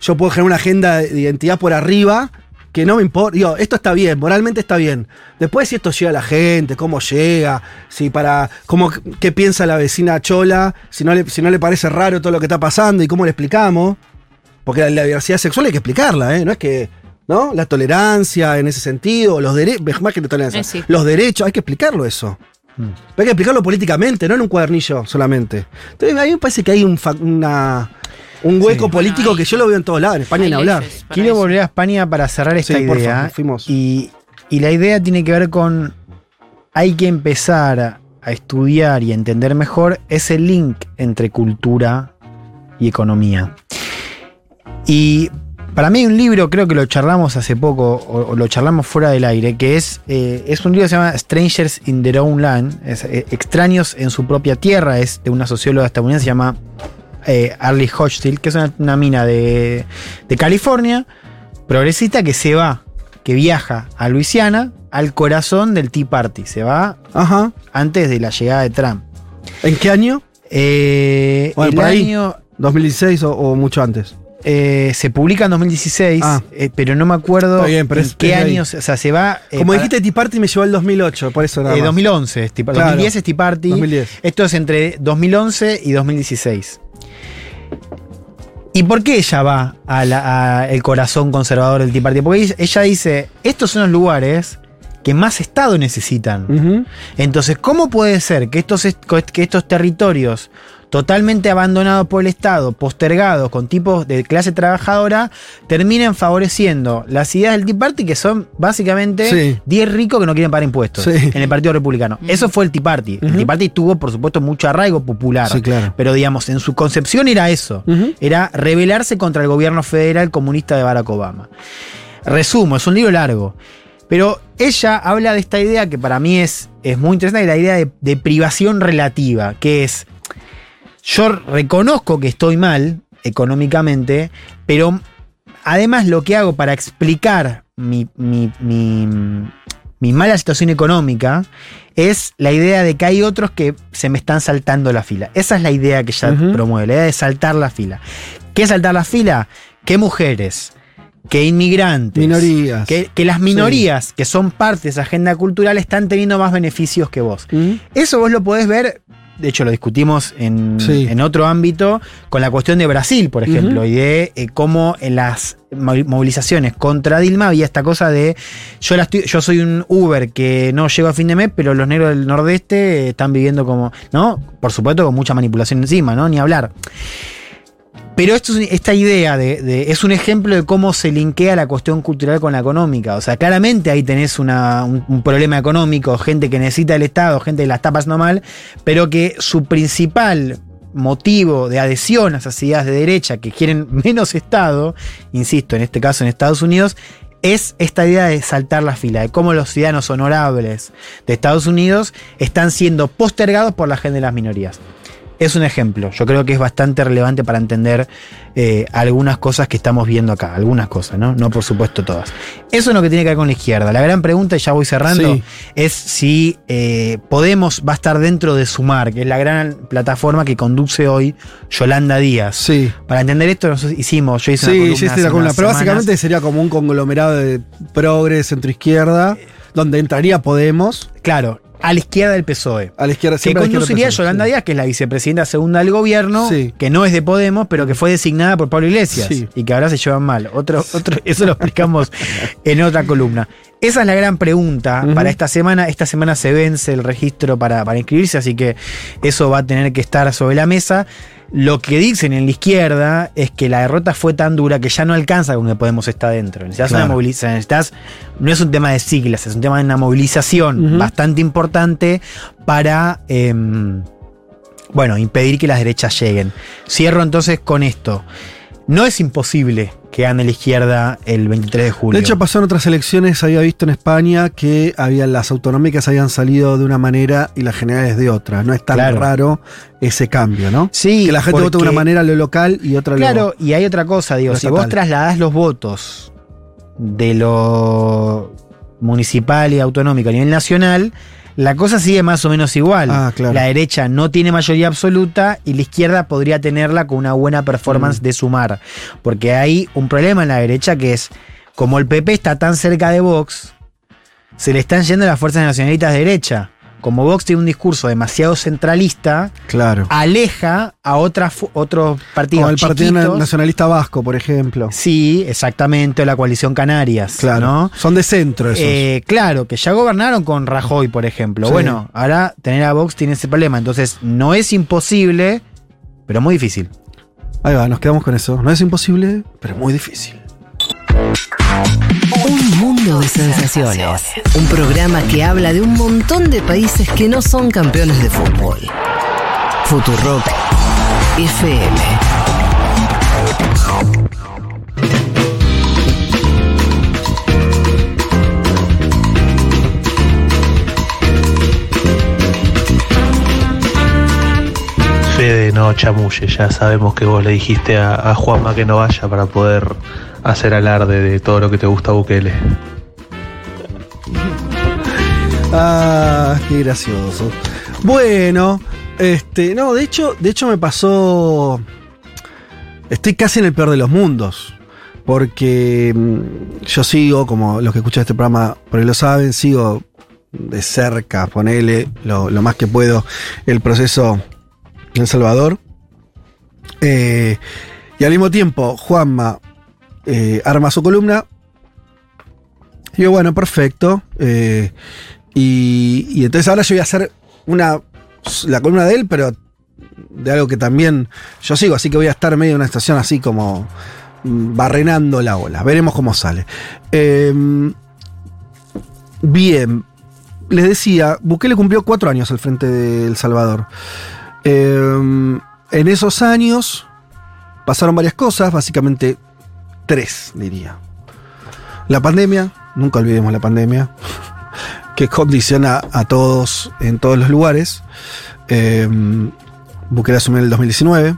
yo puedo generar una agenda de identidad por arriba, que no me importa, digo, esto está bien, moralmente está bien. Después si esto llega a la gente, cómo llega, si para, cómo, qué piensa la vecina Chola, si no si no le parece raro todo lo que está pasando y cómo le explicamos. Porque la, la diversidad sexual hay que explicarla, ¿eh? No es que ¿no? La tolerancia en ese sentido, los derechos, más que la tolerancia, Eh, sí. los derechos, hay que explicarlo eso. Mm. Pero hay que explicarlo políticamente, no en un cuadernillo solamente. Entonces, a mí me parece que hay un, fa- una, un hueco Sí. político que yo lo veo en todos lados, en España ni hablar. Quiero volver a España para cerrar esta Sí, por idea. favor, fuimos. Y, y la idea tiene que ver con. Hay que empezar a, a estudiar y a entender mejor ese link entre cultura y economía. Y para mí hay un libro, creo que lo charlamos hace poco, o, o lo charlamos fuera del aire, que es, eh, es un libro que se llama Strangers in Their Own Land, es, eh, Extraños en su propia tierra, es de una socióloga estadounidense, se llama eh, Arlie Hochschild, que es una, una mina de, de California, progresista que se va, que viaja a Luisiana, al corazón del Tea Party. Se va antes de la llegada de Trump. ¿En qué año? Eh, Bueno, el por ahí, año 2016 o, o mucho antes. Eh, se publica en 2016, eh, pero no me acuerdo Ah. Bien, en qué ahí. años. O sea, se va. eh, Como para- dijiste, Tea Party me llevó al 2008, por eso nada más. 2011, es Tea. Claro. 2010 es Tea Party. 2010. Esto es entre 2011 y 2016. ¿Y por qué ella va al corazón conservador del Tea Party? Porque ella, ella dice, estos son los lugares que más Estado necesitan. Entonces, ¿cómo puede ser que estos, est- que estos territorios totalmente abandonados por el Estado, postergados con tipos de clase trabajadora, terminen favoreciendo las ideas del Tea Party que son básicamente Sí. 10 ricos que no quieren pagar impuestos Sí. en el Partido Republicano. Eso fue el Tea Party. El Tea Party tuvo, por supuesto, mucho arraigo popular. Sí, claro. Pero digamos, en su concepción era eso. Era rebelarse contra el gobierno federal comunista de Barack Obama. Resumo, es un libro largo. Pero ella habla de esta idea que para mí es, es muy interesante, la idea de, de privación relativa, que es, yo reconozco que estoy mal económicamente, pero además lo que hago para explicar mi, mi- mi- mi mala situación económica es la idea de que hay otros que se me están saltando la fila. Esa es la idea que ella promueve, la idea de saltar la fila. ¿Qué es saltar la fila? ¿Qué mujeres? ¿Qué inmigrantes? Minorías. Que, que las minorías que son parte de esa agenda cultural están teniendo más beneficios que vos. Eso vos lo podés ver, de hecho lo discutimos en, Sí. en otro ámbito, con la cuestión de Brasil, por ejemplo, y de eh, cómo en las mo- movilizaciones contra Dilma había esta cosa de yo, la estoy- yo soy un Uber que no llego a fin de mes, pero los negros del nordeste están viviendo como, ¿no? Por supuesto con mucha manipulación encima, ¿no? Ni hablar. Pero esta idea de, de- es un ejemplo de cómo se linkea la cuestión cultural con la económica. O sea, claramente ahí tenés un, problema económico, gente que necesita el Estado, gente que la está pasando mal, pero que su principal motivo de adhesión a esas ideas de derecha que quieren menos Estado, insisto, en este caso en Estados Unidos, es esta idea de saltar la fila, de cómo los ciudadanos honorables de Estados Unidos están siendo postergados por la agenda de las minorías. Es un ejemplo. Yo creo que es bastante relevante para entender eh, algunas cosas que estamos viendo acá. Algunas cosas, ¿no? No por supuesto todas. Eso es lo que tiene que ver con la izquierda. La gran pregunta, y ya voy cerrando, Sí. es si eh, Podemos va a estar dentro de Sumar, que es la gran plataforma que conduce hoy Yolanda Díaz. Sí. Para entender esto, nosotros hicimos, yo hice una Sí, columna sí, sí, la columna. unas Pero semanas. básicamente sería como un conglomerado de progres, centro-izquierda, donde entraría Podemos. Claro, a la izquierda del PSOE. A la izquierda que conduciría a PSOE, Yolanda Díaz, que es la vicepresidenta segunda del gobierno, Sí. que no es de Podemos, pero que fue designada por Pablo Iglesias Sí. y que ahora se llevan mal. Otro, otro, eso lo explicamos en otra columna. Esa es la gran pregunta para esta semana. Esta semana se vence el registro para, para inscribirse, así que eso va a tener que estar sobre la mesa. Lo que dicen en la izquierda es que la derrota fue tan dura que ya no alcanza con que Podemos estar dentro. Necesitas Claro. una movilización. Necesitas, no es un tema de siglas, es un tema de una movilización bastante importante para em, bueno, impedir que las derechas lleguen. Cierro entonces con esto. No es imposible que gane la izquierda el 23 de julio. De hecho, pasó en otras elecciones, había visto en España que había, las autonómicas habían salido de una manera y las generales de otra. No es tan Claro. raro ese cambio, ¿no? Sí, Que la gente vota de una porque- manera lo local y otra Claro, y hay otra cosa, digo, lo si vos trasladás los votos de lo municipal y autonómico a nivel nacional, la cosa sigue más o menos igual. Ah, claro. La derecha no tiene mayoría absoluta y la izquierda podría tenerla con una buena performance Mm. de sumar. Porque hay un problema en la derecha que es, como el PP está tan cerca de Vox, se le están yendo las fuerzas nacionalistas de derecha. Como Vox tiene un discurso demasiado centralista, Claro. aleja a otras otros partidos Como el Partido. Nacionalista Vasco, por ejemplo. Sí, exactamente, o la coalición Canarias. Claro. ¿no? Son de centro esos. Eh, claro, que ya gobernaron con Rajoy, por ejemplo. Sí. Bueno, ahora tener a Vox tiene ese problema. Entonces, no es imposible, pero muy difícil. Ahí va, nos quedamos con eso. No es imposible, pero muy difícil. Un mundo de sensaciones. Un programa que habla de un montón de países que no son campeones de fútbol. Futurock FM. Fede, no chamulle, ya sabemos que vos le dijiste a, a Juanma que no vaya para poder hacer alarde de todo lo que te gusta Bukele. Ah, qué gracioso. Bueno, este, no, de hecho, de hecho me pasó. Estoy casi en el peor de los mundos. Porque mm, yo sigo, como los que escuchan este programa por ahí lo saben, sigo de cerca, ponele lo, lo más que puedo, el proceso en El Salvador. Eh, y al mismo tiempo, Juanma eh, arma su columna. Y yo, bueno, perfecto. eh, y, y entonces ahora yo voy a hacer una la columna de él, pero de algo que también yo sigo, así que voy a estar en medio de una estación así como mm, barrenando la ola. Veremos cómo sale. Em, bien, les decía, Bukele cumplió cuatro años al frente de El Salvador. Em, en esos años pasaron varias cosas, básicamente tres, diría. La pandemia, nunca olvidemos la pandemia, que condiciona a todos en todos los lugares. Eh, Bukele asumió en el 2019.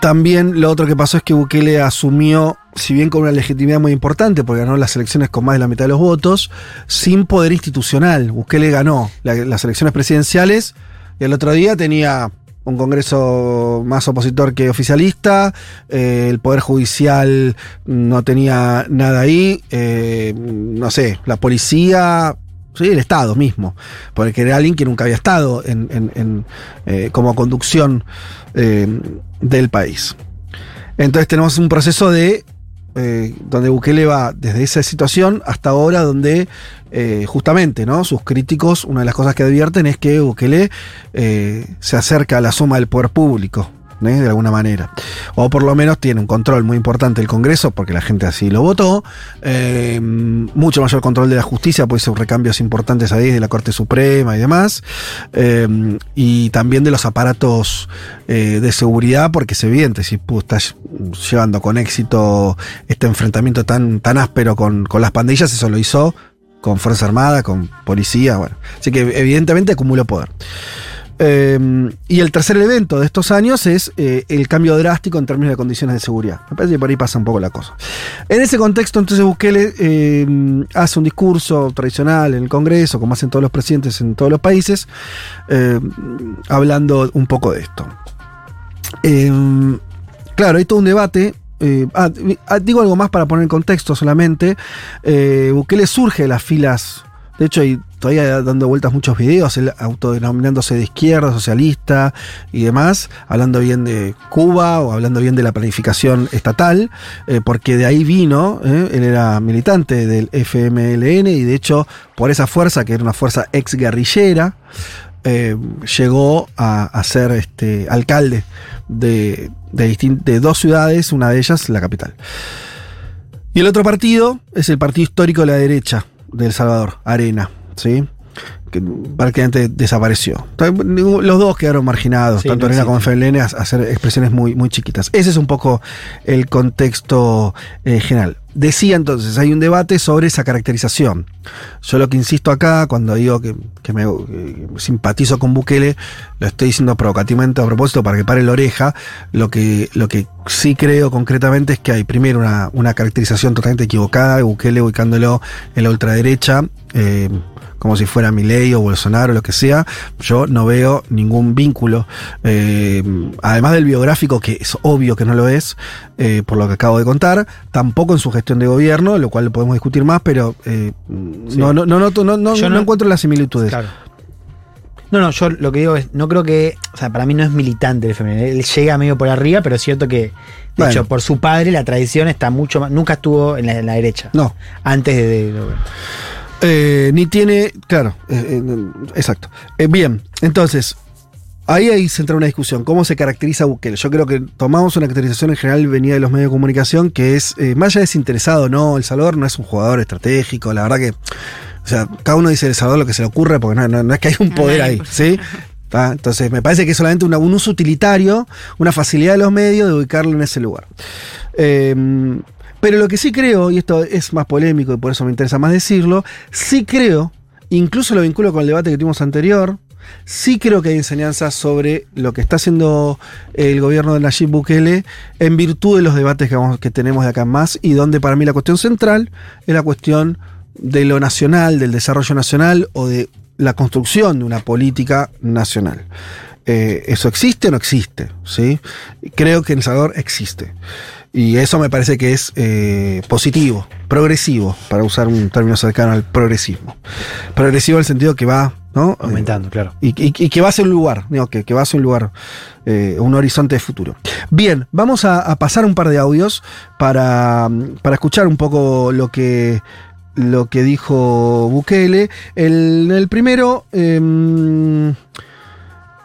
También lo otro que pasó es que Bukele asumió, si bien con una legitimidad muy importante, porque ganó las elecciones con más de la mitad de los votos, sin poder institucional. Bukele ganó la- las elecciones presidenciales y el otro día tenía un Congreso más opositor que oficialista, eh, el Poder Judicial no tenía nada ahí, eh, no sé, la policía, sí, el Estado mismo, porque era alguien que nunca había estado en, en- en, eh, como conducción del país. Entonces tenemos un proceso de eh, donde Bukele va desde esa situación hasta ahora donde eh, justamente ¿no? sus críticos, una de las cosas que advierten es que Bukele eh, se acerca a la suma del poder público. ¿Eh? de alguna manera. O por lo menos tiene un control muy importante del Congreso, porque la gente así lo votó. eh, mucho mayor control de la justicia, pues hizo recambios importantes ahí de la Corte Suprema y demás. eh, y también de los aparatos de seguridad, porque es evidente, si pu- estás llevando con éxito este enfrentamiento tan, tan áspero con, con las pandillas, eso lo hizo con Fuerza Armada, con policía, bueno. Así que evidentemente acumuló poder. Eh, y el tercer evento de estos años es eh, el cambio drástico en términos de condiciones de seguridad. Me parece que por ahí pasa un poco la cosa. En ese contexto, entonces Bukele eh, hace un discurso tradicional en el Congreso, como hacen todos los presidentes en todos los países, eh, hablando un poco de esto. Claro, hay todo un debate. eh, ah, ah, digo algo más para poner en contexto solamente. Eh, Bukele surge de las filas. De hecho, hay todavía dando vueltas muchos videos, él autodenominándose de izquierda, socialista y demás, hablando bien de Cuba o hablando bien de la planificación estatal, eh, porque de ahí vino, eh, él era militante del FMLN y de hecho por esa fuerza, que era una fuerza ex guerrillera, eh, llegó a, ser este, alcalde de dos ciudades, una de ellas la capital. Y el otro partido es el partido histórico de la derecha de El Salvador, Arena, ¿sí? que prácticamente desapareció. Los dos quedaron marginados, Sí, tanto Arena como. FLN, a hacer expresiones muy, muy chiquitas. Ese es un poco el contexto eh, general. Decía entonces, hay un debate sobre esa caracterización. Yo lo que insisto acá, cuando digo que, que me simpatizo con Bukele, lo estoy diciendo provocativamente a propósito para que pare la oreja. Lo que, lo que sí creo concretamente es que hay primero una, una caracterización totalmente equivocada de Bukele ubicándolo en la ultraderecha. eh, como si fuera Milei o Bolsonaro, lo que sea, yo no veo ningún vínculo. eh, además del biográfico, que es obvio que no lo es, eh, por lo que acabo de contar, tampoco en su gestión de gobierno, lo cual podemos discutir más, pero eh, no, no, no, no, no, no- Yo no no- encuentro las similitudes. Claro. No, no, yo lo que digo es, no creo que, o sea, para mí no es militante el FMLN, él llega medio por arriba, pero es cierto que, de Bueno. hecho, por su padre la tradición está mucho más, nunca estuvo en la, en la derecha. No. Antes de... de- de- Eh, ni tiene. Claro, eh, eh, exacto. Eh, bien, entonces. Ahí, ahí se entra una discusión. ¿Cómo se caracteriza Bukele? Yo creo que tomamos una caracterización en general venía de los medios de comunicación que es, eh, más allá de desinteresado, no, El Salvador no es un jugador estratégico, la verdad que, o sea, cada uno dice El Salvador lo que se le ocurre porque no, no- no es que hay un poder ahí, ¿sí? ¿Tá? Entonces, me parece que es solamente una- un uso utilitario, una facilidad de los medios de ubicarlo en ese lugar. Eh, pero lo que sí creo, y esto es más polémico y por eso me interesa más decirlo, sí creo, incluso lo vinculo con el debate que tuvimos anterior, sí creo que hay enseñanzas sobre lo que está haciendo el gobierno de Nayib Bukele en virtud de los debates que, tenemos de acá en más y donde para mí la cuestión central es la cuestión de lo nacional, del desarrollo nacional o de la construcción de una política nacional. Eh, ¿Eso existe o no existe? ¿Sí? Creo que en Salvador existe. Y eso me parece que es eh, positivo, progresivo, para usar un término cercano al progresismo. Progresivo en el sentido que va, ¿no? Aumentando, claro. Y, y- y que va hacia un lugar, digo, que, que va hacia un lugar, eh, un horizonte de futuro. Bien, vamos a, a pasar un par de audios para, para escuchar un poco lo que, lo que dijo Bukele. El, el primero, em,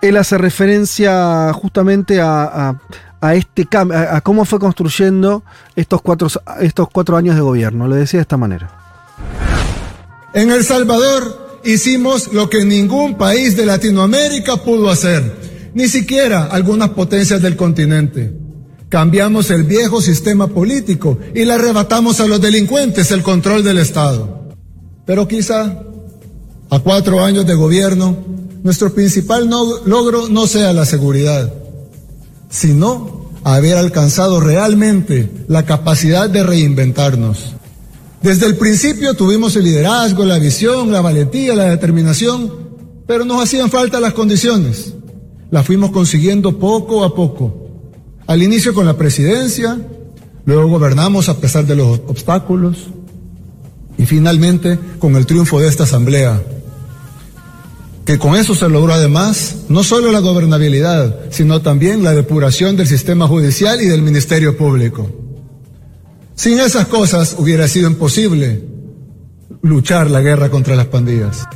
él hace referencia justamente a, a- a este a, a cómo fue construyendo estos cuatro, estos cuatro años de gobierno. Lo decía de esta manera. En El Salvador hicimos lo que ningún país de Latinoamérica pudo hacer, ni siquiera algunas potencias del continente. Cambiamos el viejo sistema político y le arrebatamos a los delincuentes el control del Estado. Pero quizá a cuatro años de gobierno, nuestro principal logro no sea la seguridad, sino haber alcanzado realmente la capacidad de reinventarnos. Desde el principio tuvimos el liderazgo, la visión, la valentía, la determinación, pero nos hacían falta las condiciones. Las fuimos consiguiendo poco a poco. Al inicio con la presidencia, luego gobernamos a pesar de los obstáculos y finalmente con el triunfo de esta asamblea. Que con eso se logró además no solo la gobernabilidad, sino también la depuración del sistema judicial y del Ministerio Público. Sin esas cosas hubiera sido imposible luchar la guerra contra las pandillas.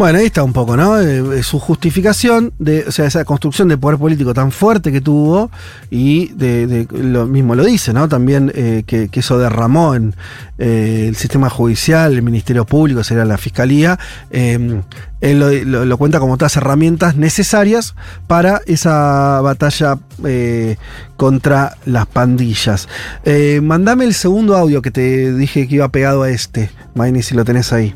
Bueno, ahí está un poco, ¿no? Eh, su justificación de, o sea, esa construcción de poder político tan fuerte que tuvo y de, de- lo mismo lo dice, ¿no? También eh, que, eso derramó en eh, el sistema judicial, el Ministerio Público, sería la Fiscalía. eh, él lo, cuenta como todas herramientas necesarias para esa batalla eh, contra las pandillas. Eh, mandame el segundo audio que te dije que iba pegado a este, Maini, si lo tenés ahí.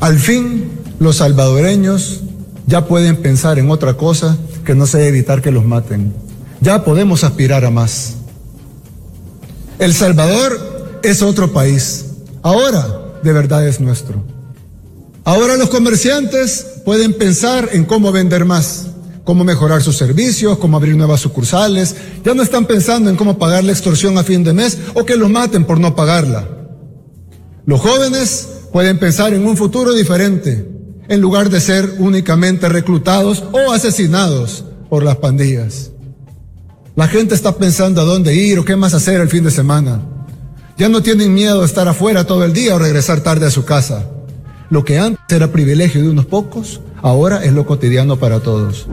Al fin, los salvadoreños ya pueden pensar en otra cosa que no sea evitar que los maten. Ya podemos aspirar a más. El Salvador es otro país. Ahora, de verdad es nuestro. Ahora los comerciantes pueden pensar en cómo vender más, cómo mejorar sus servicios, cómo abrir nuevas sucursales. Ya no están pensando en cómo pagar la extorsión a fin de mes o que los maten por no pagarla. Los jóvenes pueden pensar en un futuro diferente, en lugar de ser únicamente reclutados o asesinados por las pandillas. La gente está pensando a dónde ir o qué más hacer el fin de semana. Ya no tienen miedo de estar afuera todo el día o regresar tarde a su casa. Lo que antes era privilegio de unos pocos, ahora es lo cotidiano para todos.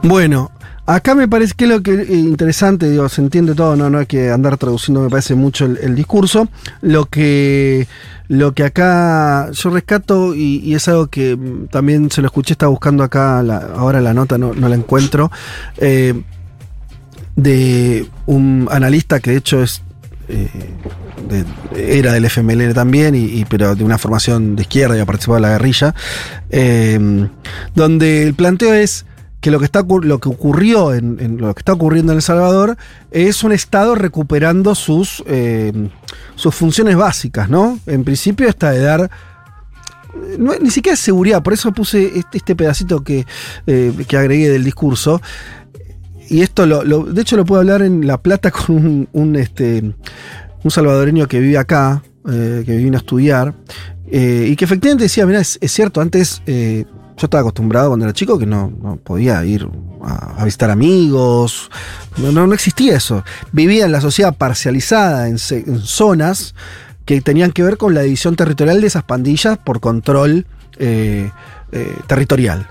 Bueno, acá me parece que lo que es interesante, digo, se entiende todo, no, no hay que andar traduciendo, me parece mucho el, discurso. Lo que, lo que acá yo rescato, y, es algo que también se lo escuché, estaba buscando acá, ahora la nota no, la encuentro, eh, de un analista que de hecho es eh, de- era del FMLN también, y, pero de una formación de izquierda y ha participado en la guerrilla, eh, donde el planteo es que lo que, está, lo que ocurrió en, lo que está ocurriendo en El Salvador es un Estado recuperando sus, eh, sus funciones básicas, ¿no? En principio está de dar no, ni siquiera seguridad, por eso puse este, este pedacito que, eh, que agregué del discurso. Y esto, lo, de hecho, lo puedo hablar en La Plata con un, un, este, salvadoreño que vive acá, eh, que vino a estudiar. Y que efectivamente decía, mira, es, cierto, antes yo estaba acostumbrado cuando era chico que no, podía ir a, visitar amigos, no, no, no existía eso. Vivía en la sociedad parcializada en, se- en zonas que tenían que ver con la división territorial de esas pandillas por control eh, eh, territorial.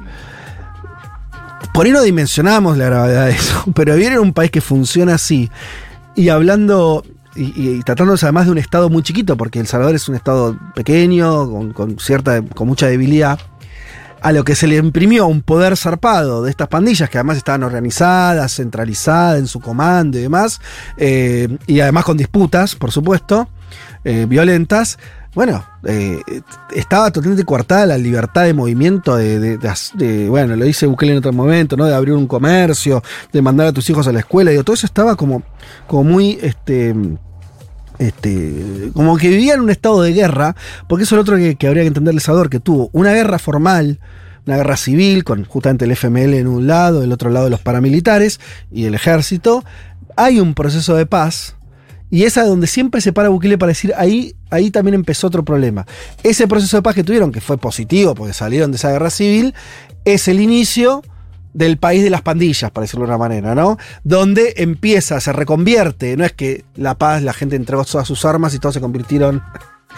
Por ahí no dimensionamos la gravedad de eso, pero vivir en un país que funciona así y hablando y, y tratándose además de un estado muy chiquito, porque El Salvador es un estado pequeño, con, con cierta, con mucha debilidad, a lo que se le imprimió un poder zarpado de estas pandillas, que además estaban organizadas, centralizadas en su comando y demás, eh, y además con disputas, por supuesto, eh, violentas. Bueno, eh, estaba totalmente coartada la libertad de movimiento, de, de- de bueno, lo dice Bukele en otro momento, ¿no? De abrir un comercio, de mandar a tus hijos a la escuela, digo, todo eso estaba como, como muy, este, este, como que vivía en un estado de guerra, porque eso es lo otro que, habría que entender el que tuvo una guerra formal, una guerra civil, con justamente el FML en un lado, el otro lado los paramilitares y el ejército. Hay un proceso de paz, y es a donde siempre se para Bukele para decir, ahí, ahí también empezó otro problema. Ese proceso de paz que tuvieron, que fue positivo, porque salieron de esa guerra civil, es el inicio del país de las pandillas, para decirlo de una manera, ¿no? Donde empieza, se reconvierte, no es que la paz, la gente entregó todas sus armas y todos se convirtieron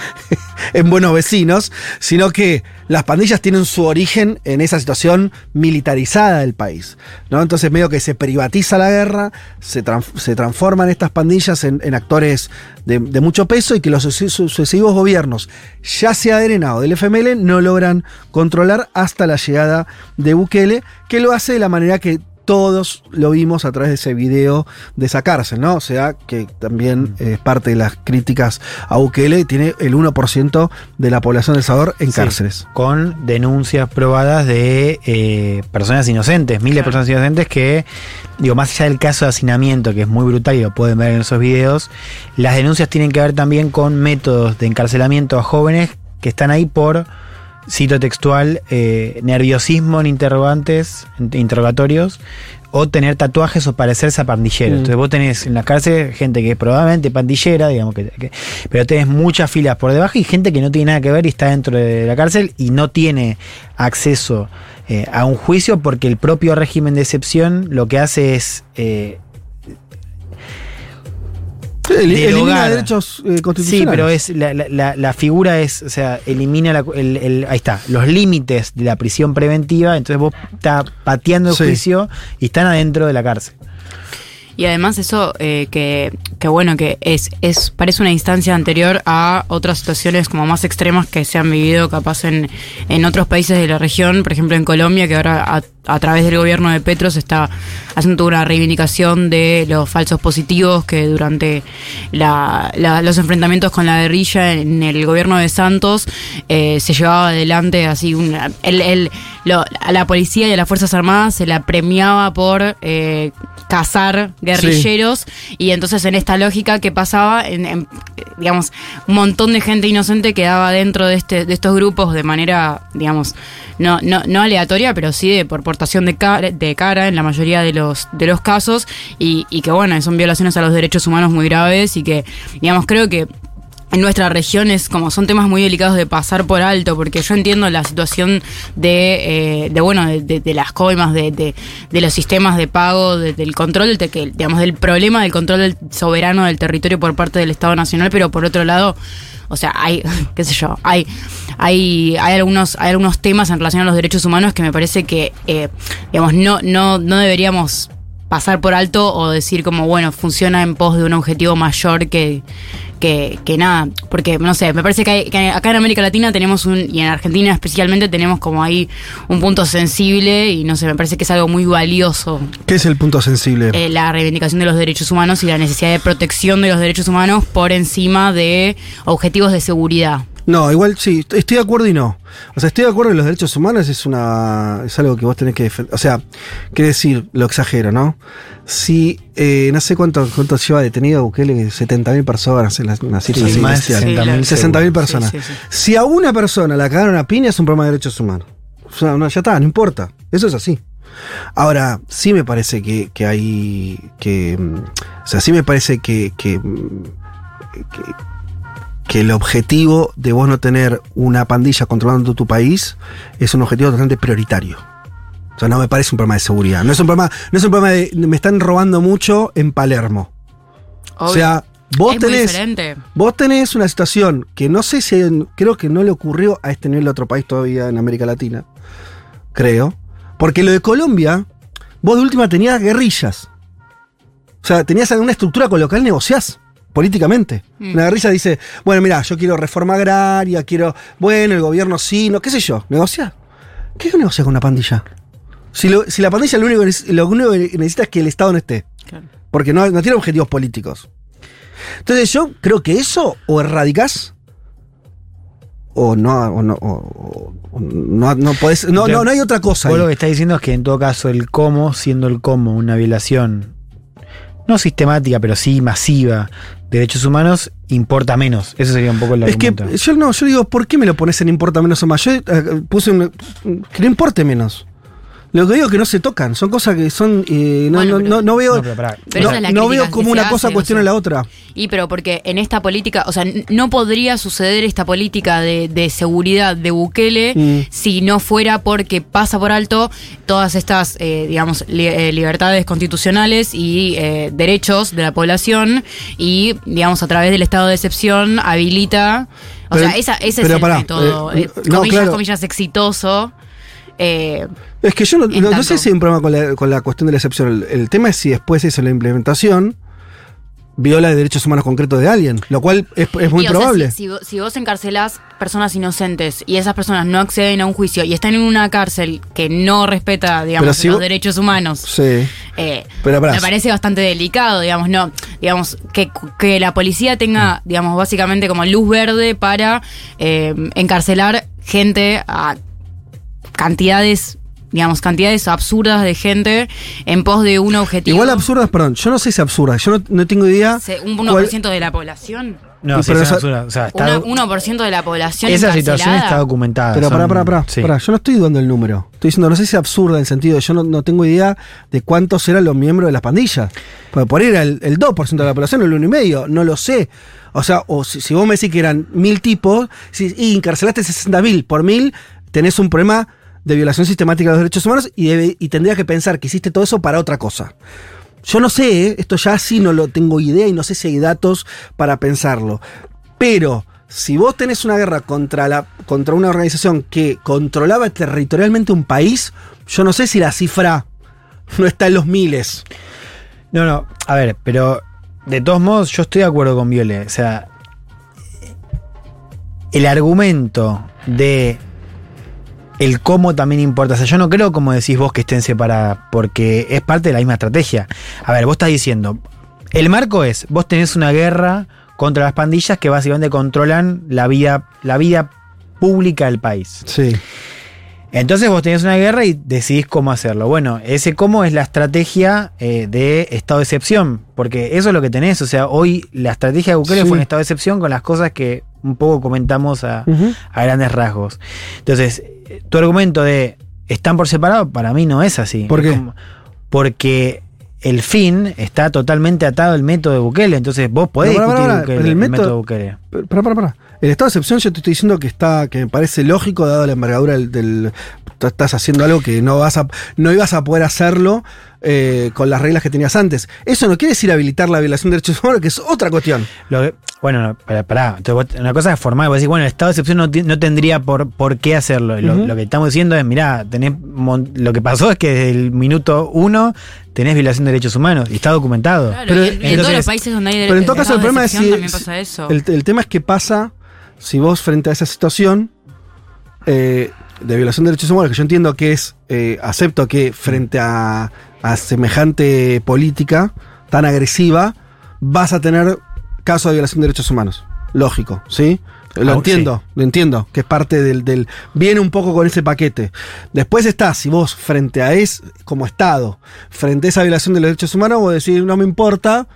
en buenos vecinos, sino que las pandillas tienen su origen en esa situación militarizada del país. ¿no? Entonces, medio que se privatiza la guerra, se, tran- se transforman estas pandillas en, actores de, mucho peso y que los suce- sucesivos gobiernos, ya sea de del FML, no logran controlar hasta la llegada de Bukele, que lo hace de la manera que todos lo vimos a través de ese video de esa cárcel, ¿no? O sea, que también es parte de las críticas a Bukele, tiene el 1% de la población del Salvador en Sí, cárceles. Con denuncias probadas de eh, personas inocentes, miles de personas inocentes que, digo, más allá del caso de hacinamiento, que es muy brutal y lo pueden ver en esos videos, las denuncias tienen que ver también con métodos de encarcelamiento a jóvenes que están ahí por, cito textual, eh, nerviosismo en interrogantes, en interrogatorios, o tener tatuajes o parecerse a pandillero. Mm. Entonces vos tenés en la cárcel gente que es probablemente pandillera, digamos que, que- pero tenés muchas filas por debajo y gente que no tiene nada que ver y está dentro de la cárcel y no tiene acceso eh, a un juicio porque el propio régimen de excepción lo que hace es eh, El- elimina derechos eh, Sí, constitucionales. pero es la, la- la- la figura es, o sea, elimina la- el, el- ahí está, los límites de la prisión preventiva, entonces vos estás pateando el Sí. juicio y están adentro de la cárcel. Y además eso eh, que, que bueno, que es, es, parece una instancia anterior a otras situaciones como más extremas que se han vivido capaz en, en otros países de la región, por ejemplo en Colombia, que ahora a, a través del gobierno de Petro se está haciendo una reivindicación de los falsos positivos que durante la- la- los enfrentamientos con la guerrilla en el gobierno de Santos eh, se llevaba adelante así una, el, el- lo- a la policía y a las Fuerzas Armadas se la premiaba por eh, cazar guerrilleros. Y entonces en esta lógica que pasaba en, en, digamos un montón de gente inocente quedaba dentro de este de estos grupos de manera digamos no no, no aleatoria pero sí de por de cara, de cara en la mayoría de los de los casos y, y que bueno son violaciones a los derechos humanos muy graves y que digamos creo que en nuestra región es como son temas muy delicados de pasar por alto, porque yo entiendo la situación de, eh, de bueno, de, de- de las coimas, de, de- de los sistemas de pago, de- del control, te- que, digamos, del problema del control del soberano del territorio por parte del Estado Nacional, pero por otro lado, o sea, hay, qué sé yo, hay, hay, hay algunos, hay algunos temas en relación a los derechos humanos que me parece que, eh, digamos, no, no, no deberíamos pasar por alto o decir como, bueno, funciona en pos de un objetivo mayor que, que, que nada. Porque, no sé, me parece que, hay- que acá en América Latina tenemos un, y en Argentina especialmente tenemos como ahí un punto sensible y no sé, me parece que es algo muy valioso ¿Qué es el punto sensible? eh, la reivindicación de los derechos humanos y la necesidad de protección de los derechos humanos por encima de objetivos de seguridad. No, igual sí, est- estoy de acuerdo y no. O sea, estoy de acuerdo que los derechos humanos es una es algo que vos tenés que defender. O sea, quiere decir, lo exagero, ¿no? Si, eh, no sé cuánto, cuánto lleva detenido Bukele, 70.000 personas en la, una cifra Sí, así más de bestial. 60.000 60.000 personas. Sí, sí, sí. Si a una persona la cagaron a piña es un problema de derechos humanos. O sea, no, ya está, no importa. Eso es así. Ahora, sí me parece que, que hay. que. mm, O sea, sí me parece que. que, mm, que- que el objetivo de vos no tener una pandilla controlando tu país es un objetivo totalmente prioritario. O sea, no me parece un problema de seguridad. No es un problema, no es un problema de me están robando mucho en Palermo. O sea, vos es tenés. Vos tenés una situación que no sé si creo que no le ocurrió a este nivel de otro país todavía en América Latina. Creo. Porque lo de Colombia, vos de última tenías guerrillas. O sea, tenías una estructura con lo cual negociás políticamente. Mm. Una guerrilla dice, bueno, mira, yo quiero reforma agraria, quiero, bueno, el gobierno sí, no, qué sé yo, negociar. ¿Qué negocia con una pandilla? Si, lo- si la pandilla lo único, lo único que necesita es que el Estado no esté. Porque no, no tiene objetivos políticos. Entonces yo creo que eso o erradicás o no, o no, o- o no, no podés- no, no, no hay otra cosa. Vos ahí. lo que estás diciendo es que en todo caso el cómo, siendo el cómo una violación no sistemática, pero sí masiva de derechos humanos, importa menos. Eso sería un poco el Es que argumento. yo no, yo digo, ¿por qué me lo pones en importa menos o más? Yo eh, puse un- que no importe menos. Lo que digo es que no se tocan, son cosas que son. eh, no, no, no, no veo. No, pero. Pero veo como una hace, cosa o cuestiona sea. la otra. Y pero porque en esta política, o sea, no podría suceder esta política de, de seguridad de Bukele Mm. si no fuera porque pasa por alto todas estas, eh, digamos, li- eh, libertades constitucionales y eh, derechos de la población y, digamos, a través del estado de excepción habilita, o Pero- sea, esa, ese pero es el pará, método, eh, eh, no, comillas, claro. comillas, exitoso. Eh, Es que yo no, sé si hay un problema con la, con la cuestión de la excepción. El, el tema es si después eso, la implementación, viola derechos humanos concretos de alguien, lo cual es, es muy Y, o sea, probable. si, si vos- si vos encarcelás personas inocentes y esas personas no acceden a un juicio y están en una cárcel que no respeta, digamos, si los vos- derechos humanos, Sí. eh, Pero me parece bastante delicado, digamos, no, digamos, que, que la policía tenga, digamos, básicamente como luz verde para eh, encarcelar gente a cantidades, digamos, cantidades absurdas de gente en pos de un objetivo. Igual absurdas, perdón, yo no sé si absurda, yo no, no tengo idea. Un cuál- 1% de la población. No, sí, pero es esa- absurda. O sea, está, Una- 1% de la población esa situación está documentada. Pero son- pará, pará, pará, sí. pará, yo no estoy dudando el número. Estoy diciendo, no sé si es absurda en el sentido de yo no, no tengo idea de cuántos eran los miembros de las pandillas. Porque por ahí era el, el 2% de la población, el 1,5%, no lo sé. O sea, o si, si vos me decís que eran mil tipos si, y encarcelaste 60.000 por mil, tenés un problema de violación sistemática de los derechos humanos y, debe- tendrías que pensar que hiciste todo eso para otra cosa. Yo no sé, ¿eh? esto ya sí no lo tengo idea y no sé si hay datos para pensarlo. Pero si vos tenés una guerra contra, la, contra una organización que controlaba territorialmente un país, yo no sé si la cifra no está en los miles. No, no, a ver, pero de todos modos yo estoy de acuerdo con Viole. O sea, el argumento de el cómo también importa. O sea, yo no creo, como decís vos, que estén separadas, porque es parte de la misma estrategia. A ver, vos estás diciendo, el marco es, vos tenés una guerra contra las pandillas que básicamente controlan la vida, la vida pública del país. Sí. Entonces vos tenés una guerra y decidís cómo hacerlo. Bueno, ese cómo es la estrategia eh, de estado de excepción, porque eso es lo que tenés. O sea, hoy la estrategia de Bukele Sí. fue un estado de excepción con las cosas que un poco comentamos a, a grandes rasgos. Entonces, tu argumento de están por separado, para mí no es así. ¿Por qué? como- porque el fin está totalmente atado al método de Bukele. Entonces vos podés No, discutir Bukele, el el método- de Bukele. Pará, pará, pará. El estado de excepción yo te estoy diciendo que está, que me parece lógico dado la envergadura del, estás haciendo algo que no vas a, no ibas a poder hacerlo eh, con las reglas que tenías antes. Eso no quiere decir habilitar la violación de derechos humanos, que es otra cuestión. Lo que- bueno, no, pará, pará. Entonces, vos- una cosa es formal, vos decís, bueno, el estado de excepción no, tendría por, por qué hacerlo. Lo, que estamos diciendo es, mirá, tenés lo que pasó es que desde el minuto uno tenés violación de derechos humanos y está documentado. Claro, y en- todos los países donde hay Pero en todo caso el problema es si, también pasa eso. El, el tema es que pasa si vos frente a esa situación eh, de violación de derechos humanos, que yo entiendo que es, eh, acepto que frente a, a semejante política tan agresiva, vas a tener casos de violación de derechos humanos. Lógico, ¿sí? Lo Ah, entiendo, lo entiendo, que es parte del, del... Viene un poco con ese paquete. Después está, si vos frente a es como Estado, frente a esa violación de los derechos humanos, vos decís, no me importa,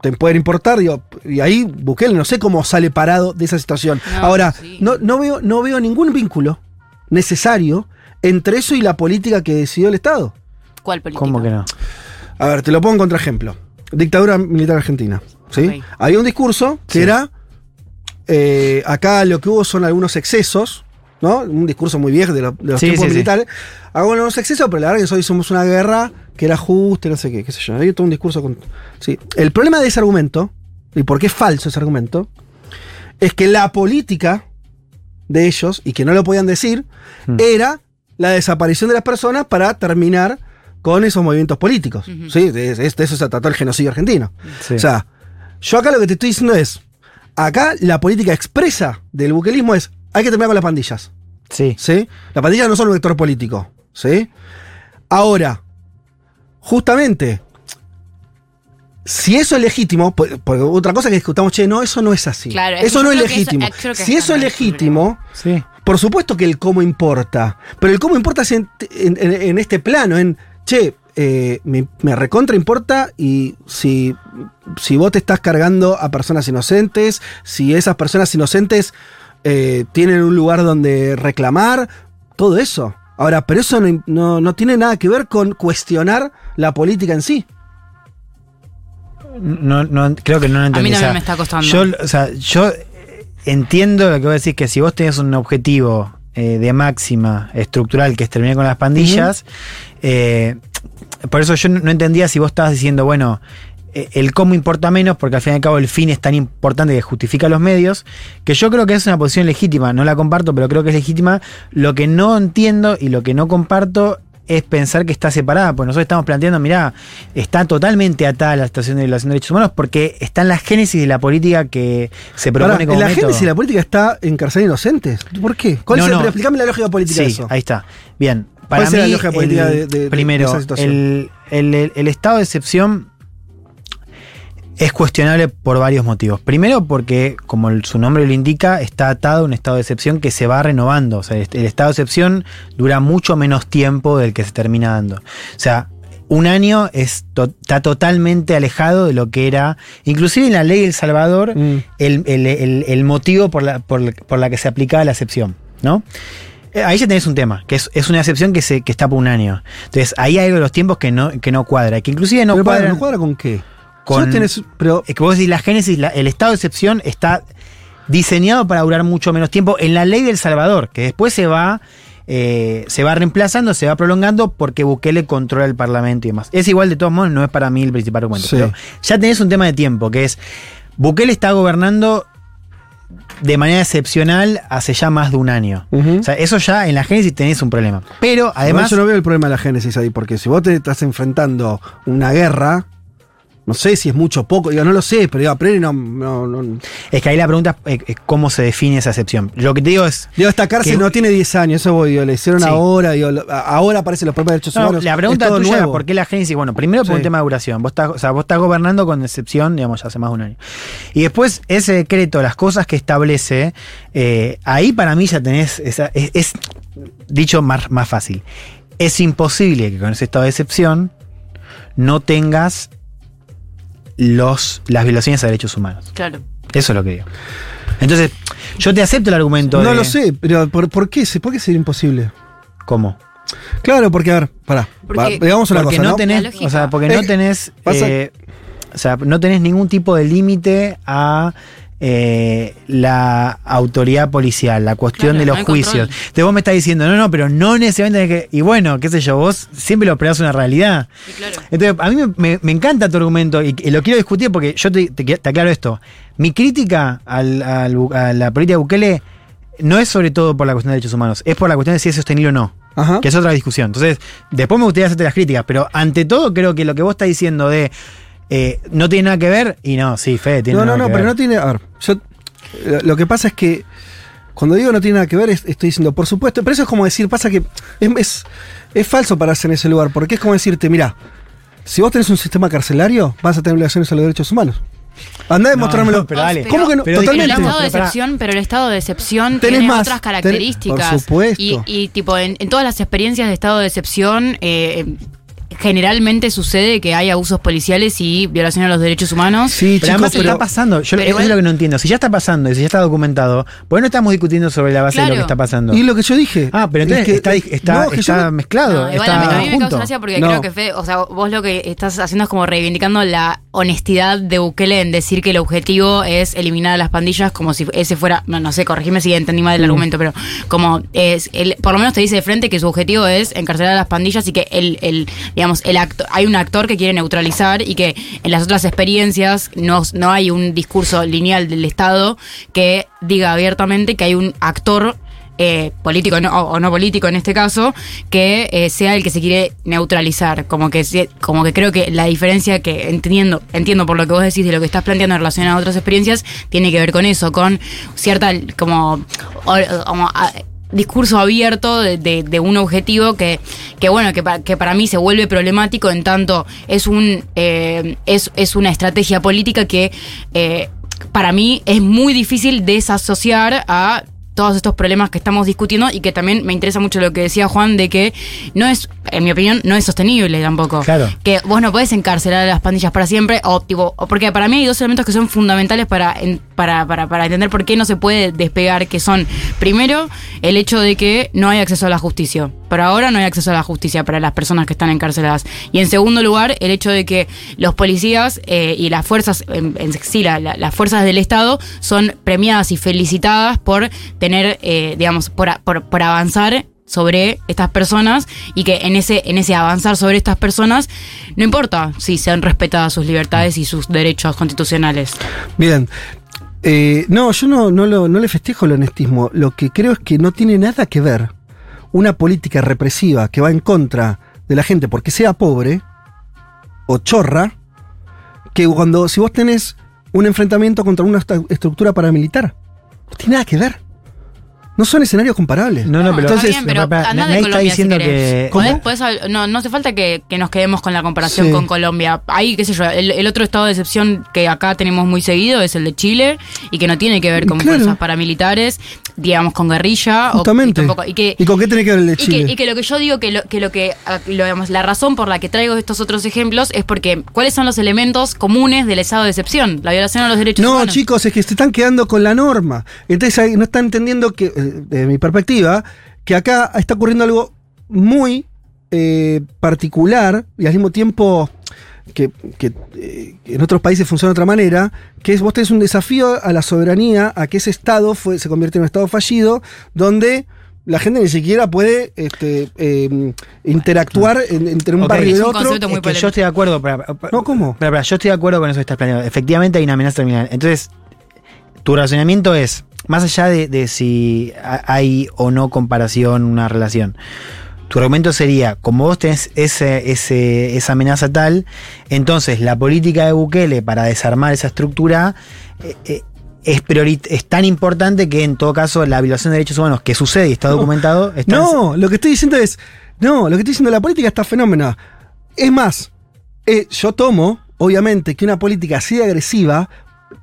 te pueden importar, digo, y ahí Bukele no sé cómo sale parado de esa situación. No, Ahora, sí. no, no, veo, no veo ningún vínculo necesario entre eso y la política que decidió el Estado. ¿Cuál política? ¿Cómo que no? A ver, te lo pongo en contraejemplo. Dictadura militar argentina. ¿sí? Había un discurso que Sí. era eh, acá lo que hubo son algunos excesos, ¿no? Un discurso muy viejo de, lo- de los Sí, tiempos sí, sí. militares. Hago unos excesos, pero la verdad que hoy somos una guerra que era justa, y no sé qué, qué sé yo. Hay todo un discurso con. Sí. El problema de ese argumento, y por qué es falso ese argumento, es que la política de ellos, y que no lo podían decir, Hmm. era la desaparición de las personas para terminar con esos movimientos políticos. ¿sí? De, de- de eso se trató el genocidio argentino. Sí. O sea, yo acá lo que te estoy diciendo es, acá la política expresa del buquelismo es, hay que terminar con las pandillas. Sí. ¿Sí? Las pandillas no son un vector político. ¿Sí? Ahora, justamente, si eso es legítimo, por- porque otra cosa que discutamos, che, no, eso no es así. Claro, eso no es eso- legítimo. eh, si eso es legítimo, Sí. por supuesto que el cómo importa. Pero el cómo importa es en, en- en- en este plano, en, che, eh, me, me recontra importa y si, si vos te estás cargando a personas inocentes, si esas personas inocentes eh, tienen un lugar donde reclamar, todo eso. Ahora, pero eso no, no- no tiene nada que ver con cuestionar la política en sí. No, no, creo que no lo A entendí. mí o también sea, me está costando. Yo, o sea, yo entiendo lo que vos decís, que si vos tenés un objetivo eh, de máxima estructural que es terminar con las pandillas, eh, por eso yo no entendía si vos estabas diciendo, bueno, eh, el cómo importa menos, porque al fin y al cabo el fin es tan importante que justifica los medios, que yo creo que es una posición legítima, no la comparto, pero creo que es legítima. Lo que no entiendo y lo que no comparto es pensar que está separada, porque nosotros estamos planteando, mirá, está totalmente atada a la situación de violación de derechos humanos porque está en la génesis de la política que se propone Ahora, como en la método. génesis de la política está encarcelar inocentes. ¿Por qué? ¿Cuál No, es el- no. pero explícame la lógica política de Sí, eso. ahí está. Bien. ¿Cuál Para mí, la lógica política el- de- de- de primero, esa situación? el, el- el- el estado de excepción es cuestionable por varios motivos. Primero, porque, como el- su nombre lo indica, está atado a un estado de excepción que se va renovando. O sea, el, el estado de excepción dura mucho menos tiempo del que se termina dando. O sea, un año es to- está totalmente alejado de lo que era, inclusive en la ley de El Salvador, Mm. el, el- el- el motivo por la, por, por la que se aplicaba la excepción, ¿no? Eh, Ahí ya tenés un tema, que es, es una excepción que, se, que está por un año. Entonces, ahí hay algo de los tiempos que no, que no cuadra, que inclusive no Pero para, cuadra. ¿no cuadra con qué? Con, tenés- pero es que vos decís la génesis, la- el estado de excepción está diseñado para durar mucho menos tiempo en la ley del Salvador, que después se va, eh, se va reemplazando, se va prolongando porque Bukele controla el Parlamento y demás. Es igual de todos modos, no es para mí el principal argumento. Sí. Pero ya tenés un tema de tiempo, que es Bukele está gobernando de manera excepcional hace ya más de un año. O sea, eso ya en la génesis tenés un problema. Pero Además, además... yo no veo el problema de la génesis ahí, porque si vos te estás enfrentando una guerra, no sé si es mucho o poco, digo, no lo sé, pero digo, a priori no, no, no- Es que ahí la pregunta es es cómo se define esa excepción. Lo que te digo es... Digo, esta cárcel que- no tiene 10 años, eso voy, digo, le hicieron Sí. ahora, digo, ahora aparecen los propios derechos No, humanos. la pregunta es tuya era nuevo. por qué la génesis. Bueno, primero por Sí. un tema de duración. Vos estás, o sea, vos estás gobernando con excepción, digamos, ya hace más de un año. Y después, ese decreto, las cosas que establece, eh, ahí para mí ya tenés. esa- es, es, dicho más, más fácil. Es imposible que con ese estado de excepción no tengas los, las violaciones a derechos humanos. Claro. Eso es lo que digo. Entonces, yo te acepto el argumento. No de- lo sé, pero ¿por, por qué? ¿Por qué sería imposible? ¿Cómo? Claro, porque, a ver, pará, Porque- va- digamos una porque cosa, no, ¿no? tenés, o sea, porque no Eh, tenés, eh, o sea, no tenés ningún tipo de límite a eh, la autoridad policial, la cuestión Claro, de los juicios. control. Entonces vos me estás diciendo, no, no, pero no necesariamente que, y bueno, qué sé yo, vos siempre lo operás una realidad. Sí, claro. Entonces, a mí me, me- me encanta tu argumento y, y lo quiero discutir porque yo te, te- te aclaro esto. Mi crítica al- al Bu- a la política de Bukele no es sobre todo por la cuestión de derechos humanos, es por la cuestión de si es sostenible o no. Ajá. Que es otra discusión. Entonces, después me gustaría hacerte las críticas, pero ante todo creo que lo que vos estás diciendo de eh, no tiene nada que ver, y no, sí, Fede, tiene No, nada no, no, que pero ver. no tiene. A ver, yo. Lo que pasa es que. Cuando digo no tiene nada que ver, es- estoy diciendo, por supuesto, pero eso es como decir, pasa que es, es, es falso pararse en ese lugar, porque es como decirte, mira, si vos tenés un sistema carcelario, vas a tener violaciones a los derechos humanos. Andá a demostrármelo. no, pero dale. ¿Cómo que no? Pero Pero el Totalmente. estado de excepción, pero el estado de excepción tiene más, otras tenés- características. por supuesto. Y, y, tipo, en, en todas las experiencias de estado de excepción, eh, generalmente sucede que hay abusos policiales y violación a los derechos humanos. Sí, Pero además está pasando. Yo pero eso es lo que no entiendo. Si ya está pasando y si ya está documentado, ¿por qué no estamos discutiendo sobre la base de lo que está pasando? Y lo que yo dije. Ah, pero entonces Es que- está, está, no, está yo- mezclado. No, igual está a mí, a mí me junto. causa gracia porque No. creo que Fe, o sea, vos lo que estás haciendo es como reivindicando la honestidad de Bukele en decir que el objetivo es eliminar a las pandillas como si ese fuera, no, no sé, corregime si entendí mal el Mm. argumento, pero como es, el, por lo menos te dice de frente que su objetivo es encarcelar a las pandillas y que el, el digamos, el acto, hay un actor que quiere neutralizar y que en las otras experiencias no, no hay un discurso lineal del Estado que diga abiertamente que hay un actor eh, político o, no político en este caso, que eh, sea el que se quiere neutralizar. Como que, como que creo que la diferencia que entiendo, entiendo por lo que vos decís de lo que estás planteando en relación a otras experiencias, tiene que ver con eso, con cierta como, discurso abierto de, de- un objetivo que, que bueno, que, que para mí se vuelve problemático en tanto es un eh, es, es una estrategia política que eh, para mí es muy difícil desasociar a todos estos problemas que estamos discutiendo y que también me interesa mucho lo que decía Juan de que no es, en mi opinión, no es sostenible tampoco. Claro. Que vos no podés encarcelar a las pandillas para siempre, o tipo, porque para mí hay dos elementos que son fundamentales para, para, para, para entender por qué no se puede despegar, que son, primero, el hecho de que no hay acceso a la justicia. Por ahora no hay acceso a la justicia para las personas que están encarceladas. Y en segundo lugar, el hecho de que los policías eh, y las fuerzas, en, en sí, la- la- las fuerzas del Estado son premiadas y felicitadas por tener, eh, digamos, por, por avanzar sobre estas personas y que en ese, en ese avanzar sobre estas personas no importa si sean respetadas sus libertades y sus derechos constitucionales. Bien. Eh, no, yo no, no, lo- no le festejo el honestismo. Lo que creo es que no tiene nada que ver una política represiva que va en contra de la gente porque sea pobre o chorra, que cuando si vos tenés un enfrentamiento contra una estructura paramilitar. No tiene nada que ver. No son escenarios comparables. No, no, pero, Entonces, Está bien, pero papá, andá de nadie está Colombia diciendo si que. Podés- podés habl- no, no hace falta que, que nos quedemos con la comparación Sí. con Colombia. Ahí, qué sé yo, el, el otro estado de excepción que acá tenemos muy seguido es el de Chile y que no tiene que ver con Claro. fuerzas paramilitares, digamos, con guerrilla. o- Justamente. y, tampoco- y que, ¿Y con qué tiene que ver el de y que, Chile? y que lo que yo digo que lo que lo que ah, lo, digamos, la razón por la que traigo estos otros ejemplos es porque cuáles son los elementos comunes del estado de excepción, la violación a los derechos No, humanos. chicos, es que se están quedando con la norma. Entonces ahí no están entendiendo que, eh, desde mi perspectiva, que acá está ocurriendo algo muy eh, particular y al mismo tiempo que, que, eh, en otros países funciona de otra manera, que es vos tenés un desafío a la soberanía, a que ese Estado fue, se convierte en un Estado fallido, donde la gente ni siquiera puede este, eh, interactuar en- entre un Ok, barrio y el otro. Es que yo estoy de acuerdo. Para, no, ¿cómo? yo estoy de acuerdo con eso que estás planeando. Efectivamente hay una amenaza terminal. Entonces, tu razonamiento es, más allá de, de si ha- hay o no comparación, una relación. Tu argumento sería, como vos tenés ese, ese- esa amenaza tal, entonces la política de Bukele para desarmar esa estructura eh, eh, es, tan importante que en todo caso la violación de derechos humanos que sucede y está No. documentado está No, lo que estoy diciendo es. No, lo que estoy diciendo, la política está fenómena. Es más, eh, yo tomo, obviamente, que una política así de agresiva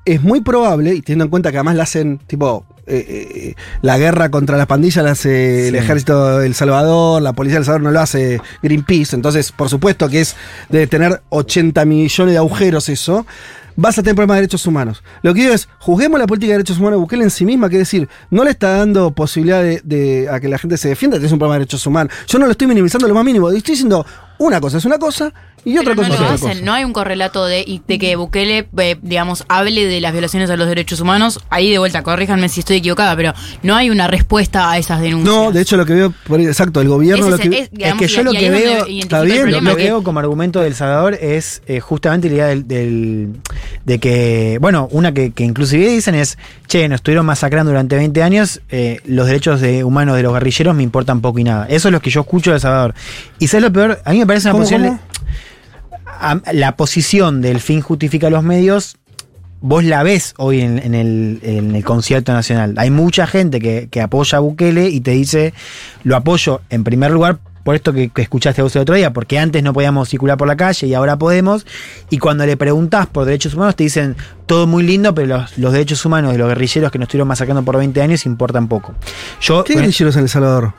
es muy probable, y teniendo en cuenta que además la hacen, tipo, eh, eh, la guerra contra las pandillas la hace el ejército de El Salvador, la policía de El Salvador no lo hace Greenpeace, entonces, por supuesto que es de tener 80 millones de agujeros eso. Vas a tener problemas de derechos humanos. Lo que digo es, juzguemos la política de derechos humanos de Bukele en sí misma, que es decir, no le está dando posibilidad de, de- a que la gente se defienda, es un problema de derechos humanos. Yo no lo estoy minimizando lo más mínimo, estoy diciendo una cosa es una cosa y otra Pero cosa no es otra hacen, cosa. no hay un correlato de, de que Bukele, eh, digamos, hable de las violaciones a los derechos humanos. Ahí de vuelta, corríjanme si estoy equivocada, pero no hay una respuesta a esas denuncias. No, de hecho lo que veo, por ahí, exacto, el gobierno Ese lo es que... es- digamos, es que yo y- lo y ahí que es donde veo, está el bien, lo que que- veo como argumento del Salvador es eh, justamente la idea del, del- de que, bueno, una que, que inclusive dicen es, che, nos estuvieron masacrando durante 20 años, eh, los derechos de, humanos de los guerrilleros me importan poco y nada. Eso es lo que yo escucho del Salvador. Y sabes lo peor, a mí me parece una ¿Cómo, posición... a- la posición del fin justifica los medios, vos la ves hoy en, en el, en el concierto nacional. Hay mucha gente que, que apoya a Bukele y te dice, lo apoyo en primer lugar por esto que, que escuchaste vos el otro día, porque antes no podíamos circular por la calle y ahora podemos. Y cuando le preguntás por derechos humanos, te dicen todo muy lindo, pero los, los derechos humanos de los guerrilleros que nos estuvieron masacrando por 20 años importan poco. Yo, ¿Qué guerrilleros en El Salvador?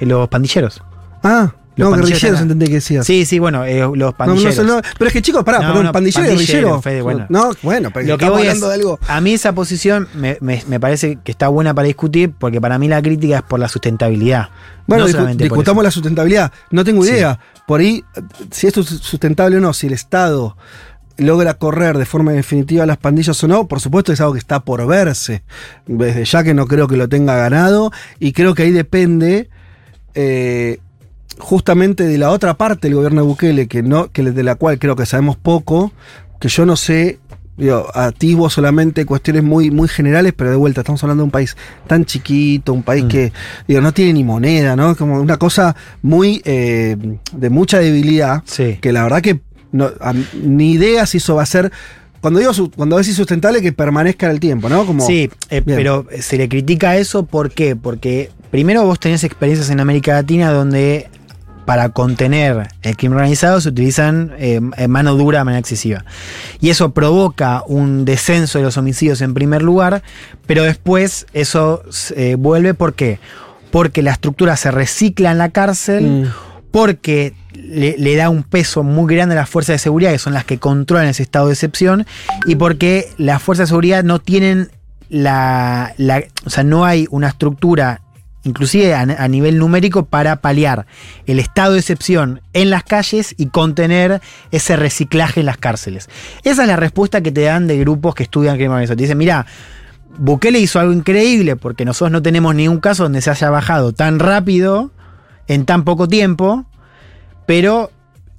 Los pandilleros. Ah, No, pandilleros guerrilleros entendí que decías. Sí, sí, bueno, eh, los No, no, pandilleros. no, pero es que chicos, pará, No, perdón, no, pandillero guerrillero. Fede, bueno. No, bueno, pero Lo que estamos voy hablando es, de algo. a mí esa posición me, me- me parece que está buena para discutir porque para mí la crítica es por la sustentabilidad. Bueno, no discu- discutamos la sustentabilidad. No tengo Sí. idea. Por ahí, si esto es sustentable o no, si el Estado logra correr de forma definitiva las pandillas o no, por supuesto es algo que está por verse. Desde ya que no creo que lo tenga ganado y creo que ahí depende eh, justamente de la otra parte del gobierno de Bukele, que no, que de la cual creo que sabemos poco, que yo no sé, digo, atisbo solamente cuestiones muy, muy generales, pero de vuelta, estamos hablando de un país tan chiquito, un país que digo, no tiene ni moneda, ¿no? Como una cosa muy eh, de mucha debilidad, que la verdad que no, a- ni idea si eso va a ser. Cuando digo cuando decís sustentable, que permanezca en el tiempo, ¿no? Como, Sí, eh, pero se le critica eso ¿por qué? Porque primero vos tenés experiencias en América Latina donde para contener el crimen organizado se utilizan eh, eh, mano dura de manera excesiva. Y eso provoca un descenso de los homicidios en primer lugar, pero después eso eh, vuelve ¿por qué? Porque la estructura se recicla en la cárcel, porque le, le da un peso muy grande a las fuerzas de seguridad, que son las que controlan ese estado de excepción, y porque las fuerzas de seguridad no tienen la, la- o sea, no hay una estructura, inclusive a, nivel numérico, para paliar el estado de excepción en las calles y contener ese reciclaje en las cárceles. Esa es la respuesta que te dan de grupos que estudian crimen organizado. Te dicen, mira, Bukele hizo algo increíble porque nosotros no tenemos ningún caso donde se haya bajado tan rápido, en tan poco tiempo, pero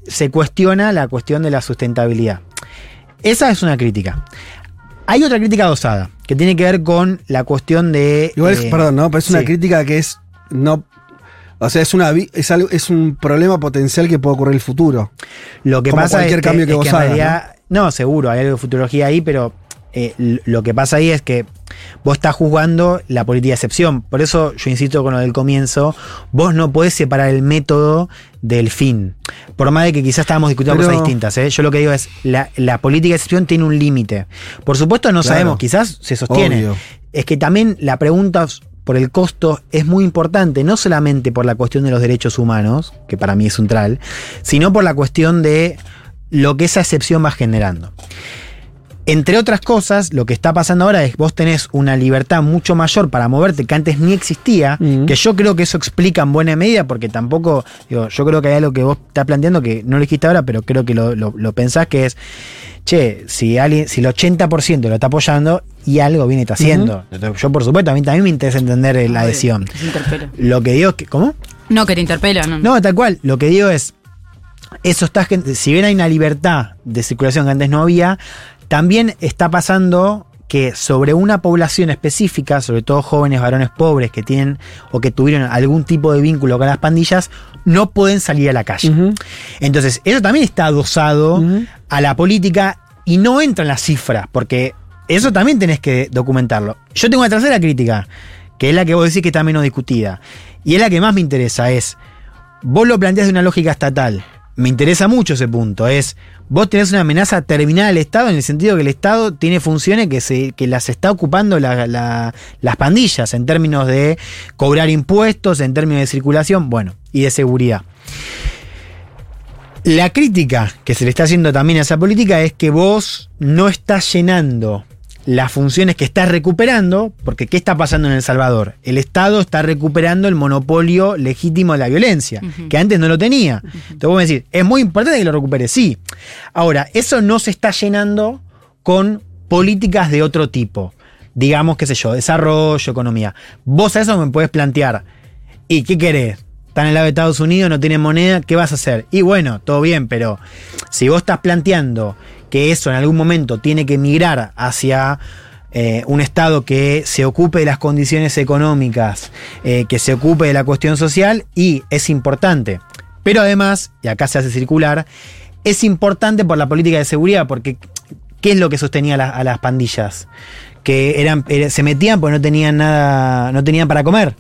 se cuestiona la cuestión de la sustentabilidad. Esa es una crítica. Hay otra crítica dosada, que tiene que ver con la cuestión de... Igual es, eh, perdón, ¿no? Pero es una sí. crítica que es. no O sea, es, una, es, algo, es un problema potencial que puede ocurrir en el futuro. Lo que Como pasa cualquier es que, cambio que es vos en hagas, realidad- ¿no? seguro, hay algo de futurología ahí, pero eh, lo que pasa ahí es que vos estás juzgando la política de excepción. Por eso yo insisto con lo del comienzo, vos no podés separar el método del fin. Por más de que quizás estábamos discutiendo Pero- cosas distintas. ¿eh? Yo lo que digo es, la, la política de excepción tiene un límite. Por supuesto no Claro. sabemos, quizás se sostiene. Obvio. Es que también la pregunta por el costo es muy importante, no solamente por la cuestión de los derechos humanos, que para mí es central, sino por la cuestión de lo que esa excepción va generando. Entre otras cosas, lo que está pasando ahora es que vos tenés una libertad mucho mayor para moverte que antes ni existía, que yo creo que eso explica en buena medida, porque tampoco, digo, yo creo que hay algo que vos estás planteando que no lo dijiste ahora, pero creo que lo, lo- lo pensás que es, che, si alguien, si el 80% lo está apoyando y algo viene está haciendo. Yo, por supuesto, a mí también me interesa entender la adhesión. Lo que digo es que, ¿cómo? No, que te interpela, no. No, tal cual. Lo que digo es, eso está, si bien hay una libertad de circulación que antes no había, también está pasando que sobre una población específica, sobre todo jóvenes varones pobres que tienen o que tuvieron algún tipo de vínculo con las pandillas, no pueden salir a la calle. Entonces, eso también está dosado a la política y no entra en las cifras, porque eso también tenés que documentarlo. Yo tengo una tercera crítica, que es la que vos decís que está menos discutida, y es la que más me interesa, es, vos lo planteás de una lógica estatal, me interesa mucho ese punto, es, vos tenés una amenaza terminal al Estado en el sentido que el Estado tiene funciones que, se, que las está ocupando la- la- las pandillas en términos de cobrar impuestos, en términos de circulación, bueno, y de seguridad. La crítica que se le está haciendo también a esa política es que vos no estás llenando las funciones que estás recuperando, porque ¿qué está pasando en El Salvador? El Estado está recuperando el monopolio legítimo de la violencia, que antes no lo tenía. Entonces vos me decís, es muy importante que lo recupere, sí. Ahora, eso no se está llenando con políticas de otro tipo. Digamos, qué sé yo, desarrollo, economía. Vos a eso me puedes plantear, ¿y qué querés? Están en el lado de Estados Unidos, no tienen moneda, ¿qué vas a hacer? Y bueno, todo bien, pero si vos estás planteando que eso en algún momento tiene que migrar hacia eh, un Estado que se ocupe de las condiciones económicas, eh, que se ocupe de la cuestión social, y es importante. Pero además, y acá se hace circular, es importante por la política de seguridad, porque ¿qué es lo que sostenía a, la- a las pandillas? Que eran, era- se metían porque no tenían nada, no tenían para comer.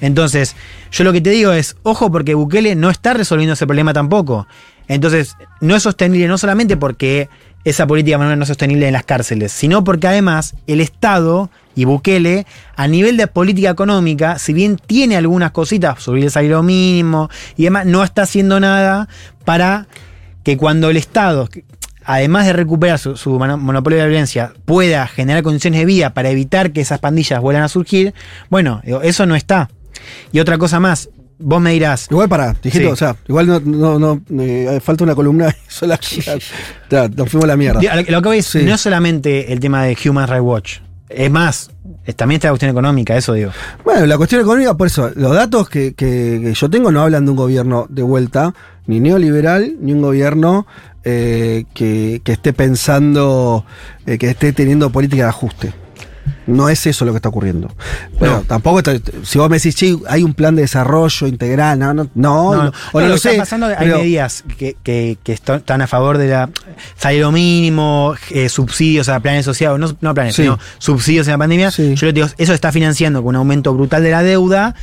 Entonces, yo lo que te digo es, ojo, porque Bukele no está resolviendo ese problema tampoco. Entonces, no es sostenible no solamente porque esa política manual no sostenible en las cárceles, sino porque además el Estado y Bukele, a nivel de política económica, si bien tiene algunas cositas, subir el salario mínimo y demás, no está haciendo nada para que cuando el Estado, además de recuperar su, su mono- monopolio de la violencia, pueda generar condiciones de vida para evitar que esas pandillas vuelvan a surgir, bueno, eso no está. Y otra cosa más, vos me dirás. Igual para, dijiste, Sí. o sea, igual no, no, no eh, falta una columna sola. ya, nos fuimos a la mierda. Digo, Lo, que voy es, Sí. no es solamente el tema de Human Rights Watch, es más, es- también está la cuestión económica, eso digo. Bueno, la cuestión económica, por eso, los datos que, que- que yo tengo no hablan de un gobierno de vuelta, ni neoliberal, ni un gobierno eh, que, que esté pensando, eh, que esté teniendo política de ajuste. No es eso lo que está ocurriendo. Pero tampoco, está- si vos me decís, sí, hay un plan de desarrollo integral, no, no, no, no, o no lo lo que sé. está pasando, hay pero- medidas que, que- están a favor de la salario mínimo, eh, subsidios a planes asociados, no, no planes, Sí. sino subsidios en la pandemia. Yo le digo, eso está financiando con un aumento brutal de la deuda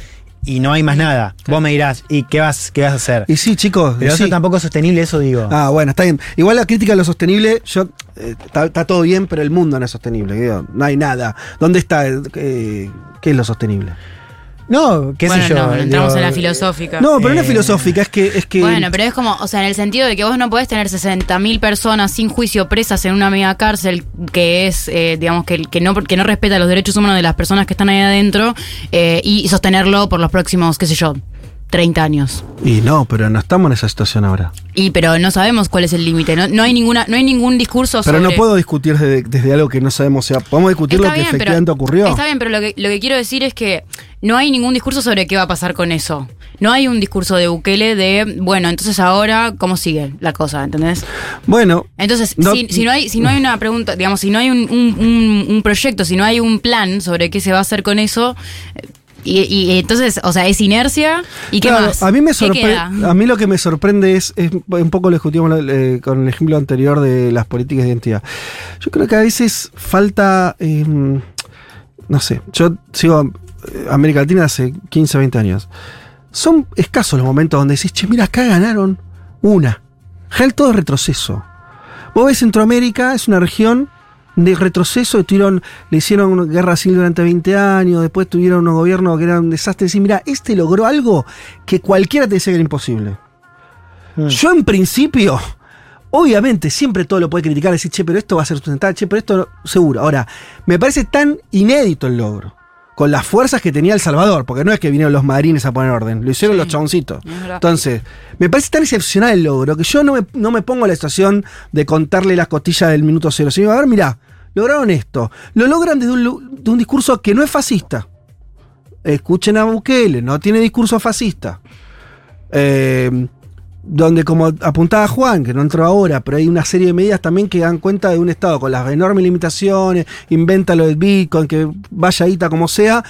y no hay más nada. Vos me dirás, ¿y qué vas, qué vas a hacer? Y sí, chicos. Pero eso sí. tampoco es sostenible, eso digo. Ah, bueno, está bien. Igual la crítica a lo sostenible, yo eh, está, está todo bien, pero el mundo no es sostenible. digo, no hay nada. ¿Dónde está? eh, ¿Qué es lo sostenible? No, qué bueno, sé yo. no, pero entramos en la filosófica. No, pero no es Eh, filosófica, es que. Es que Bueno, pero es como, o sea, en el sentido de que vos no podés tener 60.000 personas sin juicio presas en una mega cárcel que es, eh, digamos, que, que, no, que no respeta los derechos humanos de las personas que están ahí adentro eh, y sostenerlo por los próximos, qué sé yo, 30 años. Y no, pero no estamos en esa situación ahora. Y pero no sabemos cuál es el límite, no, no hay ninguna, no hay ningún discurso Pero sobre no puedo discutir desde, desde algo que no sabemos. O sea, podemos discutir Está lo que pero- efectivamente ocurrió. Está bien, pero lo que, lo que quiero decir es que no hay ningún discurso sobre qué va a pasar con eso. No hay un discurso de Bukele de, bueno, entonces ahora, ¿cómo sigue la cosa? ¿Entendés? Bueno. Entonces, No- si, si no hay, si no hay una pregunta, digamos, si no hay un, un- un- un proyecto, si no hay un plan sobre qué se va a hacer con eso, y, y entonces, o sea, es inercia, ¿y qué Claro, más? A mí me. A mí lo que me sorprende es, es un poco lo discutimos eh, con el ejemplo anterior de las políticas de identidad. Yo creo que a veces falta. eh, no sé, yo sigo eh, América Latina hace 15, 20 años. Son escasos los momentos donde decís, che, mira, acá ganaron una. General todo es retroceso. Vos ves Centroamérica, es una región de retroceso, tuvieron, le hicieron guerra civil durante 20 años, después tuvieron unos gobiernos que eran un desastre. Decir, mira, este logró algo que cualquiera te decía que era imposible. Yo en principio, obviamente, siempre todo lo puede criticar, decir, che, pero esto va a ser sustentable, che, pero esto no- seguro. Ahora, me parece tan inédito el logro. Con las fuerzas que tenía El Salvador, porque no es que vinieron los marines a poner orden, lo hicieron los chaboncitos. Entonces, me parece tan excepcional el logro que yo no me, no me pongo en la situación de contarle las costillas del minuto cero. Sino, a ver, mirá, lograron esto. Lo logran desde un, de un discurso que no es fascista. Escuchen a Bukele, no tiene discurso fascista. Eh, donde como apuntaba Juan, que no entró ahora, pero hay una serie de medidas también que dan cuenta de un Estado con las enormes limitaciones, inventa lo del Bitcoin, que vaya ahí como sea.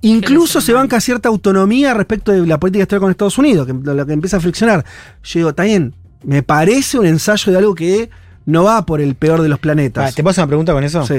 Incluso se banca cierta autonomía respecto de la política exterior con Estados Unidos, que lo que empieza a friccionar. Yo digo, está bien, me parece un ensayo de algo que no va por el peor de los planetas. Ah, ¿Te hacer una pregunta con eso? Sí.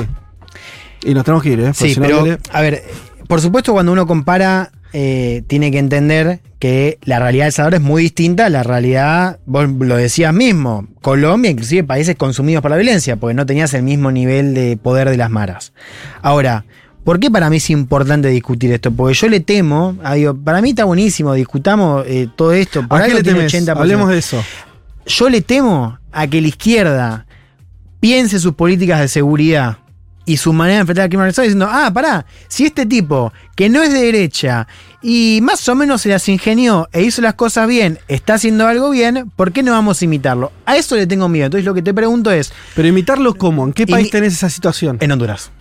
Y nos tenemos que ir, ¿eh? Sí, si no pero, a ver, por supuesto cuando uno compara, eh, tiene que entender que la realidad de Salvador es muy distinta a la realidad, vos lo decías mismo, Colombia, inclusive países consumidos por la violencia, porque no tenías el mismo nivel de poder de las maras. Ahora, ¿por qué para mí es importante discutir esto? Porque yo le temo, ah, digo, para mí está buenísimo, discutamos eh, todo esto. Por ¿A qué le temes? 80%. Hablemos de eso. Yo le temo a que la izquierda piense sus políticas de seguridad y su manera de enfrentar al crimen organizado diciendo, ah, pará, si este tipo, que no es de derecha y más o menos se las ingenió e hizo las cosas bien, está haciendo algo bien, ¿por qué no vamos a imitarlo? A eso le tengo miedo. Entonces lo que te pregunto es... Pero imitarlo cómo? ¿En qué país tenés esa situación? En Honduras.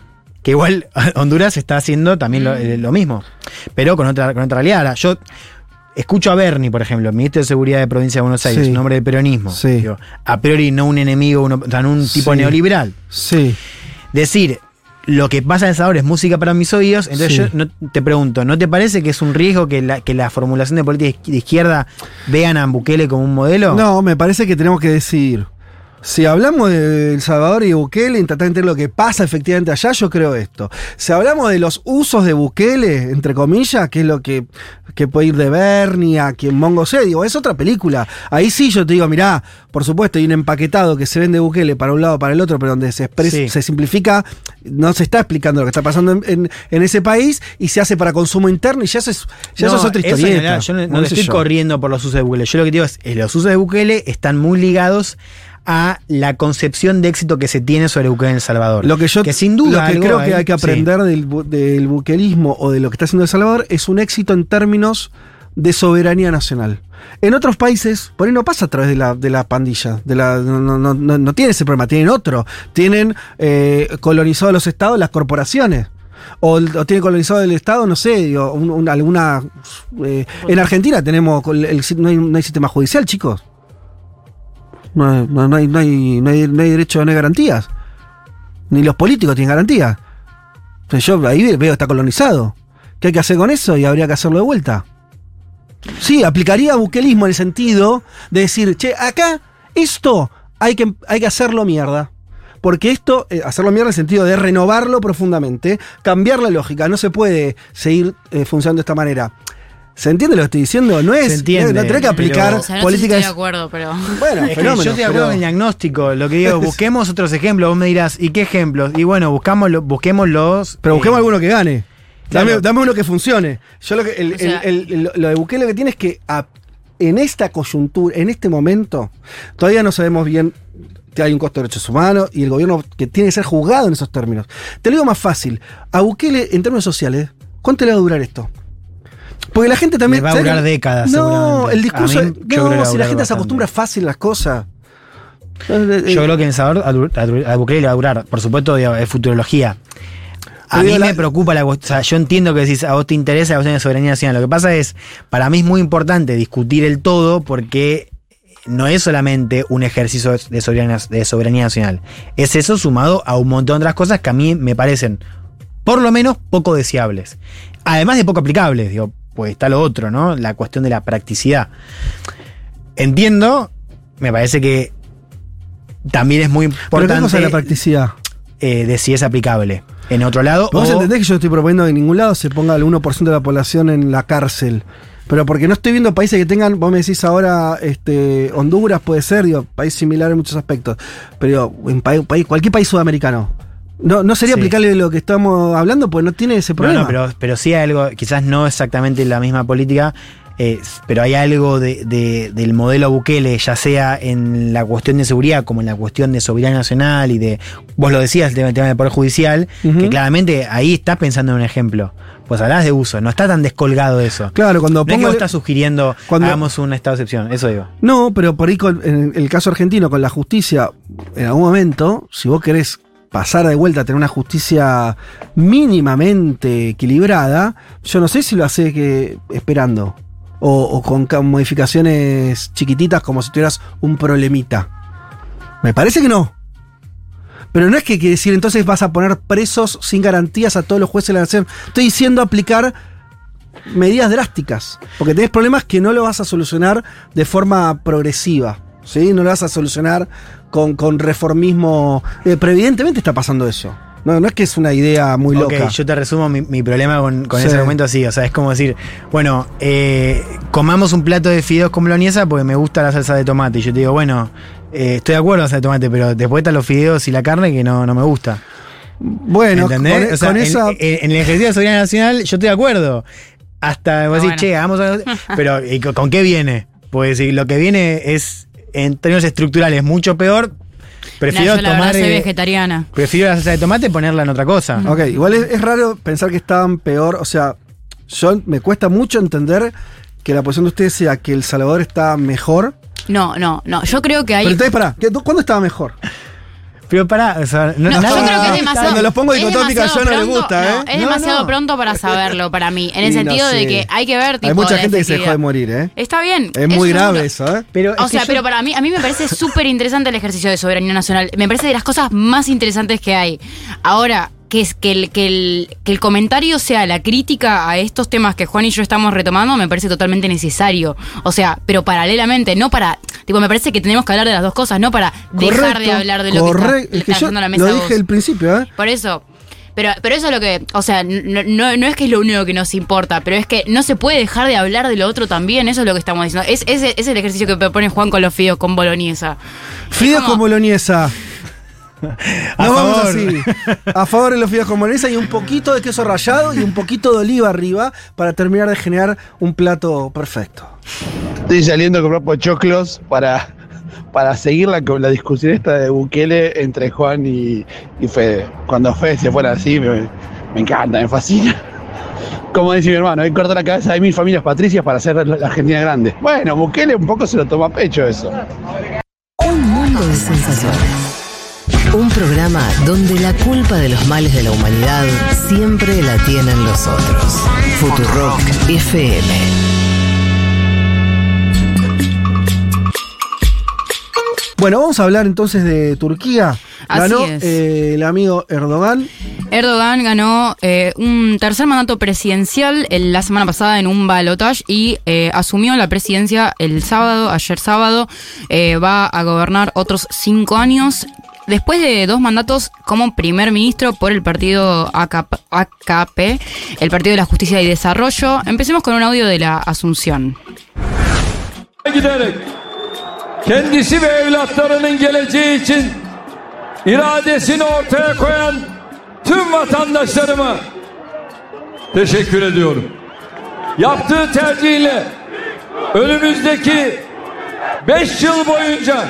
Que igual Honduras está haciendo también lo, eh, lo mismo, pero con otra, con otra realidad. Ahora, yo escucho a Bernie, por ejemplo, ministro de Seguridad de Provincia de Buenos Aires, Sí. un hombre de peronismo. Sí. Digo, a priori no un enemigo, uno, o sea, no un tipo Sí. neoliberal. Sí. Decir lo que pasa en El Salvador es música para mis oídos, entonces yo no- te pregunto, ¿no te parece que es un riesgo que la, que la formulación de política de izquierda vean a Bukele como un modelo? No, me parece que tenemos que decir. Si hablamos de El Salvador y Bukele, y tratar de entender lo que pasa efectivamente allá, yo creo esto. Si hablamos de los usos de Bukele, entre comillas, que es lo que, que puede ir de Bernie a quien Mongo sea, digo, es otra película. Ahí sí yo te digo, mirá, por supuesto, hay un empaquetado que se vende Bukele para un lado para el otro, pero donde se, expresa- Sí. se simplifica, no se está explicando lo que está pasando en, en- en ese país y se hace para consumo interno y ya eso es, ya eso es otra historieta. hablar, yo no, estoy yo. corriendo por los usos de Bukele. Yo lo que digo es, eh, los usos de Bukele están muy ligados a la concepción de éxito que se tiene sobre Bukele en El Salvador. Lo que yo que sin duda lo que creo que ahí- hay que sí. aprender del, del buquelismo o de lo que está haciendo El Salvador es un éxito en términos de soberanía nacional. En otros países, por ahí no pasa a través de la, de la pandilla, de la, no, no, no, no- tienen ese problema, tienen otro. Tienen eh, colonizados los estados las corporaciones. O, o tiene colonizado el Estado, no sé, digo, un- un- alguna. eh, en Argentina tenemos. el hay, no hay sistema judicial, chicos. No, no- no hay, no, hay, no, hay, no hay derecho, no hay garantías. Ni los políticos tienen garantías. Yo ahí veo que está colonizado. ¿Qué hay que hacer con eso? Y habría que hacerlo de vuelta. Sí, aplicaría buquelismo en el sentido de decir, che, acá esto hay que, hay que hacerlo mierda. Porque esto, eh, hacerlo mierda en el sentido de renovarlo profundamente, cambiar la lógica, no se puede seguir eh, funcionando de esta manera. ¿Se entiende lo que estoy diciendo? No es. Se entiende, no, no tenés que aplicar pero- O sea, no políticas. estoy de acuerdo, pero. Bueno, Es que yo estoy de acuerdo con el diagnóstico. Lo que digo, busquemos otros ejemplos. Vos me dirás, ¿y qué ejemplos? Y bueno, buscamos, lo- busquemos los. Pero busquemos eh, alguno que gane. claro. Dame, dame uno que funcione. Yo lo que. el- O sea- el- el- lo de Bukele que tiene es que a- en esta coyuntura, en este momento, todavía no sabemos bien que hay un costo de derechos humanos y el gobierno que tiene que ser juzgado en esos términos. Te lo digo más fácil. A Bukele, en términos sociales, ¿cuánto le va a durar esto? Porque la gente también. Va a ¿sabes durar décadas, No, el discurso. Mí, no, si la gente se acostumbra fácil a las cosas. Yo creo que en El Salvador a, Bukele le va a durar. Por supuesto, es futurología. A mí me preoca la cuestión. O sea, yo entiendo que decís, a vos te interesa la cuestión de soberanía nacional. Lo que pasa es, para mí es muy importante discutir el todo porque no es solamente un ejercicio de soberanía, de soberanía nacional. Es eso sumado a un montón de otras cosas que a mí me parecen, por lo menos, poco deseables. Además de poco aplicables, digo, pues está lo otro, ¿no? La cuestión de la practicidad. Entiendo, me parece que también es muy ¿Pero qué importante cosa es la practicidad? eh, de si es aplicable. En otro lado, Vos o- entendés que yo no estoy proponiendo que en ningún lado se ponga el 1% de la población en la cárcel. Pero porque no estoy viendo países que tengan, vos me decís ahora, este, Honduras puede ser, digo, país similar en muchos aspectos. Pero en pa- país, cualquier país sudamericano. No, no sería Sí. aplicable lo que estamos hablando, porque no tiene ese No, problema. no, pero, pero sí hay algo, quizás no exactamente la misma política, eh, pero hay algo de- de- del modelo Bukele, ya sea en la cuestión de seguridad como en la cuestión de soberanía nacional y de, vos lo decías, el tema, el tema del Poder Judicial, que claramente ahí estás pensando en un ejemplo. Pues hablás de uso, no está tan descolgado de eso. Claro, cuando no es que pongo vos el- estás sugiriendo cuando- hagamos un estado de excepción, eso digo. No, pero por ahí con- en el caso argentino, con la justicia, en algún momento, si vos querés pasar de vuelta a tener una justicia mínimamente equilibrada, yo no sé si lo hace que esperando. O, con ca- modificaciones chiquititas como si tuvieras un problemita. Me parece que no. Pero no es que quiere decir entonces vas a poner presos sin garantías a todos los jueces de la nación. Estoy diciendo aplicar medidas drásticas. Porque tenés problemas que no lo vas a solucionar de forma progresiva. ¿sí? No lo vas a solucionar con, con reformismo. eh, pero evidentemente está pasando eso. No, no es que es una idea muy Ok, loca. yo te resumo mi, mi problema con, con Sí. ese argumento así. O sea, es como decir, bueno, eh, comamos un plato de fideos con boloñesa porque me gusta la salsa de tomate. Y yo te digo, bueno, eh, estoy de acuerdo con la salsa de tomate, pero después están los fideos y la carne que no, no me gusta. Bueno, ¿entendés? con- o sea, con en, esa- en- en el ejercicio de soberanía nacional yo estoy de acuerdo. Hasta vos decís, bueno. che, hagamos algo. Pero ¿y con, con qué viene? Pues si lo que viene es, en términos estructurales, mucho peor. Prefiero No, yo la tomar. soy eh, vegetariana. prefiero la salsa de tomate y ponerla en otra cosa. Ok, igual es, es raro pensar que estaban peor. O sea, yo me cuesta mucho entender que la posición de ustedes sea que El Salvador está mejor. No, no, no. Yo creo que hay. Pero entonces, pará, ¿qué- ¿cuándo estaba mejor? Pero pará, o sea, no, No, yo nada- creo que es demasiado. Cuando los pongo demasiado yo no le pronto- gusta, no, ¿eh? es demasiado no. pronto para saberlo para mí. En el sentido de que hay que ver. Tipo, Hay mucha gente que se dejó de morir, ¿eh? Está bien. Es muy grave eso, ¿eh? Pero O sea, yo- pero para mí, a mí me parece súper interesante el ejercicio de soberanía nacional. Me parece de las cosas más interesantes que hay. Ahora, que, es, que, el, que, el, que el comentario sea la crítica a estos temas que Juan y yo estamos retomando me parece totalmente necesario. O sea, pero paralelamente, no para. Tipo, me parece que tenemos que hablar de las dos cosas, no para dejar de hablar de lo que correcto. está, Es que está yo la mesa lo dije al principio, ¿eh? Por eso. Pero, pero eso es lo que, o sea, no, no, no es que es lo único que nos importa, pero es que no se puede dejar de hablar de lo otro también, eso es lo que estamos diciendo. Es, es, es el ejercicio que propone Juan con los fideos con boloñesa. Fideos como- con boloñesa. A vamos favor. así. A favor de los fideos con boloñesa y un poquito de queso rallado y un poquito de oliva arriba para terminar de generar un plato perfecto. Estoy saliendo a comprar pochoclos para, para seguir la, la discusión esta de Bukele entre Juan y, y Fede. Cuando Fede se fuera así, me, me encanta, me fascina. Como dice mi hermano, hoy corta la cabeza de mil familias patricias para hacer la Argentina grande. Bueno, Bukele un poco se lo toma a pecho eso. Un mundo de sensaciones. Un programa donde la culpa de los males de la humanidad siempre la tienen los otros. Futurock FM. Bueno, vamos a hablar entonces de Turquía. Así Ganó es. eh, el amigo Erdogan. Erdogan ganó eh, un tercer mandato presidencial el- la semana pasada en un balotage y eh, asumió la presidencia el sábado, ayer sábado. Eh, va a gobernar otros cinco años. Después de dos mandatos como primer ministro por el partido AKP, AKP, el Partido de la Justicia y Desarrollo, empecemos con un audio de la Asunción. giderek kendisi ve evlatlarının geleceği için iradesini ortaya koyan tüm vatandaşlarıma teşekkür ediyorum. Yaptığı tercihle önümüzdeki 5 yıl boyunca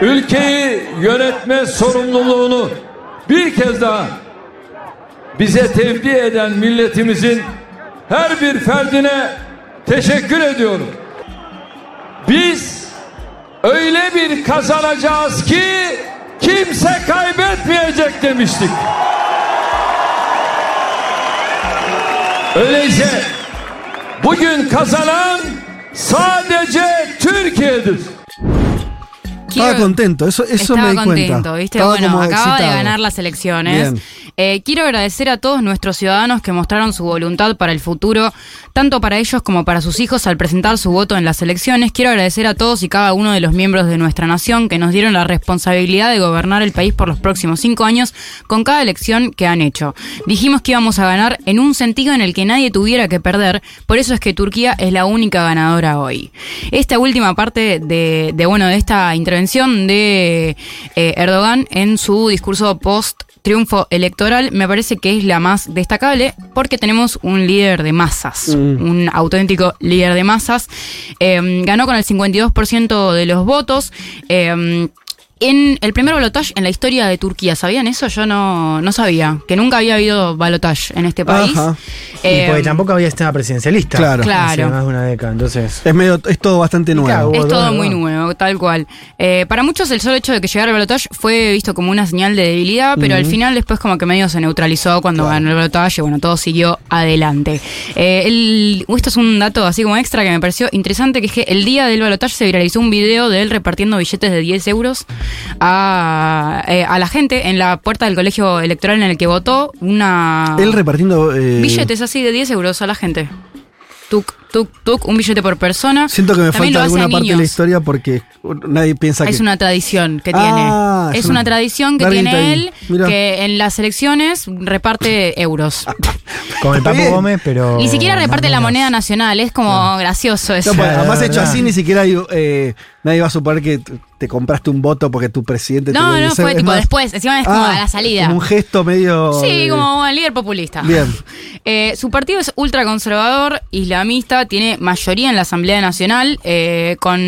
ülkeyi yönetme sorumluluğunu bir kez daha bize tevdi eden milletimizin her bir ferdine teşekkür ediyorum. Biz öyle bir kazanacağız ki kimse kaybetmeyecek demiştik. Öyleyse bugün kazanan sadece Türkiye'dir. Estaba contento, eso, eso me Estaba di contento, cuenta. ¿viste? Estaba bueno, acaba de excitado. ganar las elecciones. Bien. Eh, quiero agradecer a todos nuestros ciudadanos que mostraron su voluntad para el futuro, tanto para ellos como para sus hijos al presentar su voto en las elecciones. Quiero agradecer a todos y cada uno de los miembros de nuestra nación que nos dieron la responsabilidad de gobernar el país por los próximos cinco años con cada elección que han hecho. Dijimos que íbamos a ganar en un sentido en el que nadie tuviera que perder, por eso es que Turquía es la única ganadora hoy. Esta última parte de, bueno, de esta intervención de eh, Erdogan en su discurso post triunfo electoral me parece que es la más destacable porque tenemos un líder de masas, un auténtico líder de masas. Eh, ganó con el 52% de los votos. eh, en el primer balotaje en la historia de Turquía, ¿sabían eso? Yo no, no sabía, que nunca había habido balotaje en este país. Ajá. Eh, y porque tampoco había sistema presidencialista. Claro. Claro. Hace más de una década, entonces. Es medio, es todo bastante nuevo. Es todo muy nuevo, tal cual. Eh, para muchos el solo hecho de que llegara el balotaje fue visto como una señal de debilidad, pero al final después como que medio se neutralizó cuando ganó el balotaje y bueno, todo siguió adelante. Eh, el- esto es un dato así como extra que me pareció interesante, que es que el día del balotaje se viralizó un video de él repartiendo billetes de 10 euros a, eh, a la gente en la puerta del colegio electoral en el que votó, una... Él repartiendo. eh, Billetes así de 10 euros a la gente. Tuk, tuk, tuk, un billete por persona. Siento que me También falta lo alguna parte de la historia porque nadie piensa que. Es una tradición que Ah, tiene. es Es una- una tradición que tiene ahí. él, Mirá. que en las elecciones reparte euros. Como el Papo. Gómez, pero. Ni siquiera reparte la moneda nacional, es como gracioso eso. No, pues, además hecho así, ni siquiera hay, eh, nadie va a suponer que te compraste un voto porque tu presidente te No, dio no, 10 fue. Es tipo más- después, encima es como Ah, a la salida. Como un gesto medio. Sí, de- como el líder populista. Bien. Eh, su partido es ultraconservador, islamista, tiene mayoría en la Asamblea Nacional, eh, con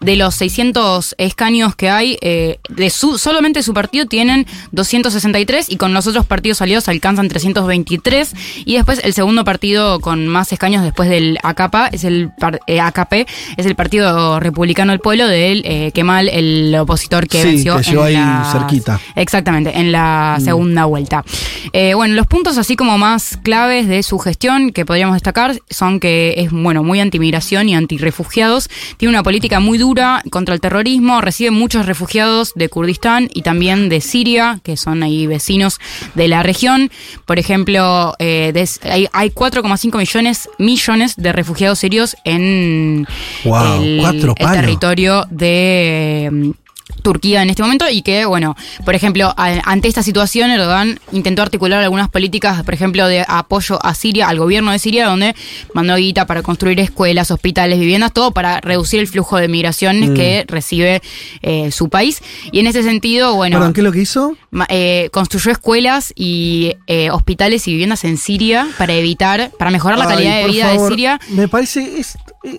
de los 600 escaños que hay, eh, de su solamente su partido tienen 263 y con los otros partidos aliados alcanzan 323 y después el segundo partido con más escaños después del AKP es el eh, AKP es el Partido Republicano del Pueblo del eh, Kemal, el opositor que Sí, venció que llegó en ahí las- cerquita. Exactamente, en la Mm. segunda vuelta. Eh, bueno, los puntos así como más claves de su gestión que podríamos destacar son que es bueno muy antimigración y antirrefugiados. Tiene una política muy dura contra el terrorismo, recibe muchos refugiados de Kurdistán y también de Siria, que son ahí vecinos de la región. Por ejemplo, eh, des- hay, hay 4,5 millones, millones de refugiados sirios en Wow, el, territorio de Turquía en este momento y que, bueno, por ejemplo, ante esta situación Erdogan intentó articular algunas políticas, por ejemplo, de apoyo a Siria, al gobierno de Siria, donde mandó guita para construir escuelas, hospitales, viviendas, todo para reducir el flujo de migraciones Mm. que recibe eh, su país. Y en ese sentido, bueno... Perdón, ¿qué es lo que hizo? eh, construyó escuelas y eh, hospitales y viviendas en Siria para evitar, para mejorar la Ay, calidad de vida favor, de Siria. Me parece. Es, eh,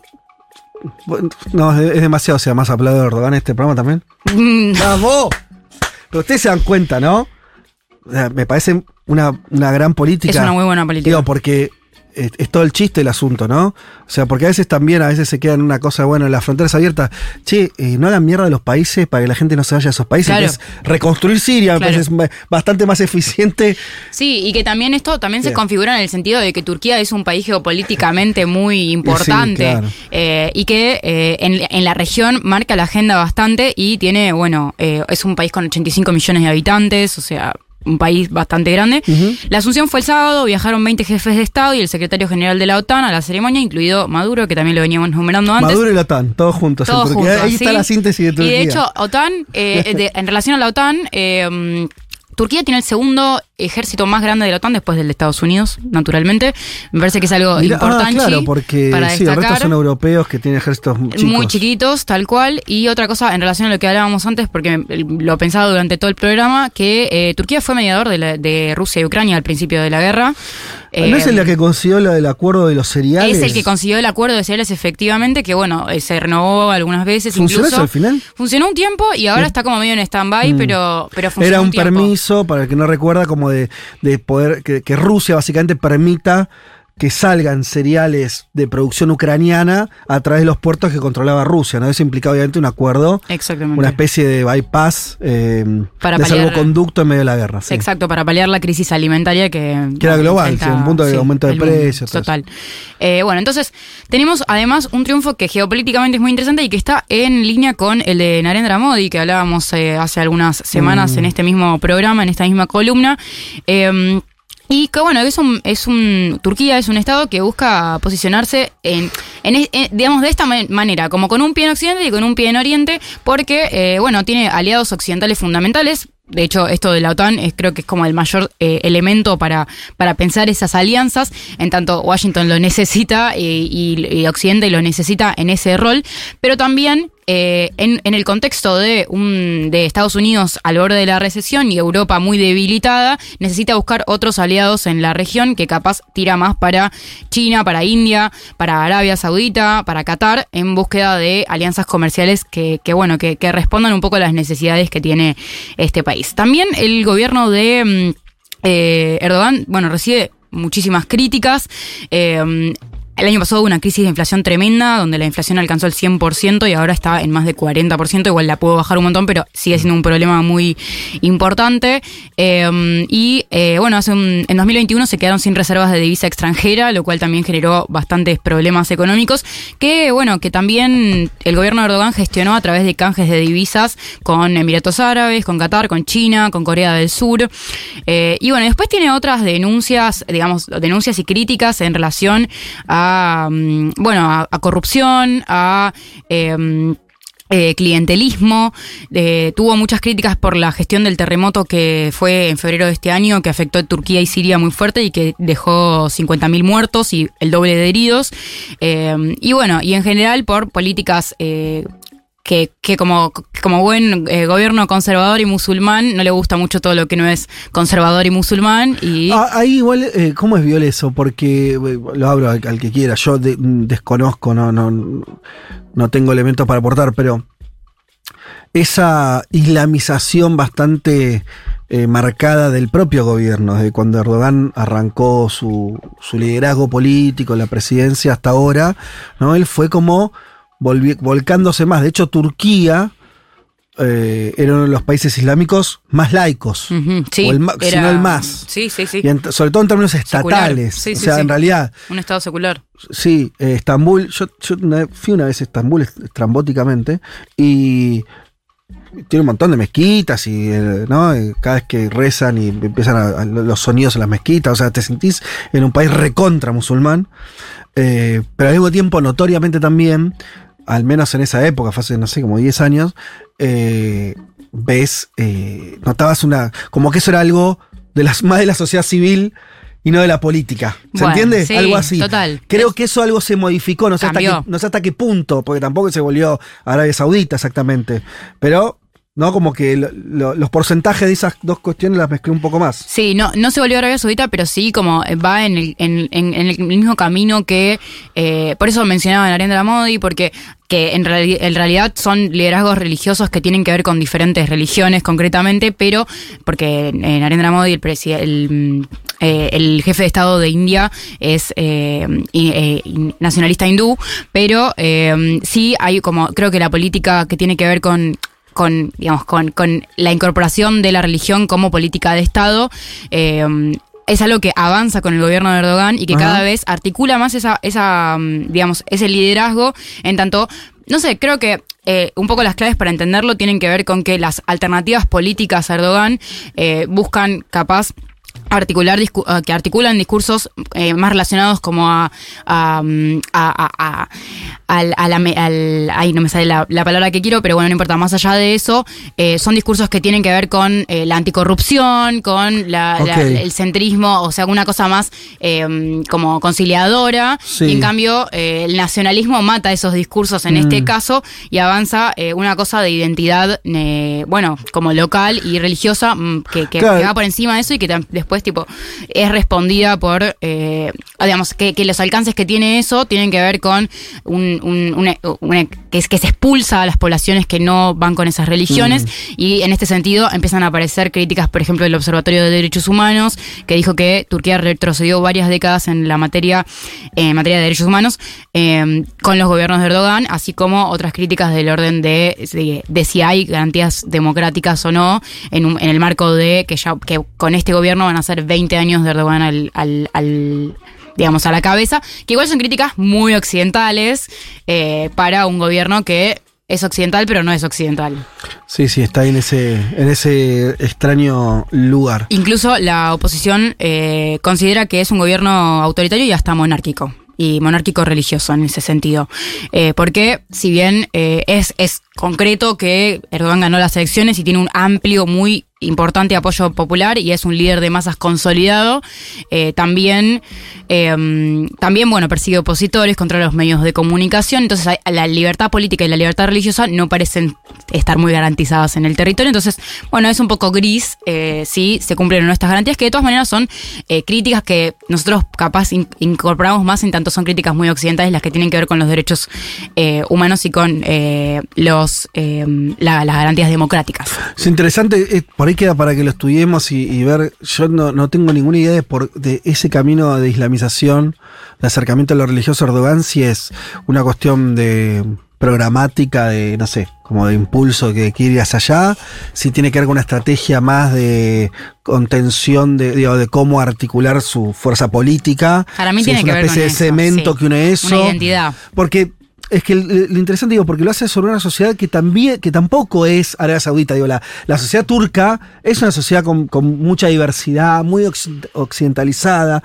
no, es, demasiado. O sea, más aplaudido de Erdogan este programa también. ¡Vamos! Pero ustedes se dan cuenta, ¿no? O sea, me parece una, una gran política. Es una muy buena política. Digo, porque es, es todo el chiste el asunto, ¿no? O sea, porque a veces también, a veces se queda en una cosa, bueno, las fronteras abiertas. Che, eh, no hagan mierda de los países para que la gente no se vaya a esos países. Claro. que es reconstruir Siria, me Claro. parece es ba- bastante más eficiente. Sí, y que también esto también se configura en el sentido de que Turquía es un país geopolíticamente muy importante claro. eh, y que eh, en, en la región marca la agenda bastante y tiene, bueno, es un país con 85 millones de habitantes, o sea, un país bastante grande. La asunción fue el sábado, viajaron 20 jefes de Estado y el secretario general de la OTAN a la ceremonia, incluido Maduro, que también lo veníamos numerando antes. Maduro y la OTAN, todos juntos. Todos juntos, Ahí está la síntesis de Turquía. Y de hecho, OTAN, eh, de- en relación a la OTAN, eh, Turquía tiene el segundo ejército más grande de la OTAN después del de Estados Unidos, naturalmente. Me parece que es algo Mirá, ah, importante claro, porque para sí, el resto son europeos que tienen ejércitos chicos. Muy chiquitos, tal cual. Y otra cosa en relación a lo que hablábamos antes, porque lo he pensado durante todo el programa, que eh, Turquía fue mediador de, la- de Rusia y Ucrania al principio de la guerra. ¿No es Eh, el que consiguió lo del acuerdo de los cereales? es el que consiguió el acuerdo de cereales efectivamente, que bueno, eh, se renovó algunas veces. ¿Funcionó incluso. eso al final? Funcionó un tiempo y ahora está como medio en stand-by, Mm. pero, pero funcionó Era un, permiso, para el que no recuerda, como de, de poder, que, que Rusia básicamente permita que salgan cereales de producción ucraniana a través de los puertos que controlaba Rusia, ¿no? Eso implicaba obviamente un acuerdo, Exactamente. una especie de bypass eh, Para de paliar- salvoconducto en medio de la guerra. sí. Exacto, para paliar la crisis alimentaria que... Que era global, sí, un punto de aumento de precios, Total. Eh, bueno, entonces tenemos además un triunfo que geopolíticamente es muy interesante y que está en línea con el de Narendra Modi, que hablábamos eh, hace algunas semanas Mm. en este mismo programa, en esta misma columna. Eh, y que bueno, es un, es un. Turquía es un estado que busca posicionarse en, en en- digamos, de esta ma- manera, como con un pie en Occidente y con un pie en Oriente, porque, eh, bueno, tiene aliados occidentales fundamentales. De hecho, esto de la OTAN es, creo que es como el mayor eh, elemento para, para pensar esas alianzas, en tanto Washington lo necesita eh, y, y Occidente lo necesita en ese rol, pero también eh, en, el contexto de, un, de Estados Unidos al borde de la recesión y Europa muy debilitada, necesita buscar otros aliados en la región que capaz tira más para China, para India, para Arabia Saudita, para Qatar, en búsqueda de alianzas comerciales que, que, bueno, que, que respondan un poco a las necesidades que tiene este país. También el gobierno de mm, eh, Erdogan, bueno, recibe muchísimas críticas. eh, el año pasado hubo una crisis de inflación tremenda, donde la inflación alcanzó el 100% y ahora está en más de 40%. Igual la puedo bajar un montón, pero sigue siendo un problema muy importante. Eh, y eh, bueno, hace un- en 2021 se quedaron sin reservas de divisa extranjera, lo cual también generó bastantes problemas económicos. Que bueno, que también el gobierno de Erdogan gestionó a través de canjes de divisas con Emiratos Árabes, con Qatar, con China, con Corea del Sur. Eh, y bueno, después tiene otras denuncias, digamos, denuncias y críticas en relación a, mm, bueno, a, corrupción, a... em, eh, clientelismo, eh, tuvo muchas críticas por la gestión del terremoto que fue en febrero de este año, que afectó a Turquía y Siria muy fuerte y que dejó 50.000 muertos y el doble de heridos. Eh, y bueno, y en general por políticas eh, que, que como, como buen eh, gobierno conservador y musulmán no le gusta mucho todo lo que no es conservador y musulmán y... Ah, ahí igual, eh, ¿cómo es Viol eso? Porque eh, lo abro al, que quiera. Yo de- desconozco, no, no, no tengo elementos para aportar, pero esa islamización bastante eh, marcada del propio gobierno, desde cuando Erdogan arrancó su, su liderazgo político, la presidencia hasta ahora, ¿no? Él fue como volcándose más. De hecho, Turquía eh, era uno de los países islámicos más laicos. Sí, o el era- no el más. Sí, sí, sí. Y en- sobre todo en términos estatales. Sí, o sí, sea, en realidad, Un estado secular. sí, eh, Estambul, yo, fui una vez a Estambul est- estrambóticamente y tiene un montón de mezquitas y eh, ¿no? Cada vez que rezan y empiezan a- a los sonidos en las mezquitas, o sea, te sentís en un país recontra musulmán, eh, pero al mismo tiempo notoriamente también, al menos en esa época, fue hace, no sé, como 10 años, eh, ves, eh, notabas una, como que eso era algo de las, más de la sociedad civil y no de la política. ¿Se Bueno, entiende? sí, algo así. total. Creo que eso algo se modificó, no sé, hasta qué, no sé hasta qué punto, porque tampoco se volvió Arabia Saudita exactamente. Pero, ¿no? Como que lo- lo- los porcentajes de esas dos cuestiones las mezclé un poco más. Sí, no, no se volvió Arabia Saudita, pero sí como va en el, en, en- en el mismo camino que, eh, por eso mencionaba a Narendra Modi, porque que en, reali- en realidad son liderazgos religiosos que tienen que ver con diferentes religiones concretamente, pero porque eh, Narendra Modi, el, el, mm, eh, el jefe de Estado de India, es eh, eh, nacionalista hindú, pero eh, sí hay como, creo que la política que tiene que ver con con, digamos, con, con la incorporación de la religión como política de Estado. eh, es algo que avanza con el gobierno de Erdogan y que Ajá. cada vez articula más esa, esa, mm, digamos, ese liderazgo. En tanto, no sé, creo que eh, un poco las claves para entenderlo tienen que ver con que las alternativas políticas a Erdogan eh, buscan capaz articular ah, que articulan discursos eh, más relacionados como a a, mm, a, a- al, la ay no me sale la, la palabra que quiero pero bueno no importa más allá de eso eh, son discursos que tienen que ver con eh, la anticorrupción con la- la- el centrismo o sea una cosa más eh, como conciliadora Sí. y en cambio eh, el nacionalismo mata esos discursos en Mm. este caso y avanza eh, una cosa de identidad eh, bueno como local y religiosa mm, que, que- Claro. que va por encima de eso y que tam- tipo es respondida por eh, digamos que, que los alcances que tiene eso tienen que ver con un, un- que, es, que se expulsa a las poblaciones que no van con esas religiones y en este sentido empiezan a aparecer críticas por ejemplo del Observatorio de Derechos Humanos que dijo que Turquía retrocedió varias décadas en la materia en materia de derechos humanos eh, con los gobiernos de Erdogan así como otras críticas del orden de, de, de si hay garantías democráticas o no en, un- en el marco de que ya que con este gobierno van a ser 20 años de Erdogan al, al- al, digamos a la cabeza que igual son críticas muy occidentales eh, para un gobierno que es occidental pero no es occidental Sí, sí, está en ese, en ese extraño lugar. Incluso la oposición eh, considera que es un gobierno autoritario y hasta monárquico. Y monárquico religioso en ese sentido. Eh, porque, si bien eh, es, es concreto que Erdogan ganó las elecciones y tiene un amplio, muy importante apoyo popular y es un líder de masas consolidado, eh, también, eh, también, bueno, persigue opositores contra los medios de comunicación. Entonces, la libertad política y la libertad religiosa no parecen estar muy garantizadas en el territorio. Entonces, bueno, es un poco gris eh, si se cumplen o no estas garantías, que de todas maneras son eh, críticas que nosotros capaz in- incorporamos más en tanto son críticas muy occidentales las que tienen que ver con los derechos humanos y con los la- las garantías democráticas. Es interesante, por ahí queda para que lo estudiemos y, y ver. Yo no, no tengo ninguna idea de, por, de ese camino de islamización, de acercamiento a lo religioso a Erdogan, si es una cuestión de programática, de, no sé, como de impulso que quiere ir hacia allá, si tiene que ver con una estrategia más de contención, de, digo, de cómo articular su fuerza política. Para mí si tiene es que una ver con especie de cemento sí. que une eso. Una identidad. Porque es que el- lo interesante, digo, porque lo hace sobre una sociedad que también, que tampoco es Arabia Saudita, digo, la, la sociedad turca es una sociedad con, con mucha diversidad, muy occ- occidentalizada.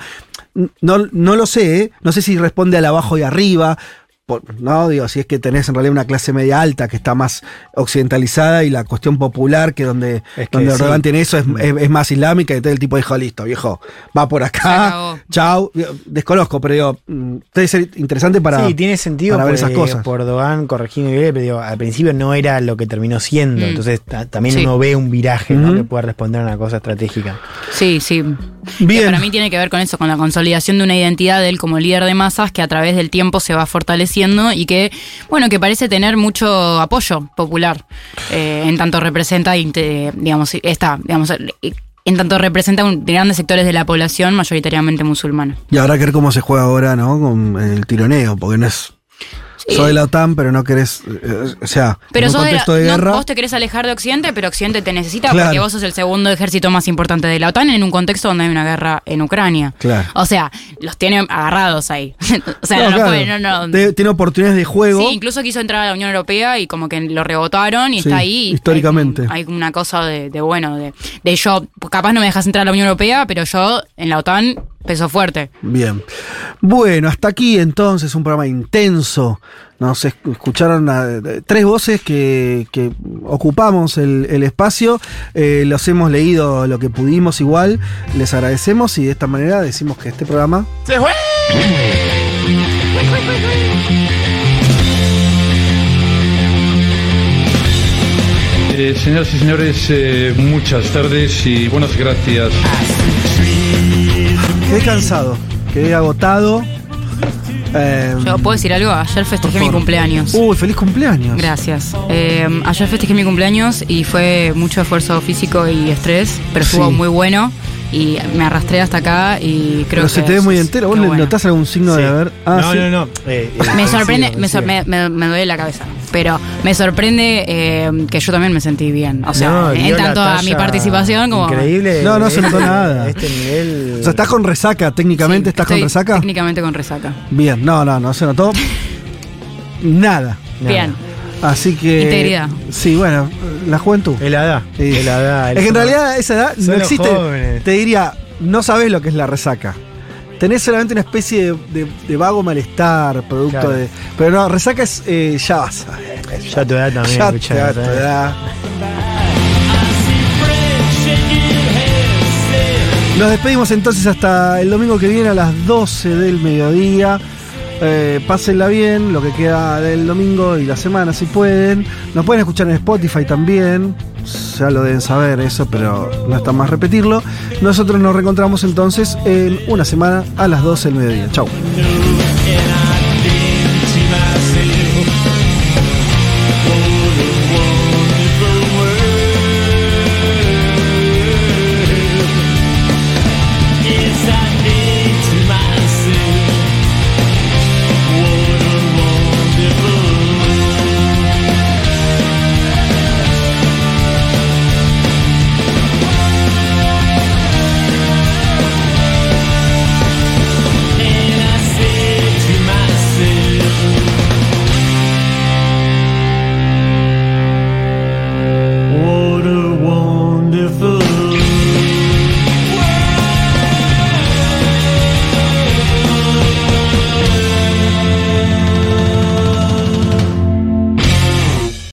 No, no lo sé, ¿eh? no sé si responde al abajo y arriba. Por- no, digo, si es que tenés en realidad una clase media alta que está más occidentalizada y la cuestión popular, que donde, Es que donde sí. Erdogan tiene eso, es, es- es más islámica, y entonces el tipo dijo, listo, viejo, va por acá, chau. Digo, Desconozco, pero digo, mm, debe ser interesante para, sí, tiene sentido para ver esas cosas. por Erdogan corrigiendo y pero digo, al principio no era lo que terminó siendo, Mm. entonces ta- también Sí. uno ve un viraje ¿no? Ujú. que puede responder a una cosa estratégica. Sí, sí. Bien. Que para mí tiene que ver con eso, con la consolidación de una identidad de él como líder de masas que a través del tiempo se va fortaleciendo y que, bueno, que parece tener mucho apoyo popular. eh, en tanto representa, digamos, esta, digamos, en tanto representa grandes sectores de la población mayoritariamente musulmana. Y habrá que ver cómo se juega ahora, ¿no? Con el tironeo, porque no es. De la OTAN, pero no querés. eh, o sea, Pero en un sos de la- contexto de, no, guerra. vos te querés alejar de Occidente, pero Occidente te necesita Claro. porque vos sos el segundo ejército más importante de la OTAN en un contexto donde hay una guerra en Ucrania. Claro. O sea, los tiene agarrados ahí. o sea, No, no, claro. puede, no, no. Tiene oportunidades de juego. Sí, incluso quiso entrar a la Unión Europea y como que lo rebotaron y Sí, está ahí. históricamente. Hay, una cosa de, de, bueno, de, de yo, capaz no me dejas entrar a la Unión Europea, pero yo en la OTAN peso fuerte. Bien. Bueno, hasta aquí entonces un programa intenso. Nos es- escucharon a- tres voces que, que ocupamos el, el espacio. Eh, los hemos leído lo que pudimos igual. Les agradecemos y de esta manera decimos que este programa ¡Se fue! Eh, señoras y señores, eh, muchas tardes y buenas gracias. Quedé cansado, quedé agotado. Eh, Yo puedo decir algo, ayer festejé mi cumpleaños. Uy, feliz cumpleaños. Gracias. Eh, ayer festejé mi cumpleaños y fue mucho esfuerzo físico y estrés, pero estuvo Sí. muy bueno y me arrastré hasta acá y creo pero que se te ve muy entero. ¿Vos le bueno. notás algún signo de haber.? Ah, no, sí. no, no, eh, eh, Me sorprende, me, sor- me, me- me duele la cabeza, pero me sorprende eh, que yo también me sentí bien. O sea, No, en tanto a mi participación como... Increíble. No, no se este- notó nada. Este nivel. O sea, ¿estás con resaca técnicamente? ¿Estás con resaca? Técnicamente con resaca. Bien, no, no, no se notó nada. Bien. Así que. Integridad. Sí, bueno, la juventud. Es la edad. Sí. La edad. Es que en realidad esa edad no existe. jóvenes. Te diría, no sabes lo que es la resaca. Tenés solamente una especie de, de- de vago malestar, producto Claro. de. Pero no, resaca es. eh, ya vas. Ya tu edad también, Ya da ¿sabes? tu edad. Nos despedimos entonces hasta el domingo que viene a las 12 del mediodía. Eh, pásenla bien, lo que queda del domingo y la semana si pueden. Nos pueden escuchar en Spotify también. Ya lo deben saber eso, pero no está más repetirlo. Nosotros nos reencontramos entonces en una semana a las 12 del mediodía. Chau.